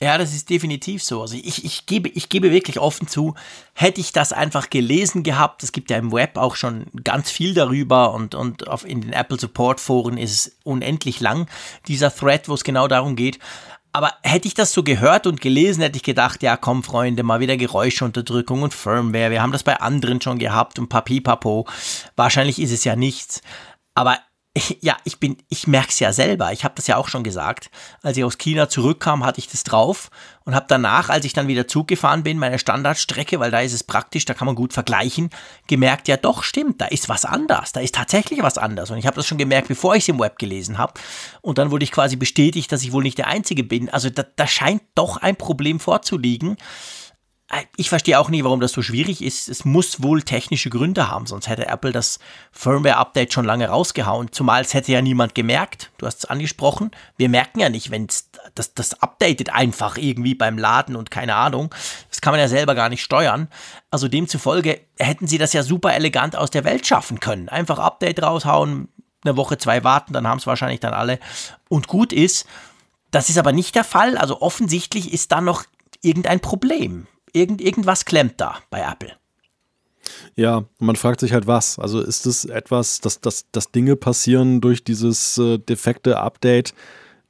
Ja, das ist definitiv so. Also ich, ich, gebe, ich gebe wirklich offen zu, hätte ich das einfach gelesen gehabt, es gibt ja im Web auch schon ganz viel darüber und, und auf, in den Apple Support Foren ist es unendlich lang, dieser Thread, wo es genau darum geht. Aber hätte ich das so gehört und gelesen, hätte ich gedacht, ja komm Freunde, mal wieder Geräuschunterdrückung und Firmware. Wir haben das bei anderen schon gehabt und Papi Papo. Wahrscheinlich ist es ja nichts. Aber ja, ich bin, ich merke es ja selber. Ich habe das ja auch schon gesagt. Als ich aus China zurückkam, hatte ich das drauf und habe danach, als ich dann wieder Zug gefahren bin, meine Standardstrecke, weil da ist es praktisch, da kann man gut vergleichen, gemerkt, ja doch, stimmt, da ist was anders. Da ist tatsächlich was anders. Und ich habe das schon gemerkt, bevor ich es im Web gelesen habe. Und dann wurde ich quasi bestätigt, dass ich wohl nicht der Einzige bin. Also da, da scheint doch ein Problem vorzuliegen ich verstehe auch nie, warum das so schwierig ist. Es muss wohl technische Gründe haben, sonst hätte Apple das Firmware-Update schon lange rausgehauen. Zumal es hätte ja niemand gemerkt. Du hast es angesprochen. Wir merken ja nicht, wenn das, das updatet einfach irgendwie beim Laden und keine Ahnung. Das kann man ja selber gar nicht steuern. Also demzufolge hätten sie das ja super elegant aus der Welt schaffen können. Einfach Update raushauen, eine Woche, zwei warten, dann haben es wahrscheinlich dann alle und gut ist. Das ist aber nicht der Fall. Also offensichtlich ist da noch irgendein Problem irgend, irgendwas klemmt da bei Apple. Ja, man fragt sich halt was. Also ist es etwas, dass, dass, dass Dinge passieren durch dieses äh, defekte Update,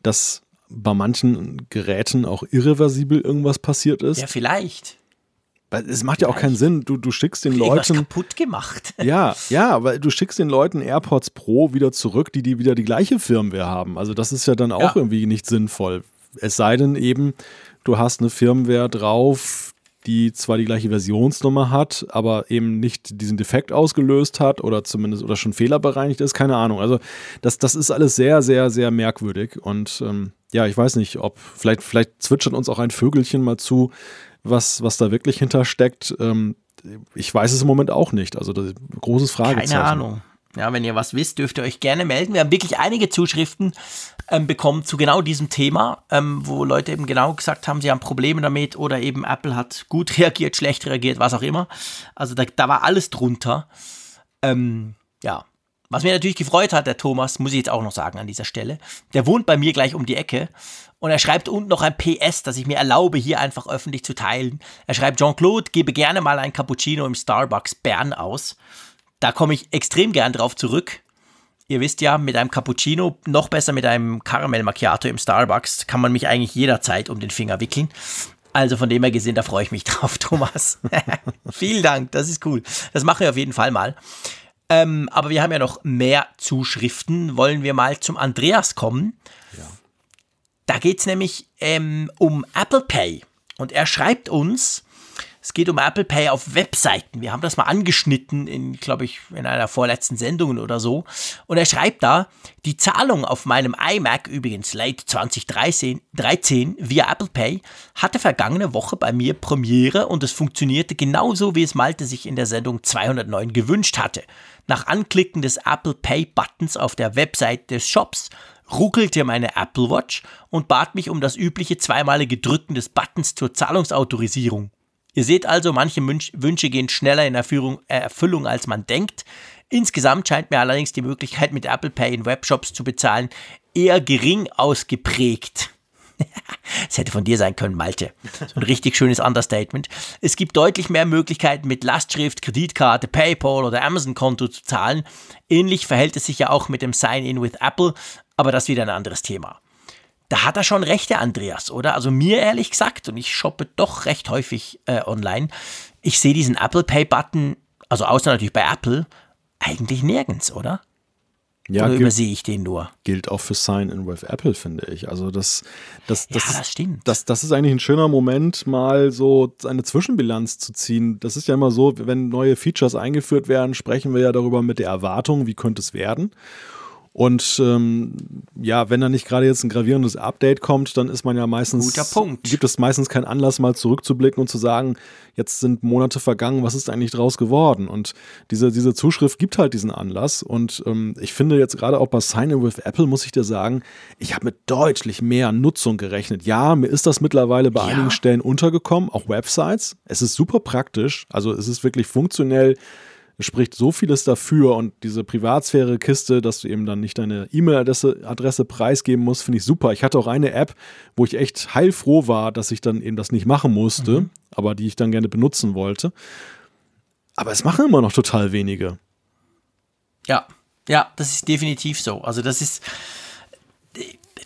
dass bei manchen Geräten auch irreversibel irgendwas passiert ist? Ja, vielleicht. Weil es macht ja auch keinen Sinn. Du, du schickst den Leuten. kaputt gemacht. Ja, ja, weil du schickst den Leuten AirPods Pro wieder zurück, die die wieder die gleiche Firmware haben. Also das ist ja dann auch ja. irgendwie nicht sinnvoll. Es sei denn eben, du hast eine Firmware drauf, die zwar die gleiche Versionsnummer hat, aber eben nicht diesen Defekt ausgelöst hat oder zumindest oder schon fehlerbereinigt ist, keine Ahnung. Also das, das ist alles sehr, sehr, sehr merkwürdig und ähm, ja, ich weiß nicht, ob vielleicht, vielleicht zwitschert uns auch ein Vögelchen mal zu, was, was da wirklich hintersteckt. Ähm, ich weiß es im Moment auch nicht. Also das großes Fragezeichen. Keine Ahnung. Ja, wenn ihr was wisst, dürft ihr euch gerne melden. Wir haben wirklich einige Zuschriften ähm, bekommen zu genau diesem Thema, ähm, wo Leute eben genau gesagt haben, sie haben Probleme damit oder eben Apple hat gut reagiert, schlecht reagiert, was auch immer. Also da, da war alles drunter. Ähm, ja. Was mir natürlich gefreut hat, der Thomas, muss ich jetzt auch noch sagen an dieser Stelle, der wohnt bei mir gleich um die Ecke und er schreibt unten noch ein PS, das ich mir erlaube, hier einfach öffentlich zu teilen. Er schreibt, Jean-Claude, gebe gerne mal ein Cappuccino im Starbucks Bern aus. Da komme ich extrem gern drauf zurück. Ihr wisst ja, mit einem Cappuccino, noch besser mit einem Karamell Macchiato im Starbucks, kann man mich eigentlich jederzeit um den Finger wickeln. Also von dem her gesehen, da freue ich mich drauf, Thomas. Vielen Dank, das ist cool. Das mache ich auf jeden Fall mal. Ähm, aber wir haben ja noch mehr Zuschriften. Wollen wir mal zum Andreas kommen? Ja. Da geht es nämlich ähm, um Apple Pay. Und er schreibt uns, es geht um Apple Pay auf Webseiten. Wir haben das mal angeschnitten in, glaube ich, in einer vorletzten Sendung oder so. Und er schreibt da, die Zahlung auf meinem iMac, übrigens late 2013 13, via Apple Pay, hatte vergangene Woche bei mir Premiere und es funktionierte genauso, wie es Malte sich in der Sendung 209 gewünscht hatte. Nach Anklicken des Apple Pay Buttons auf der Website des Shops ruckelte meine Apple Watch und bat mich um das übliche zweimalige Drücken des Buttons zur Zahlungsautorisierung. Ihr seht also, manche Wünsche gehen schneller in Erfüllung, äh, Erfüllung, als man denkt. Insgesamt scheint mir allerdings die Möglichkeit, mit Apple Pay in Webshops zu bezahlen, eher gering ausgeprägt. Es hätte von dir sein können, Malte. So ein richtig schönes Understatement. Es gibt deutlich mehr Möglichkeiten, mit Lastschrift, Kreditkarte, PayPal oder Amazon-Konto zu zahlen. Ähnlich verhält es sich ja auch mit dem Sign-in with Apple, aber das wieder ein anderes Thema da hat er schon recht, der Andreas, oder? Also mir ehrlich gesagt, und ich shoppe doch recht häufig äh, online, ich sehe diesen Apple Pay-Button, also außer natürlich bei Apple, eigentlich nirgends, oder? Ja, oder übersehe ich den nur? Gilt auch für Sign-in with Apple, finde ich. Also das, das, das, ja, das stimmt. Das, das ist eigentlich ein schöner Moment, mal so eine Zwischenbilanz zu ziehen. Das ist ja immer so, wenn neue Features eingeführt werden, sprechen wir ja darüber mit der Erwartung, wie könnte es werden. Und ähm, ja, wenn da nicht gerade jetzt ein gravierendes Update kommt, dann ist man ja meistens. Guter Punkt. Gibt es meistens keinen Anlass, mal zurückzublicken und zu sagen, jetzt sind Monate vergangen, was ist eigentlich draus geworden? Und diese, diese Zuschrift gibt halt diesen Anlass. Und ähm, ich finde jetzt gerade auch bei Sign-in with Apple, muss ich dir sagen, ich habe mit deutlich mehr Nutzung gerechnet. Ja, mir ist das mittlerweile bei ja. einigen Stellen untergekommen, auch Websites. Es ist super praktisch. Also es ist wirklich funktionell spricht so vieles dafür und diese Privatsphäre-Kiste, dass du eben dann nicht deine E-Mail-Adresse Adresse preisgeben musst, finde ich super. Ich hatte auch eine App, wo ich echt heilfroh war, dass ich dann eben das nicht machen musste, mhm. aber die ich dann gerne benutzen wollte. Aber es machen immer noch total wenige. Ja, ja, das ist definitiv so. Also das ist,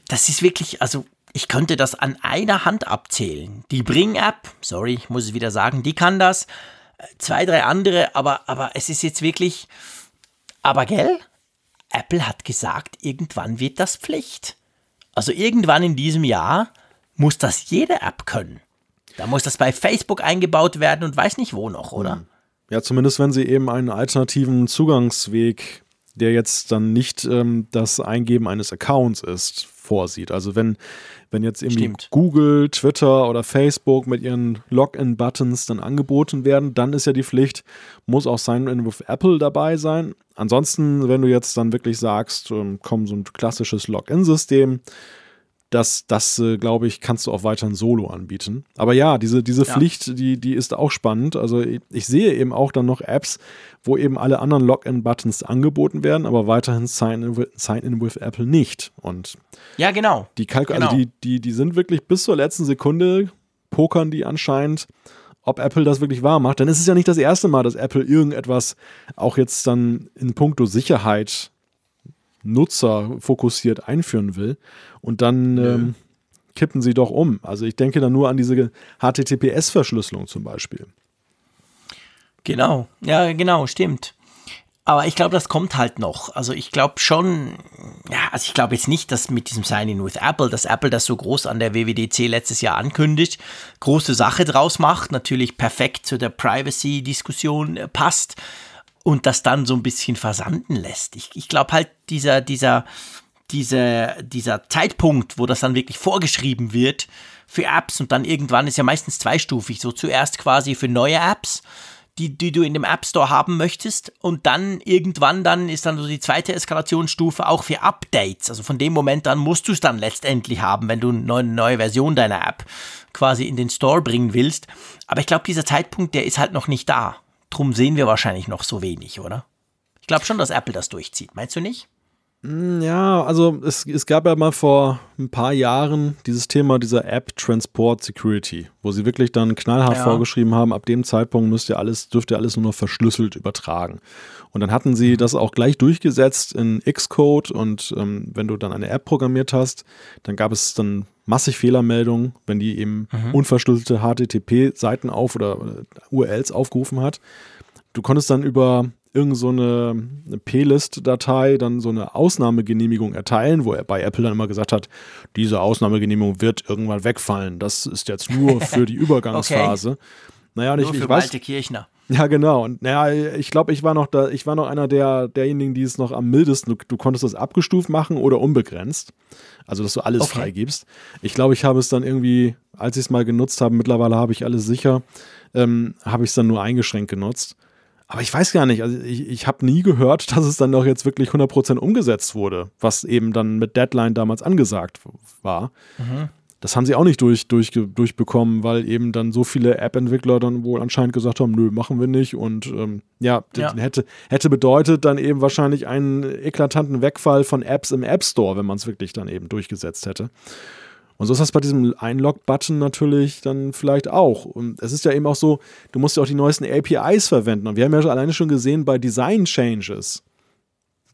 das ist wirklich, also ich könnte das an einer Hand abzählen. Die Bring-App, sorry, ich muss es wieder sagen, die kann das zwei, drei andere, aber, aber es ist jetzt wirklich. Aber gell? Apple hat gesagt, irgendwann wird das Pflicht. Also irgendwann in diesem Jahr muss das jede App können. Da muss das bei Facebook eingebaut werden und weiß nicht wo noch, oder? Hm. Ja, zumindest wenn sie eben einen alternativen Zugangsweg, der jetzt dann nicht ähm, das Eingeben eines Accounts ist, vorsieht. Also wenn wenn jetzt irgendwie Stimmt. Google, Twitter oder Facebook mit ihren Login-Buttons dann angeboten werden, dann ist ja die Pflicht, muss auch Sign-in with Apple dabei sein. Ansonsten, wenn du jetzt dann wirklich sagst, ähm, komm, so ein klassisches Login-System, das, das äh, glaube ich, kannst du auch weiterhin solo anbieten. Aber ja, diese, diese ja. Pflicht, die, die ist auch spannend. Also ich, ich, sehe eben auch dann noch Apps, wo eben alle anderen Login-Buttons angeboten werden, aber weiterhin Sign-in with, Sign with Apple nicht. Und ja, genau. Die, Kalk also genau. Also die, die, die sind wirklich bis zur letzten Sekunde, pokern die anscheinend ob Apple das wirklich wahr macht. Denn es ist ja nicht das erste Mal, dass Apple irgendetwas auch jetzt dann in puncto Sicherheit nutzerfokussiert einführen will. Und dann ähm, kippen sie doch um. Also ich denke da nur an diese HTTPS-Verschlüsselung zum Beispiel. Genau, ja, genau, stimmt. Aber ich glaube, das kommt halt noch. Also ich glaube schon, ja, also ich glaube jetzt nicht, dass mit diesem Sign-in with Apple, dass Apple das so groß an der WWDC letztes Jahr ankündigt, große Sache draus macht, natürlich perfekt zu der Privacy-Diskussion äh, passt und das dann so ein bisschen versanden lässt. Ich, ich glaube halt, dieser, dieser, diese, dieser Zeitpunkt, wo das dann wirklich vorgeschrieben wird für Apps und dann irgendwann ist ja meistens zweistufig, so zuerst quasi für neue Apps, die, die du in dem App Store haben möchtest und dann irgendwann dann ist dann so die zweite Eskalationsstufe auch für Updates. Also von dem Moment an musst du es dann letztendlich haben, wenn du eine neue Version deiner App quasi in den Store bringen willst. Aber ich glaube, dieser Zeitpunkt, der ist halt noch nicht da. Drum sehen wir wahrscheinlich noch so wenig, oder? Ich glaube schon, dass Apple das durchzieht. Meinst du nicht? Mm, ja, also es, es gab ja mal vor ein paar Jahren dieses Thema dieser App Transport Security, wo sie wirklich dann knallhart ja. vorgeschrieben haben, ab dem Zeitpunkt müsst ihr alles, dürft ihr alles nur noch verschlüsselt übertragen. Und dann hatten sie mhm. das auch gleich durchgesetzt in Xcode und ähm, wenn du dann eine App programmiert hast, dann gab es dann massig Fehlermeldungen, wenn die eben mhm. unverschlüsselte HTTP-Seiten auf oder URLs aufgerufen hat. du konntest dann über irgend so eine, P-List-Datei dann so eine Ausnahmegenehmigung erteilen, wo er bei Apple dann immer gesagt hat, diese Ausnahmegenehmigung wird irgendwann wegfallen. Das ist jetzt nur für die Übergangsphase. okay. Naja, und nur ich, für ich weiß, Kirchner. Ja, genau. Und naja, ich glaube, ich war noch da, ich war noch einer der, derjenigen, die es noch am mildesten, du, du konntest das abgestuft machen oder unbegrenzt. Also, dass du alles Okay. freigibst. Ich glaube, ich habe es dann irgendwie, als ich es mal genutzt habe, mittlerweile habe ich alles sicher, ähm, habe ich es dann nur eingeschränkt genutzt. Aber ich weiß gar nicht, also ich, ich habe nie gehört, dass es dann doch jetzt wirklich 100% umgesetzt wurde, was eben dann mit Deadline damals angesagt war. Das haben sie auch nicht durch, durch, durchbekommen, weil eben dann so viele App-Entwickler dann wohl anscheinend gesagt haben, nö, machen wir nicht. Und ähm, ja, Ja. Hätte, hätte bedeutet dann eben wahrscheinlich einen eklatanten Wegfall von Apps im App Store, wenn man es wirklich dann eben durchgesetzt hätte. Und so ist das bei diesem Einlog-Button natürlich dann vielleicht auch. Und es ist ja eben auch so, du musst ja auch die neuesten APIs verwenden. Und wir haben ja alleine schon gesehen bei Design-Changes,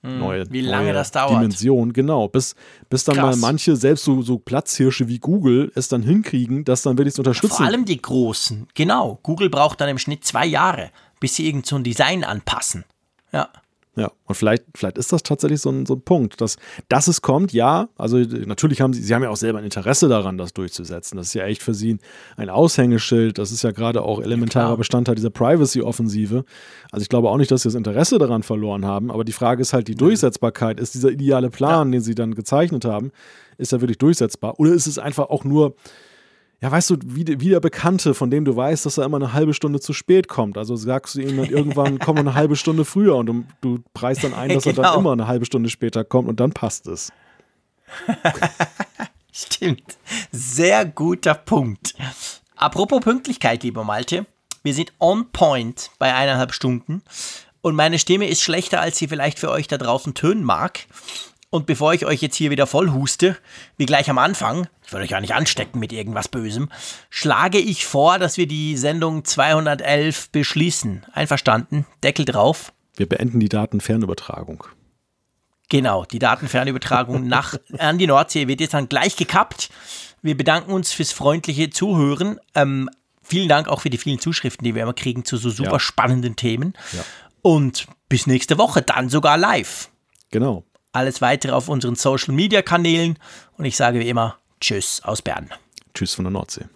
neue, Wie lange neue das dauert. Dimension, genau. Bis, bis dann Krass. mal manche, selbst so, so Platzhirsche wie Google, es dann hinkriegen, das dann wirklich zu unterstützen. Vor allem die Großen. Genau. Google braucht dann im Schnitt zwei Jahre, bis sie irgend so ein Design anpassen. Ja. Ja, und vielleicht, vielleicht ist das tatsächlich so ein, so ein Punkt, dass, dass es kommt, ja. Also natürlich haben sie, sie haben ja auch selber ein Interesse daran, das durchzusetzen. Das ist ja echt für sie ein Aushängeschild. Das ist ja gerade auch elementarer. Bestandteil dieser Privacy-Offensive. Also ich glaube auch nicht, dass sie das Interesse daran verloren haben. Aber die Frage ist halt die Durchsetzbarkeit. Ist dieser ideale Plan, den sie dann gezeichnet haben, ist er wirklich durchsetzbar? Oder ist es einfach auch nur, ja, weißt du, wie, wie der Bekannte, von dem du weißt, dass er immer eine halbe Stunde zu spät kommt. Also sagst du ihm dann irgendwann, komm eine halbe Stunde früher und du, du preist dann ein, dass er Genau. dann immer eine halbe Stunde später kommt und dann passt es. Stimmt. Sehr guter Punkt. Apropos Pünktlichkeit, lieber Malte. Wir sind on point bei eineinhalb Stunden und meine Stimme ist schlechter, als sie vielleicht für euch da draußen tönen mag. Und bevor ich euch jetzt hier wieder voll huste, wie gleich am Anfang, ich will euch ja nicht anstecken mit irgendwas Bösem, schlage ich vor, dass wir die Sendung 211 beschließen. Einverstanden? Deckel drauf. Wir beenden die Datenfernübertragung. Genau, die Datenfernübertragung nach an die Nordsee wird jetzt dann gleich gekappt. Wir bedanken uns fürs freundliche Zuhören. Ähm, vielen Dank auch für die vielen Zuschriften, die wir immer kriegen zu so super Ja. spannenden Themen. Ja. Und bis nächste Woche, dann sogar live. Genau. Alles weitere auf unseren Social Media Kanälen. Und ich sage wie immer Tschüss aus Bern. Tschüss von der Nordsee.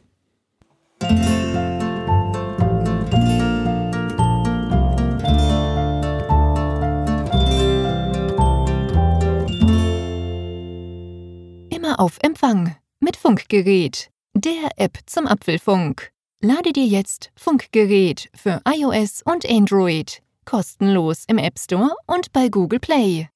Immer auf Empfang mit Funkgerät, der App zum Apfelfunk. Lade dir jetzt Funkgerät für iOS und Android kostenlos im App Store und bei Google Play.